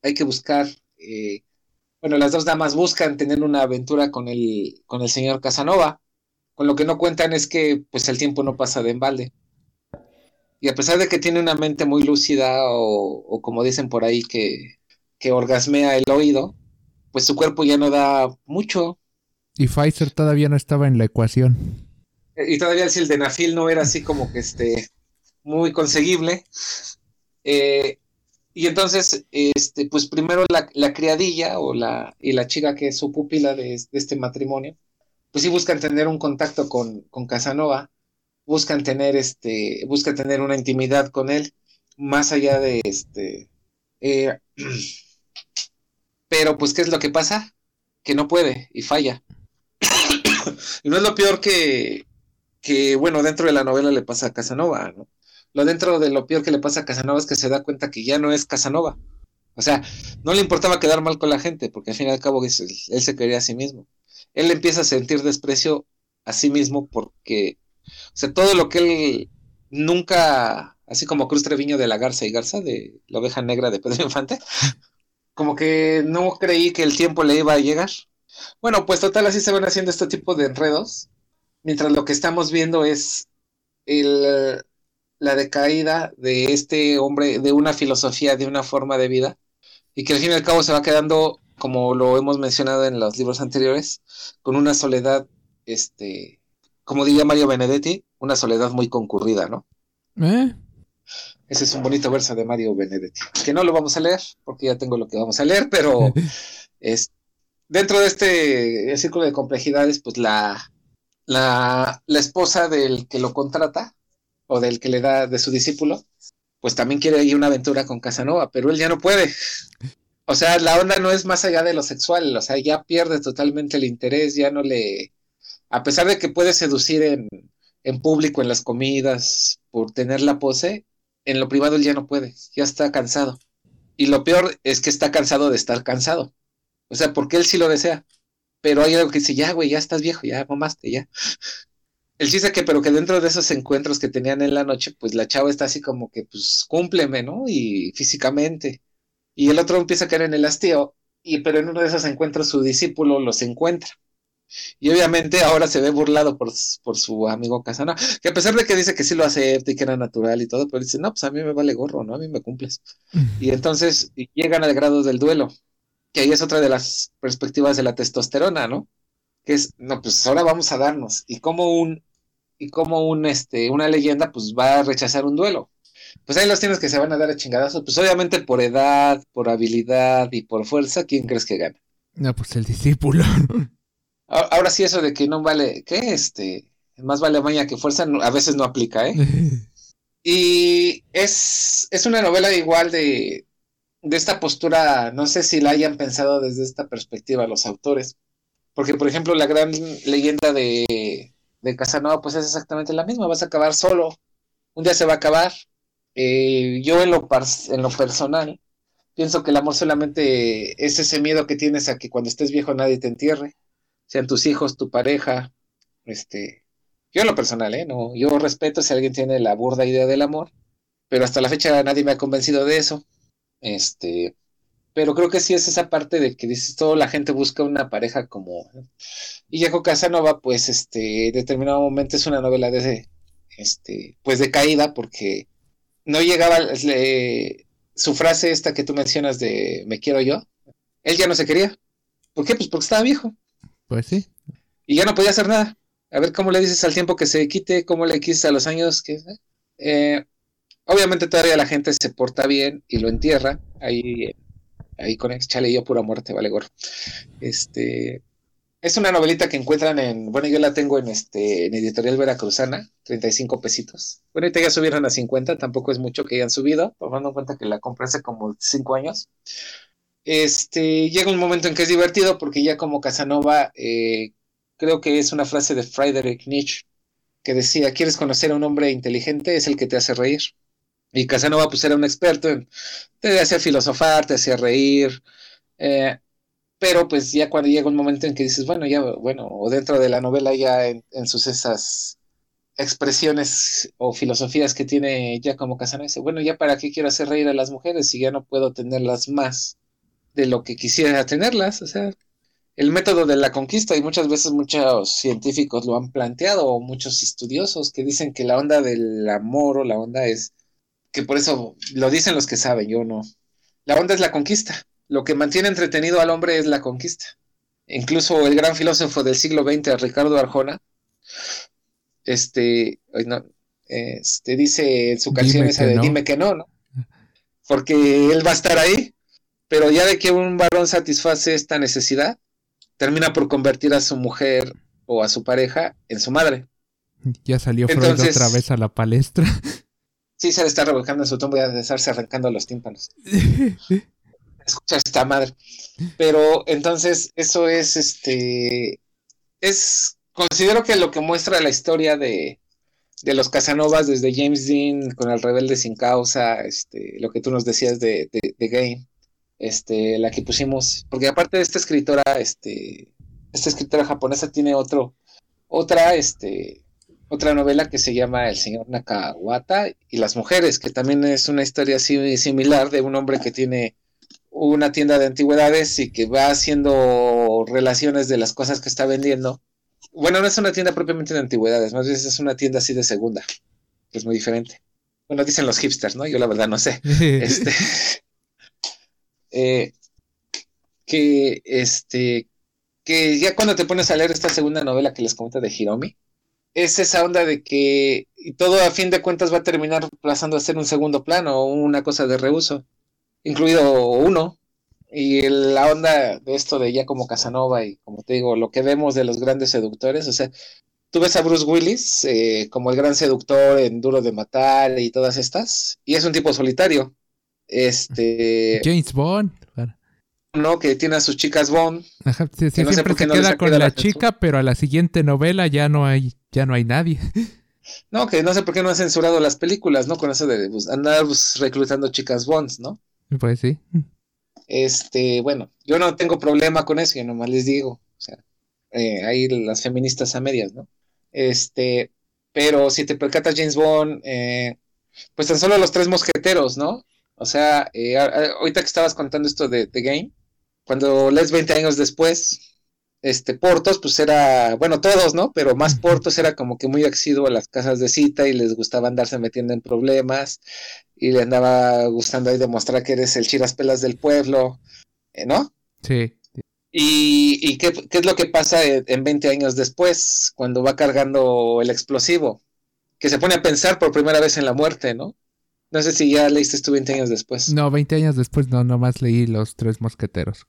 hay que buscar, eh, bueno, las dos damas buscan tener una aventura con el, con el señor Casanova, con lo que no cuentan es que pues el tiempo no pasa de embalde. Y a pesar de que tiene una mente muy lúcida o, o como dicen por ahí que, que orgasmea el oído, pues su cuerpo ya no da mucho. Y Pfizer todavía no estaba en la ecuación. Y todavía el sildenafil no era así como que este muy conseguible. Eh, y entonces, este, pues primero la, la criadilla o la, y la chica que es su pupila de, este matrimonio, pues sí buscan tener un contacto con, con Casanova, buscan tener este, buscan tener una intimidad con él, más allá de este, eh, pero pues, ¿qué es lo que pasa? Que no puede y falla. y no es lo peor que, que, bueno, dentro de la novela le pasa a Casanova, ¿no? Lo dentro de lo peor que le pasa a Casanova es que se da cuenta que ya no es Casanova. O sea, no le importaba quedar mal con la gente, porque al fin y al cabo es- él se quería a sí mismo. Él empieza a sentir desprecio a sí mismo porque, o sea, todo lo que él nunca, así como Cruz Treviño de la Garza y Garza, de la oveja negra de Pedro Infante, como que no creí que el tiempo le iba a llegar. Bueno, pues total, así se van haciendo este tipo de enredos, mientras lo que estamos viendo es el, la decaída de este hombre, de una filosofía, de una forma de vida, y que al fin y al cabo se va quedando, como lo hemos mencionado en los libros anteriores, con una soledad, este, como diría Mario Benedetti, una soledad muy concurrida, ¿no? ¿Eh? Ese es un bonito verso de Mario Benedetti, que no lo vamos a leer, porque ya tengo lo que vamos a leer, pero es, dentro de este círculo de complejidades, pues la, la, la esposa del que lo contrata, o del que le da de su discípulo, pues también quiere ir una aventura con Casanova, pero él ya no puede. O sea, la onda no es más allá de lo sexual, o sea, ya pierde totalmente el interés, ya no le... A pesar de que puede seducir en, en público, en las comidas, por tener la pose, en lo privado él ya no puede, ya está cansado. Y lo peor es que está cansado de estar cansado. O sea, porque él sí lo desea. Pero hay algo que dice, ya, güey, ya estás viejo, ya mamaste, ya. El chiste que, pero que dentro de esos encuentros que tenían en la noche, pues la chava está así como que, pues, cúmpleme, ¿no? Y físicamente. Y el otro empieza a caer en el hastío, y pero en uno de esos encuentros su discípulo los encuentra. Y obviamente ahora se ve burlado por, por su amigo Casana, que a pesar de que dice que sí lo acepta y que era natural y todo, pero dice, no, pues a mí me vale gorro, ¿no? A mí me cumples. Y entonces llegan al grado del duelo, que ahí es otra de las perspectivas de la testosterona, ¿no? Que es, no, pues ahora vamos a darnos. Y como un, y como un, este, una leyenda, pues va a rechazar un duelo. Pues ahí los tienes que se van a dar a chingadazos. Pues obviamente por edad, por habilidad y por fuerza, ¿quién crees que gana? No, pues el discípulo. A- Ahora sí, eso de que no vale, ¿qué? Este, más vale maña que fuerza, a veces no aplica, ¿eh? Y es, es una novela igual de, de esta postura, no sé si la hayan pensado desde esta perspectiva los autores, porque por ejemplo la gran leyenda de, de Casanova pues es exactamente la misma, vas a acabar solo, un día se va a acabar. Eh, yo en lo, par- en lo personal pienso que el amor solamente es ese miedo que tienes a que cuando estés viejo nadie te entierre, sean tus hijos, tu pareja, este, yo en lo personal, ¿eh? No, yo respeto si alguien tiene la burda idea del amor, pero hasta la fecha nadie me ha convencido de eso. Este, pero creo que sí es esa parte de que dices, toda la gente busca una pareja como... Y Jaco Casanova, pues, este, en determinado momento es una novela de, este, pues de caída, porque no llegaba, le- su frase esta que tú mencionas de me quiero yo, él ya no se quería. ¿Por qué? Pues porque estaba viejo Pues sí. y ya no podía hacer nada. A ver cómo le dices al tiempo que se quite, cómo le quites a los años que... eh, obviamente todavía la gente se porta bien y lo entierra. Ahí, ahí con ex chale yo pura muerte, vale gorro. Este, es una novelita que encuentran en, bueno, yo la tengo en este, en Editorial Veracruzana, 35 pesitos. Bueno, ahorita ya subieron a 50, tampoco es mucho que hayan subido, tomando en cuenta que la compré hace como 5 años. Este, llega un momento en que es divertido porque ya como Casanova, eh, creo que es una frase de Friedrich Nietzsche que decía, ¿quieres conocer a un hombre inteligente? Es el que te hace reír. Y Casanova pues era un experto en, te hacía filosofar, te hacía reír, eh, pero pues ya cuando llega un momento en que dices, bueno, ya, bueno, o dentro de la novela ya en, sus esas expresiones o filosofías que tiene ya como Casanova, dice, bueno, ya para qué quiero hacer reír a las mujeres si ya no puedo tenerlas más de lo que quisiera tenerlas, o sea, el método de la conquista y muchas veces muchos científicos lo han planteado o muchos estudiosos que dicen que la onda del amor o la onda es que por eso lo dicen los que saben, yo no. La onda es la conquista. Lo que mantiene entretenido al hombre es la conquista. Incluso el gran filósofo del siglo XX, Ricardo Arjona, este, no, este dice en su canción Dime esa de no. Dime que no, ¿no? Porque él va a estar ahí, pero ya de que un varón satisface esta necesidad, termina por convertir a su mujer o a su pareja en su madre. Ya salió Freud Entonces- otra vez a la palestra. Sí, se le está revolcando en su tumba y de estarse arrancando los tímpanos. Escucha esta madre. Pero entonces, eso es este. Es. Considero que lo que muestra la historia de, de los Casanovas, desde James Dean con El Rebelde Sin Causa, este, lo que tú nos decías de, de, de Game, este, la que pusimos. Porque aparte de esta escritora, este. Esta escritora japonesa tiene otro. Otra, este. Otra novela que se llama El señor Nakawata y las mujeres, que también es una historia así similar de un hombre que tiene una tienda de antigüedades y que va haciendo relaciones de las cosas que está vendiendo. Bueno, no es una tienda propiamente de antigüedades, más bien es una tienda así de segunda, que es muy diferente. Bueno, dicen los hipsters, ¿no? Yo la verdad no sé. Este, eh, que este, que ya cuando te pones a leer esta segunda novela que les comento de Hiromi, es esa onda de que todo a fin de cuentas va a terminar pasando a ser un segundo plano o una cosa de reuso, incluido uno. Y la onda de esto de ya como Casanova y como te digo, lo que vemos de los grandes seductores, o sea, tú ves a Bruce Willis eh, como el gran seductor en Duro de Matar y todas estas, y es un tipo solitario. Este, James Bond. ¿No? Que tiene a sus chicas Bond. Ajá, sí, sí, Que no sé siempre se no queda con la chica, pero a la siguiente novela ya no hay, ya no hay nadie. No, que no sé por qué no han censurado las películas, ¿no? Con eso de pues, andar pues, reclutando chicas Bonds, ¿no? Pues sí. Este, bueno, yo no tengo problema con eso, yo nomás les digo, o sea, eh, ahí las feministas a medias, ¿no? Este, pero si te percatas James Bond, eh, pues tan solo los tres mosqueteros, ¿no? O sea, eh, ahorita que estabas contando esto de The Game, cuando lees 20 años después, este, Portos, pues era, bueno, todos, ¿no? Pero más Portos era como que muy asiduo a las casas de cita y les gustaba andarse metiendo en problemas y le andaba gustando ahí demostrar que eres el chiraspelas del pueblo, eh, ¿no? Sí. ¿Y, y qué, qué es lo que pasa en, en 20 años después, cuando va cargando el explosivo? Que se pone a pensar por primera vez en la muerte, ¿no? No sé si ya leíste tú 20 años después. No, 20 años después no, nomás leí Los Tres Mosqueteros.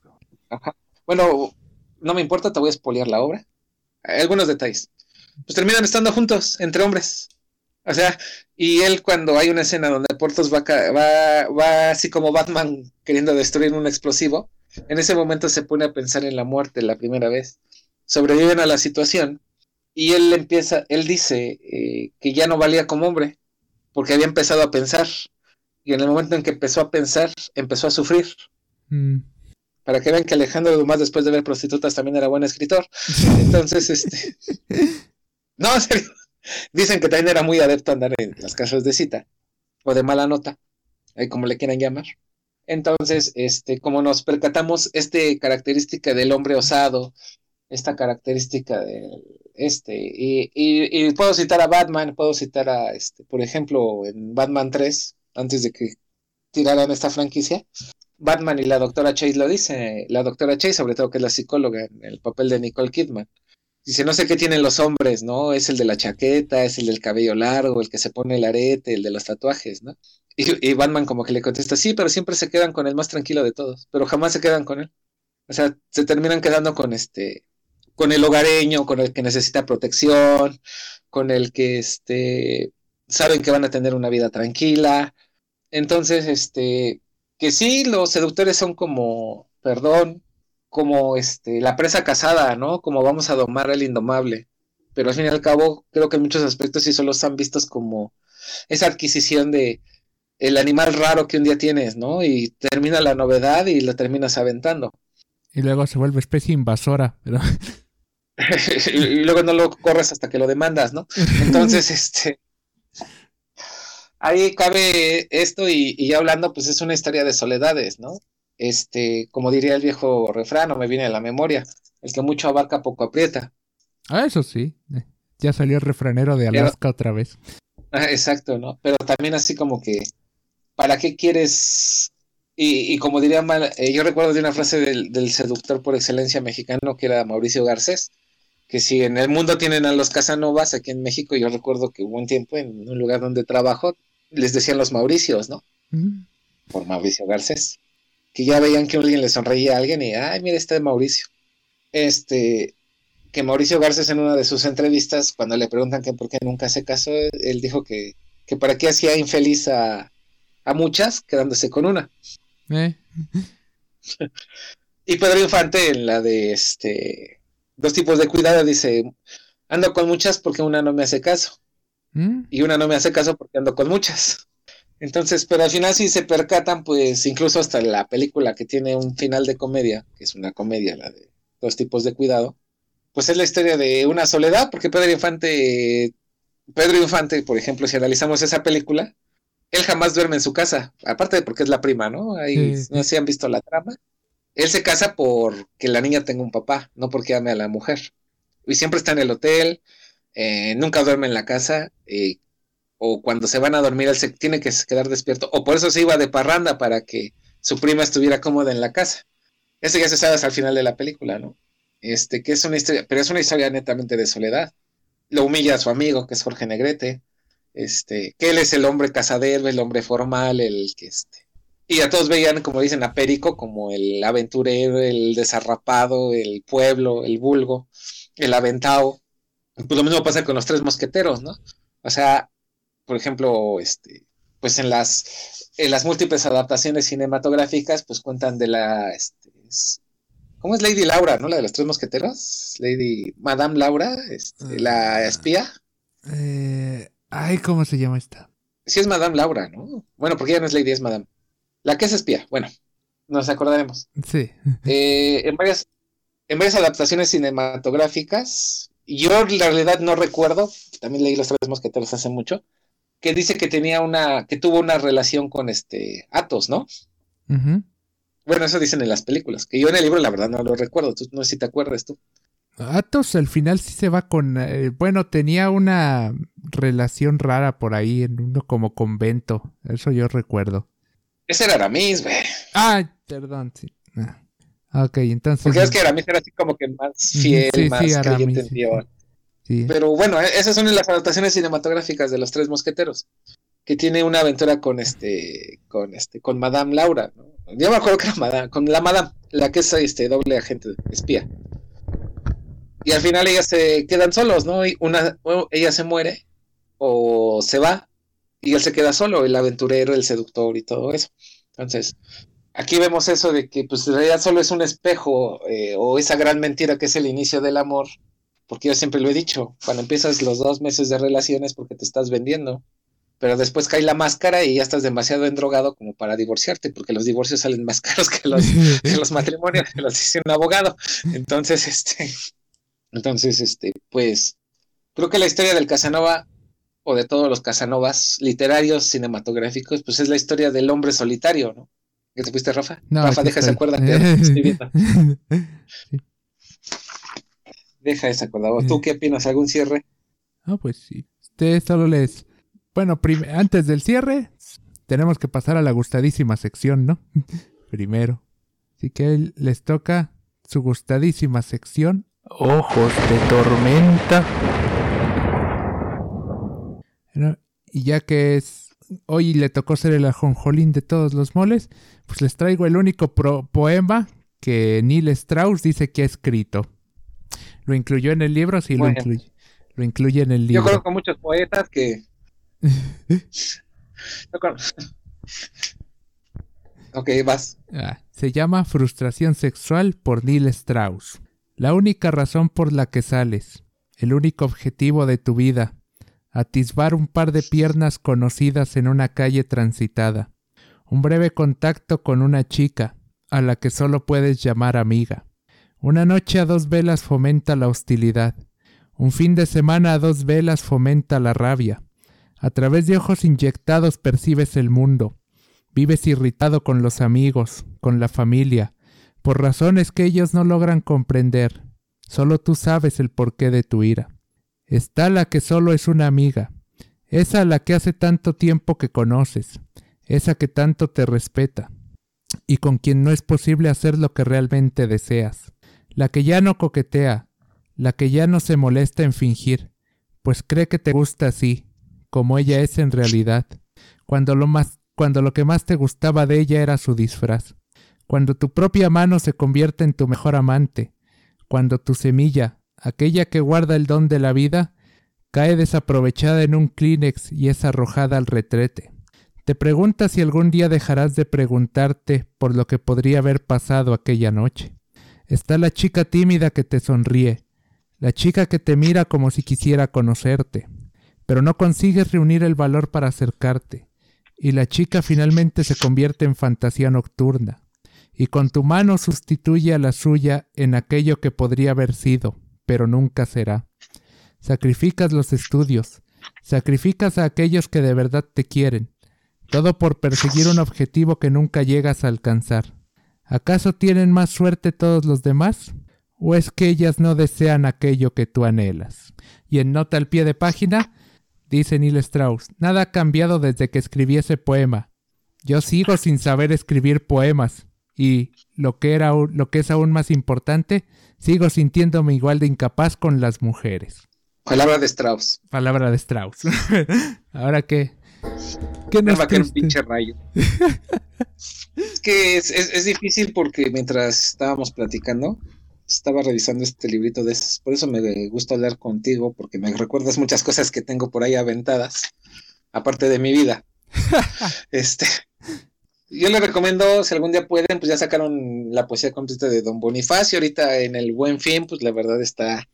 Bueno, no me importa, te voy a espolear la obra. Algunos detalles. Pues terminan estando juntos, entre hombres. O sea, y él cuando hay una escena donde Portos va, va así como Batman queriendo destruir un explosivo, en ese momento se pone a pensar en la muerte la primera vez. Sobreviven a la situación y él empieza, él dice eh, que ya no valía como hombre porque había empezado a pensar y en el momento en que empezó a pensar, empezó a sufrir. Mm. Para que vean que Alejandro Dumas, después de ver prostitutas, también era buen escritor. Entonces, este. No, en serio. Dicen que también era muy adepto a andar en las casas de cita. O de mala nota. Como le quieran llamar. Entonces, este, como nos percatamos, este característica del hombre osado, esta característica del este, y, y- y puedo citar a Batman, puedo citar a este, por ejemplo, en Batman 3, antes de que tiraran esta franquicia, Batman y la doctora Chase lo dice, la doctora Chase, sobre todo que es la psicóloga en el papel de Nicole Kidman. Dice, no sé qué tienen los hombres, ¿no? Es el de la chaqueta, es el del cabello largo, el que se pone el arete, el de los tatuajes, ¿no? Y, y Batman como que le contesta, sí, pero siempre se quedan con el más tranquilo de todos, pero jamás se quedan con él. O sea, se terminan quedando con este, con el hogareño, con el que necesita protección, con el que este, saben que van a tener una vida tranquila. Entonces, este, que sí, los seductores son como, perdón, como este, la presa casada, ¿no? Como vamos a domar al indomable. Pero al fin y al cabo, creo que en muchos aspectos sí solo están vistos como esa adquisición de el animal raro que un día tienes, ¿no? Y termina la novedad y lo terminas aventando. Y luego se vuelve especie invasora. Pero... y luego no lo corres hasta que lo demandas, ¿no? Entonces, este, ahí cabe esto y, y ya hablando, pues es una historia de soledades, ¿no? Este, como diría el viejo refrán, o me viene a la memoria, el que mucho abarca poco aprieta. Ah, eso sí. Eh, Ya salió el refranero de Pero- Alaska otra vez. Ah, exacto, ¿no? Pero también así como que, ¿para qué quieres? Y, y como diría mal, eh, yo recuerdo de una frase del, del seductor por excelencia mexicano que era Mauricio Garcés, que si en el mundo tienen a los Casanovas, aquí en México, yo recuerdo que hubo un tiempo en un lugar donde trabajo, les decían los Mauricios, ¿no? Mm. Por Mauricio Garcés, que ya veían que alguien le sonreía a alguien y, ay, mira, este es Mauricio. Este, que Mauricio Garcés en una de sus entrevistas, cuando le preguntan que por qué nunca se casó, él dijo que, que para qué hacía infeliz a, a muchas quedándose con una. Eh, Y Pedro Infante en la de este dos tipos de cuidado dice, ando con muchas porque una no me hace caso mm. y una no me hace caso porque ando con muchas. Entonces, pero al final si se percatan, pues incluso hasta la película que tiene un final de comedia, que es una comedia, la de dos tipos de cuidado, pues es la historia de una soledad, porque Pedro Infante, Pedro Infante, por ejemplo, si analizamos esa película, él jamás duerme en su casa, aparte de porque es la prima, ¿no? Ahí Sí, no si han visto la trama. Él se casa porque la niña tenga un papá, no porque ame a la mujer. Y siempre está en el hotel, eh, nunca duerme en la casa, eh, o cuando se van a dormir él se tiene que quedar despierto, o por eso se iba de parranda para que su prima estuviera cómoda en la casa. Eso ya se sabe hasta el final de la película, ¿no? Este, que es una historia, pero es una historia netamente de soledad. Lo humilla a su amigo, que es Jorge Negrete, este, que él es el hombre casadero, el hombre formal, el que este. Y a todos veían, como dicen, a Perico como el aventurero, el desarrapado, el pueblo, el vulgo, el aventado. Pues lo mismo pasa con los tres mosqueteros, ¿no? O sea, por ejemplo, este, pues en las, en las múltiples adaptaciones cinematográficas, pues cuentan de la este, es. ¿Cómo es Lady Laura, no? La de los tres mosqueteros. Lady Madame Laura, este, la espía. Eh, ay, ¿cómo se llama esta? Sí es Madame Laura, ¿no? Bueno, porque ella no es Lady, es Madame. La que es espía, bueno, nos acordaremos. Sí. Eh, en, varias, en varias adaptaciones cinematográficas, yo en realidad no recuerdo, también leí Los Tres Mosqueteros hace mucho, que dice que tenía una, que tuvo una relación con este Athos, ¿no? Bueno, eso dicen en las películas, que yo en el libro la verdad no lo recuerdo, tú, no sé si te acuerdas tú. Athos al final sí se va con... eh, bueno, tenía una relación rara por ahí en uno como convento. Eso yo recuerdo. Ese era Aramis, güey. Ah, perdón, sí. Ah. Ok, entonces... Porque es que Aramis era así como que más fiel, Sí, sí, más creyente Aramis, en Dios. sí. Pero bueno, e- esas son las adaptaciones cinematográficas de los tres mosqueteros. Que tiene una aventura con este, con este, con Madame Laura, ¿no? Yo me acuerdo que era Madame, con la Madame, la que es este doble agente espía. Y al final ellas se quedan solos, ¿no? Y una, ella se muere, o se va, y él se queda solo, el aventurero, el seductor y todo eso. Entonces, aquí vemos eso de que pues en realidad solo es un espejo, eh, o esa gran mentira que es el inicio del amor, porque yo siempre lo he dicho, cuando empiezas los dos meses de relaciones porque te estás vendiendo, pero después cae la máscara y ya estás demasiado endrogado como para divorciarte, porque los divorcios salen más caros que los, matrimonios, que los dice un abogado. Entonces, este, entonces, este, pues, creo que la historia del Casanova, o de todos los Casanovas literarios, cinematográficos, pues es la historia del hombre solitario, ¿no? ¿Qué te fuiste, Rafa? No, Rafa, deja esa cuerda que estoy viendo. Deja esa cuerda. ¿Tú qué opinas? ¿Algún cierre? Ah, pues sí. Ustedes solo les... Bueno, prim- antes del cierre, tenemos que pasar a la gustadísima sección, ¿no? Primero. Así que les toca su gustadísima sección. Ojos de tormenta. Bueno, Y ya que es... Hoy le tocó ser el ajonjolín de todos los moles, pues les traigo el único pro- poema que Neil Strauss dice que ha escrito. ¿Lo incluyó en el libro? Sí, lo incluye. Lo incluye en el Yo libro. conozco muchos poetas que. Yo ok, vas. Ah, se llama Frustración Sexual por Neil Strauss. La única razón por la que sales, el único objetivo de tu vida, atisbar un par de piernas conocidas en una calle transitada, un breve contacto con una chica, a la que solo puedes llamar amiga. Una noche a dos velas fomenta la hostilidad, un fin de semana a dos velas fomenta la rabia. A través de ojos inyectados percibes el mundo, Vives irritado con los amigos, con la familia, por razones que ellos no logran comprender. Solo tú sabes el porqué de tu ira. Está la que solo es una amiga, esa a la que hace tanto tiempo que conoces, esa que tanto te respeta, y con quien no es posible hacer lo que realmente deseas, la que ya no coquetea, la que ya no se molesta en fingir, pues cree que te gusta así, como ella es en realidad, cuando lo más cuando lo que más te gustaba de ella era su disfraz, cuando tu propia mano se convierte en tu mejor amante, cuando tu semilla, aquella que guarda el don de la vida, cae desaprovechada en un Kleenex y es arrojada al retrete. Te preguntas si algún día dejarás de preguntarte por lo que podría haber pasado aquella noche. Está la chica tímida que te sonríe, la chica que te mira como si quisiera conocerte, pero no consigues reunir el valor para acercarte y la chica finalmente se convierte en fantasía nocturna, y con tu mano sustituye a la suya en aquello que podría haber sido, pero nunca será. Sacrificas los estudios, sacrificas a aquellos que de verdad te quieren, todo por perseguir un objetivo que nunca llegas a alcanzar. ¿Acaso tienen más suerte todos los demás? ¿O es que ellas no desean aquello que tú anhelas? Y en nota al pie de página, Dice Neil Strauss, nada ha cambiado desde que escribí ese poema. Yo sigo sin saber escribir poemas y, lo que, era, lo que es aún más importante, sigo sintiéndome igual de incapaz con las mujeres. Palabra de Strauss. Palabra de Strauss. Ahora qué. ¿Qué nos va a caer un pinche rayo. es que es, es- es difícil porque mientras estábamos platicando, estaba revisando este librito de esos. Por eso me gusta hablar contigo, porque me recuerdas muchas cosas que tengo por ahí aventadas, aparte de mi vida. este. Yo les recomiendo, si algún día pueden, pues ya sacaron la poesía completa de Don Bonifacio. Ahorita en el Buen Fin, pues la verdad está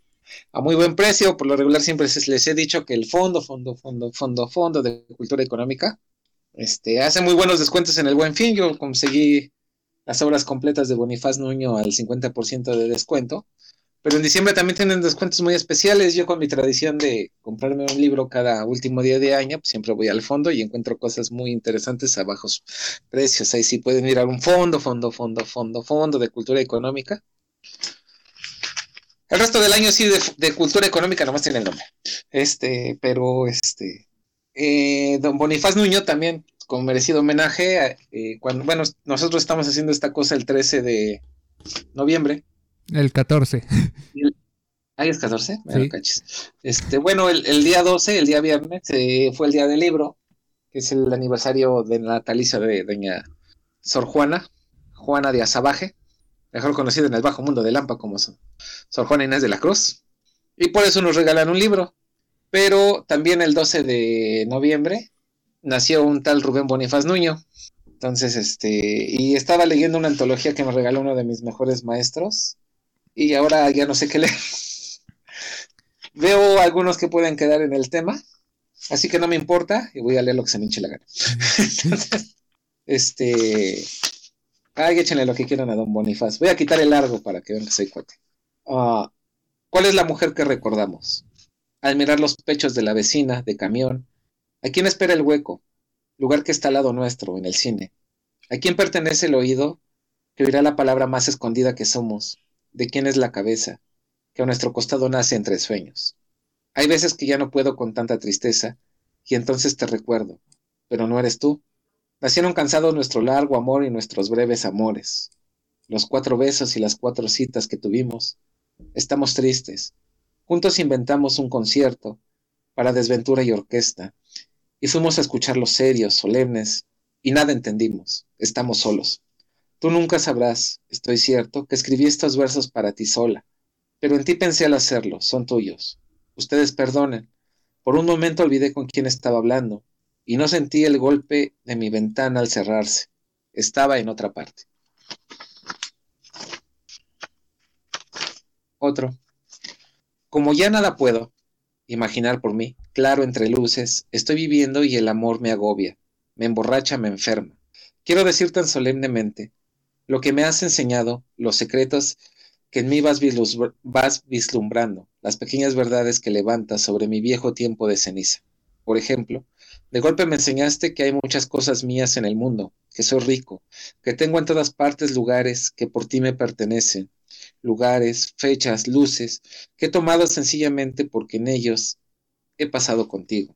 a muy buen precio. Por lo regular siempre les he dicho que el fondo, fondo, fondo, fondo, fondo de cultura económica, este, hace muy buenos descuentos en el Buen Fin. Yo conseguí las obras completas de Bonifaz Nuño al 50% de descuento. Pero en diciembre también tienen descuentos muy especiales. Yo con mi tradición de comprarme un libro cada último día de año, pues siempre voy al fondo y encuentro cosas muy interesantes a bajos precios. Ahí sí pueden ir a un fondo, fondo, fondo, fondo, fondo de cultura económica. El resto del año sí de, de cultura económica nomás tiene el nombre. Este, pero este, eh, don Bonifaz Nuño también, con merecido homenaje, eh, cuando, bueno, nosotros estamos haciendo esta cosa el 13 de noviembre. El 14. Ahí es 14, Sí. Bueno, cachis. Este, bueno, el, el día 12, el día viernes, eh, fue el día del libro, que es el aniversario del natalicio de doña Sor Juana, Juana de Azabaje, mejor conocida en el bajo mundo de Lampa como Sor, Sor Juana Inés de la Cruz. Y por eso nos regalan un libro. Pero también el 12 de noviembre nació un tal Rubén Bonifaz Nuño. Entonces, este, y estaba leyendo una antología que me regaló uno de mis mejores maestros. Y ahora ya no sé qué leer. Veo algunos que pueden quedar en el tema, así que no me importa y voy a leer lo que se me hinche la gana. Entonces, este, ay, échenle lo que quieran a Don Bonifaz. Voy a quitar el largo para que vean que soy cuate. Ah, ¿Cuál es la mujer que recordamos? Al mirar los pechos de la vecina de camión, ¿a quién espera el hueco? Lugar que está al lado nuestro, en el cine. ¿A quién pertenece el oído que oirá la palabra más escondida que somos? ¿De quién es la cabeza? que a nuestro costado nace entre sueños. Hay veces que ya no puedo con tanta tristeza, y entonces te recuerdo, pero no eres tú. Nacieron cansados nuestro largo amor y nuestros breves amores. Los cuatro besos y las cuatro citas que tuvimos. Estamos tristes. Juntos inventamos un concierto para desventura y orquesta, y fuimos a escucharlos serios, solemnes, y nada entendimos. Estamos solos. Tú nunca sabrás, estoy cierto, que escribí estos versos para ti sola pero en ti pensé al hacerlo, son tuyos. Ustedes perdonen. Por un momento olvidé con quién estaba hablando, y no sentí el golpe de mi ventana al cerrarse. Estaba en otra parte. Otro. Como ya nada puedo imaginar por mí, claro entre luces, estoy viviendo y el amor me agobia, me emborracha, me enferma. Quiero decir tan solemnemente lo que me has enseñado, los secretos que en mí vas, vislum- vas vislumbrando, las pequeñas verdades que levantas sobre mi viejo tiempo de ceniza. Por ejemplo, de golpe me enseñaste que hay muchas cosas mías en el mundo, que soy rico, que tengo en todas partes lugares que por ti me pertenecen, lugares, fechas, luces, que he tomado sencillamente porque en ellos he pasado contigo,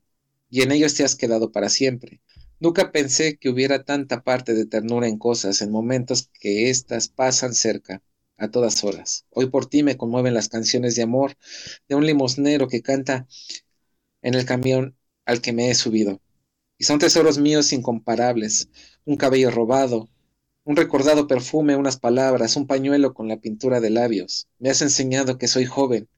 y en ellos te has quedado para siempre. Nunca pensé que hubiera tanta parte de ternura en cosas, en momentos que éstas pasan cerca, a todas horas. Hoy por ti me conmueven las canciones de amor de un limosnero que canta en el camión al que me he subido. Y son tesoros míos incomparables, un cabello robado, un recordado perfume, unas palabras, un pañuelo con la pintura de labios. Me has enseñado que soy joven,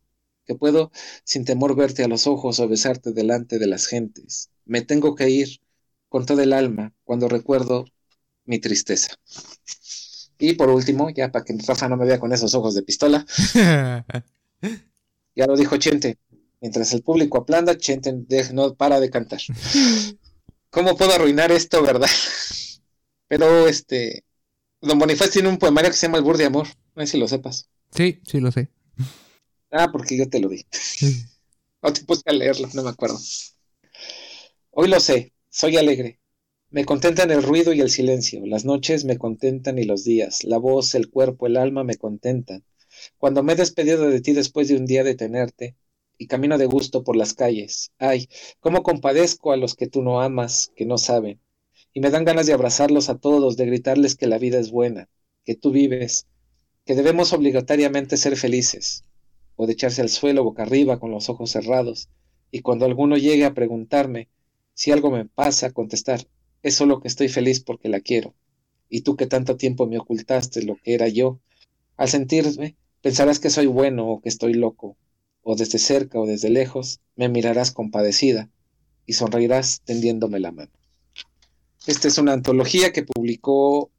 que puedo sin temor verte a los ojos o besarte delante de las gentes. Me tengo que ir con todo el alma cuando recuerdo mi tristeza. Y por último, ya para que Rafa no me vea con esos ojos de pistola, ya lo dijo Chente. Mientras el público aplanda, Chente de- no para de cantar. ¿Cómo puedo arruinar esto, verdad? Pero este. Don Bonifaz tiene un poemario que se llama El Burde Amor. No sé si lo sepas. Sí, sí lo sé. Ah, porque yo te lo di. O te puse a leerlo, no me acuerdo. Hoy lo sé, soy alegre. Me contentan el ruido y el silencio. Las noches me contentan y los días. La voz, el cuerpo, el alma me contentan. Cuando me he despedido de ti después de un día de tenerte y camino de gusto por las calles. Ay, cómo compadezco a los que tú no amas, que no saben. Y me dan ganas de abrazarlos a todos, de gritarles que la vida es buena, que tú vives, que debemos obligatoriamente ser felices o de echarse al suelo boca arriba con los ojos cerrados, y cuando alguno llegue a preguntarme si algo me pasa, contestar, es solo que estoy feliz porque la quiero, y tú que tanto tiempo me ocultaste lo que era yo, al sentirme, pensarás que soy bueno o que estoy loco, o desde cerca o desde lejos, me mirarás compadecida, y sonreirás tendiéndome la mano. Esta es una antología que publicó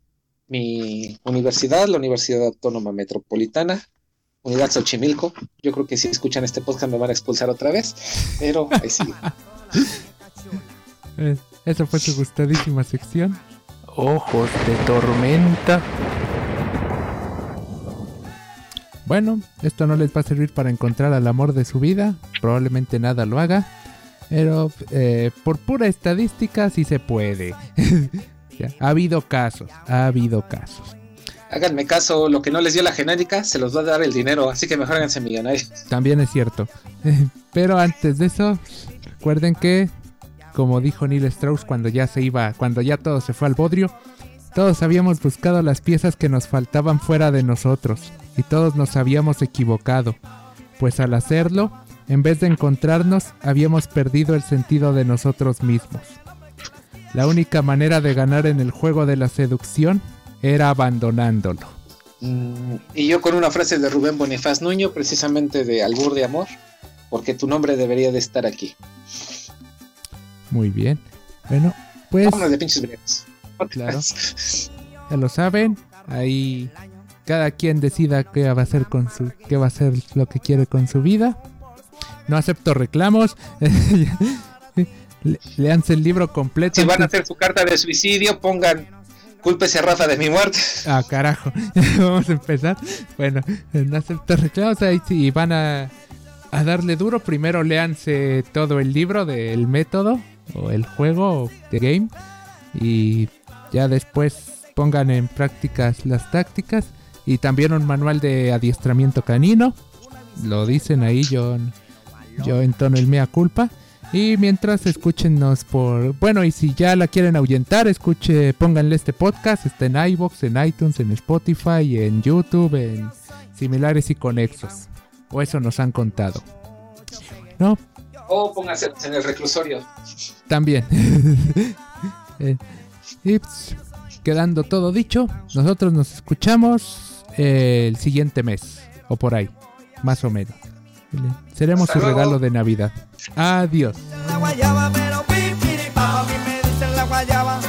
mi universidad, la Universidad Autónoma Metropolitana, Unidad Xochimilco. Yo creo que si escuchan este podcast me van a expulsar otra vez, pero ahí sigue. Esa fue su gustadísima sección. Ojos de tormenta. Bueno, esto no les va a servir para encontrar al amor de su vida. Probablemente nada lo haga. Pero eh, por pura estadística sí se puede. Ha habido casos, ha habido casos. Háganme caso, lo que no les dio la genérica se los va a dar el dinero, así que mejor háganse millonarios. También es cierto. Pero antes de eso, recuerden que, como dijo Neil Strauss cuando ya se iba, cuando ya todo se fue al bodrio, todos habíamos buscado las piezas que nos faltaban fuera de nosotros y todos nos habíamos equivocado, pues al hacerlo, en vez de encontrarnos, habíamos perdido el sentido de nosotros mismos. La única manera de ganar en el juego de la seducción era abandonándolo. Mm, y yo con una frase de Rubén Bonifaz Nuño, precisamente de Albur de Amor, porque tu nombre debería de estar aquí. Muy bien. Bueno, pues Vámonos de pinches breves. Claro. ya lo saben, ahí cada quien decida qué va a hacer con su qué va a hacer lo que quiere con su vida. No acepto reclamos. Le- Leanse el libro completo. Si van a hacer su carta de suicidio, pongan cúlpese a Rafa de mi muerte. Ah, carajo. Vamos a empezar. Bueno, no acepto reclamos. Ahí si van a, a darle duro, primero léanse todo el libro del método o el juego de game. Y ya después pongan en prácticas las tácticas. Y también un manual de adiestramiento canino. Lo dicen ahí, yo, yo entono el mea culpa. Y mientras escúchenos por... Bueno, y si ya la quieren ahuyentar, escuche, pónganle este podcast. Está en iVoox, en iTunes, en Spotify, en YouTube, en similares y conexos. O eso nos han contado. No, O pónganse en el reclusorio. también. Eh, y pues, quedando todo dicho, nosotros nos escuchamos eh, el siguiente mes. O por ahí, más o menos. Seremos Hasta su luego. regalo de Navidad. Adiós. la guayaba, pero pipiri, papá, a mí me dicen la guayaba.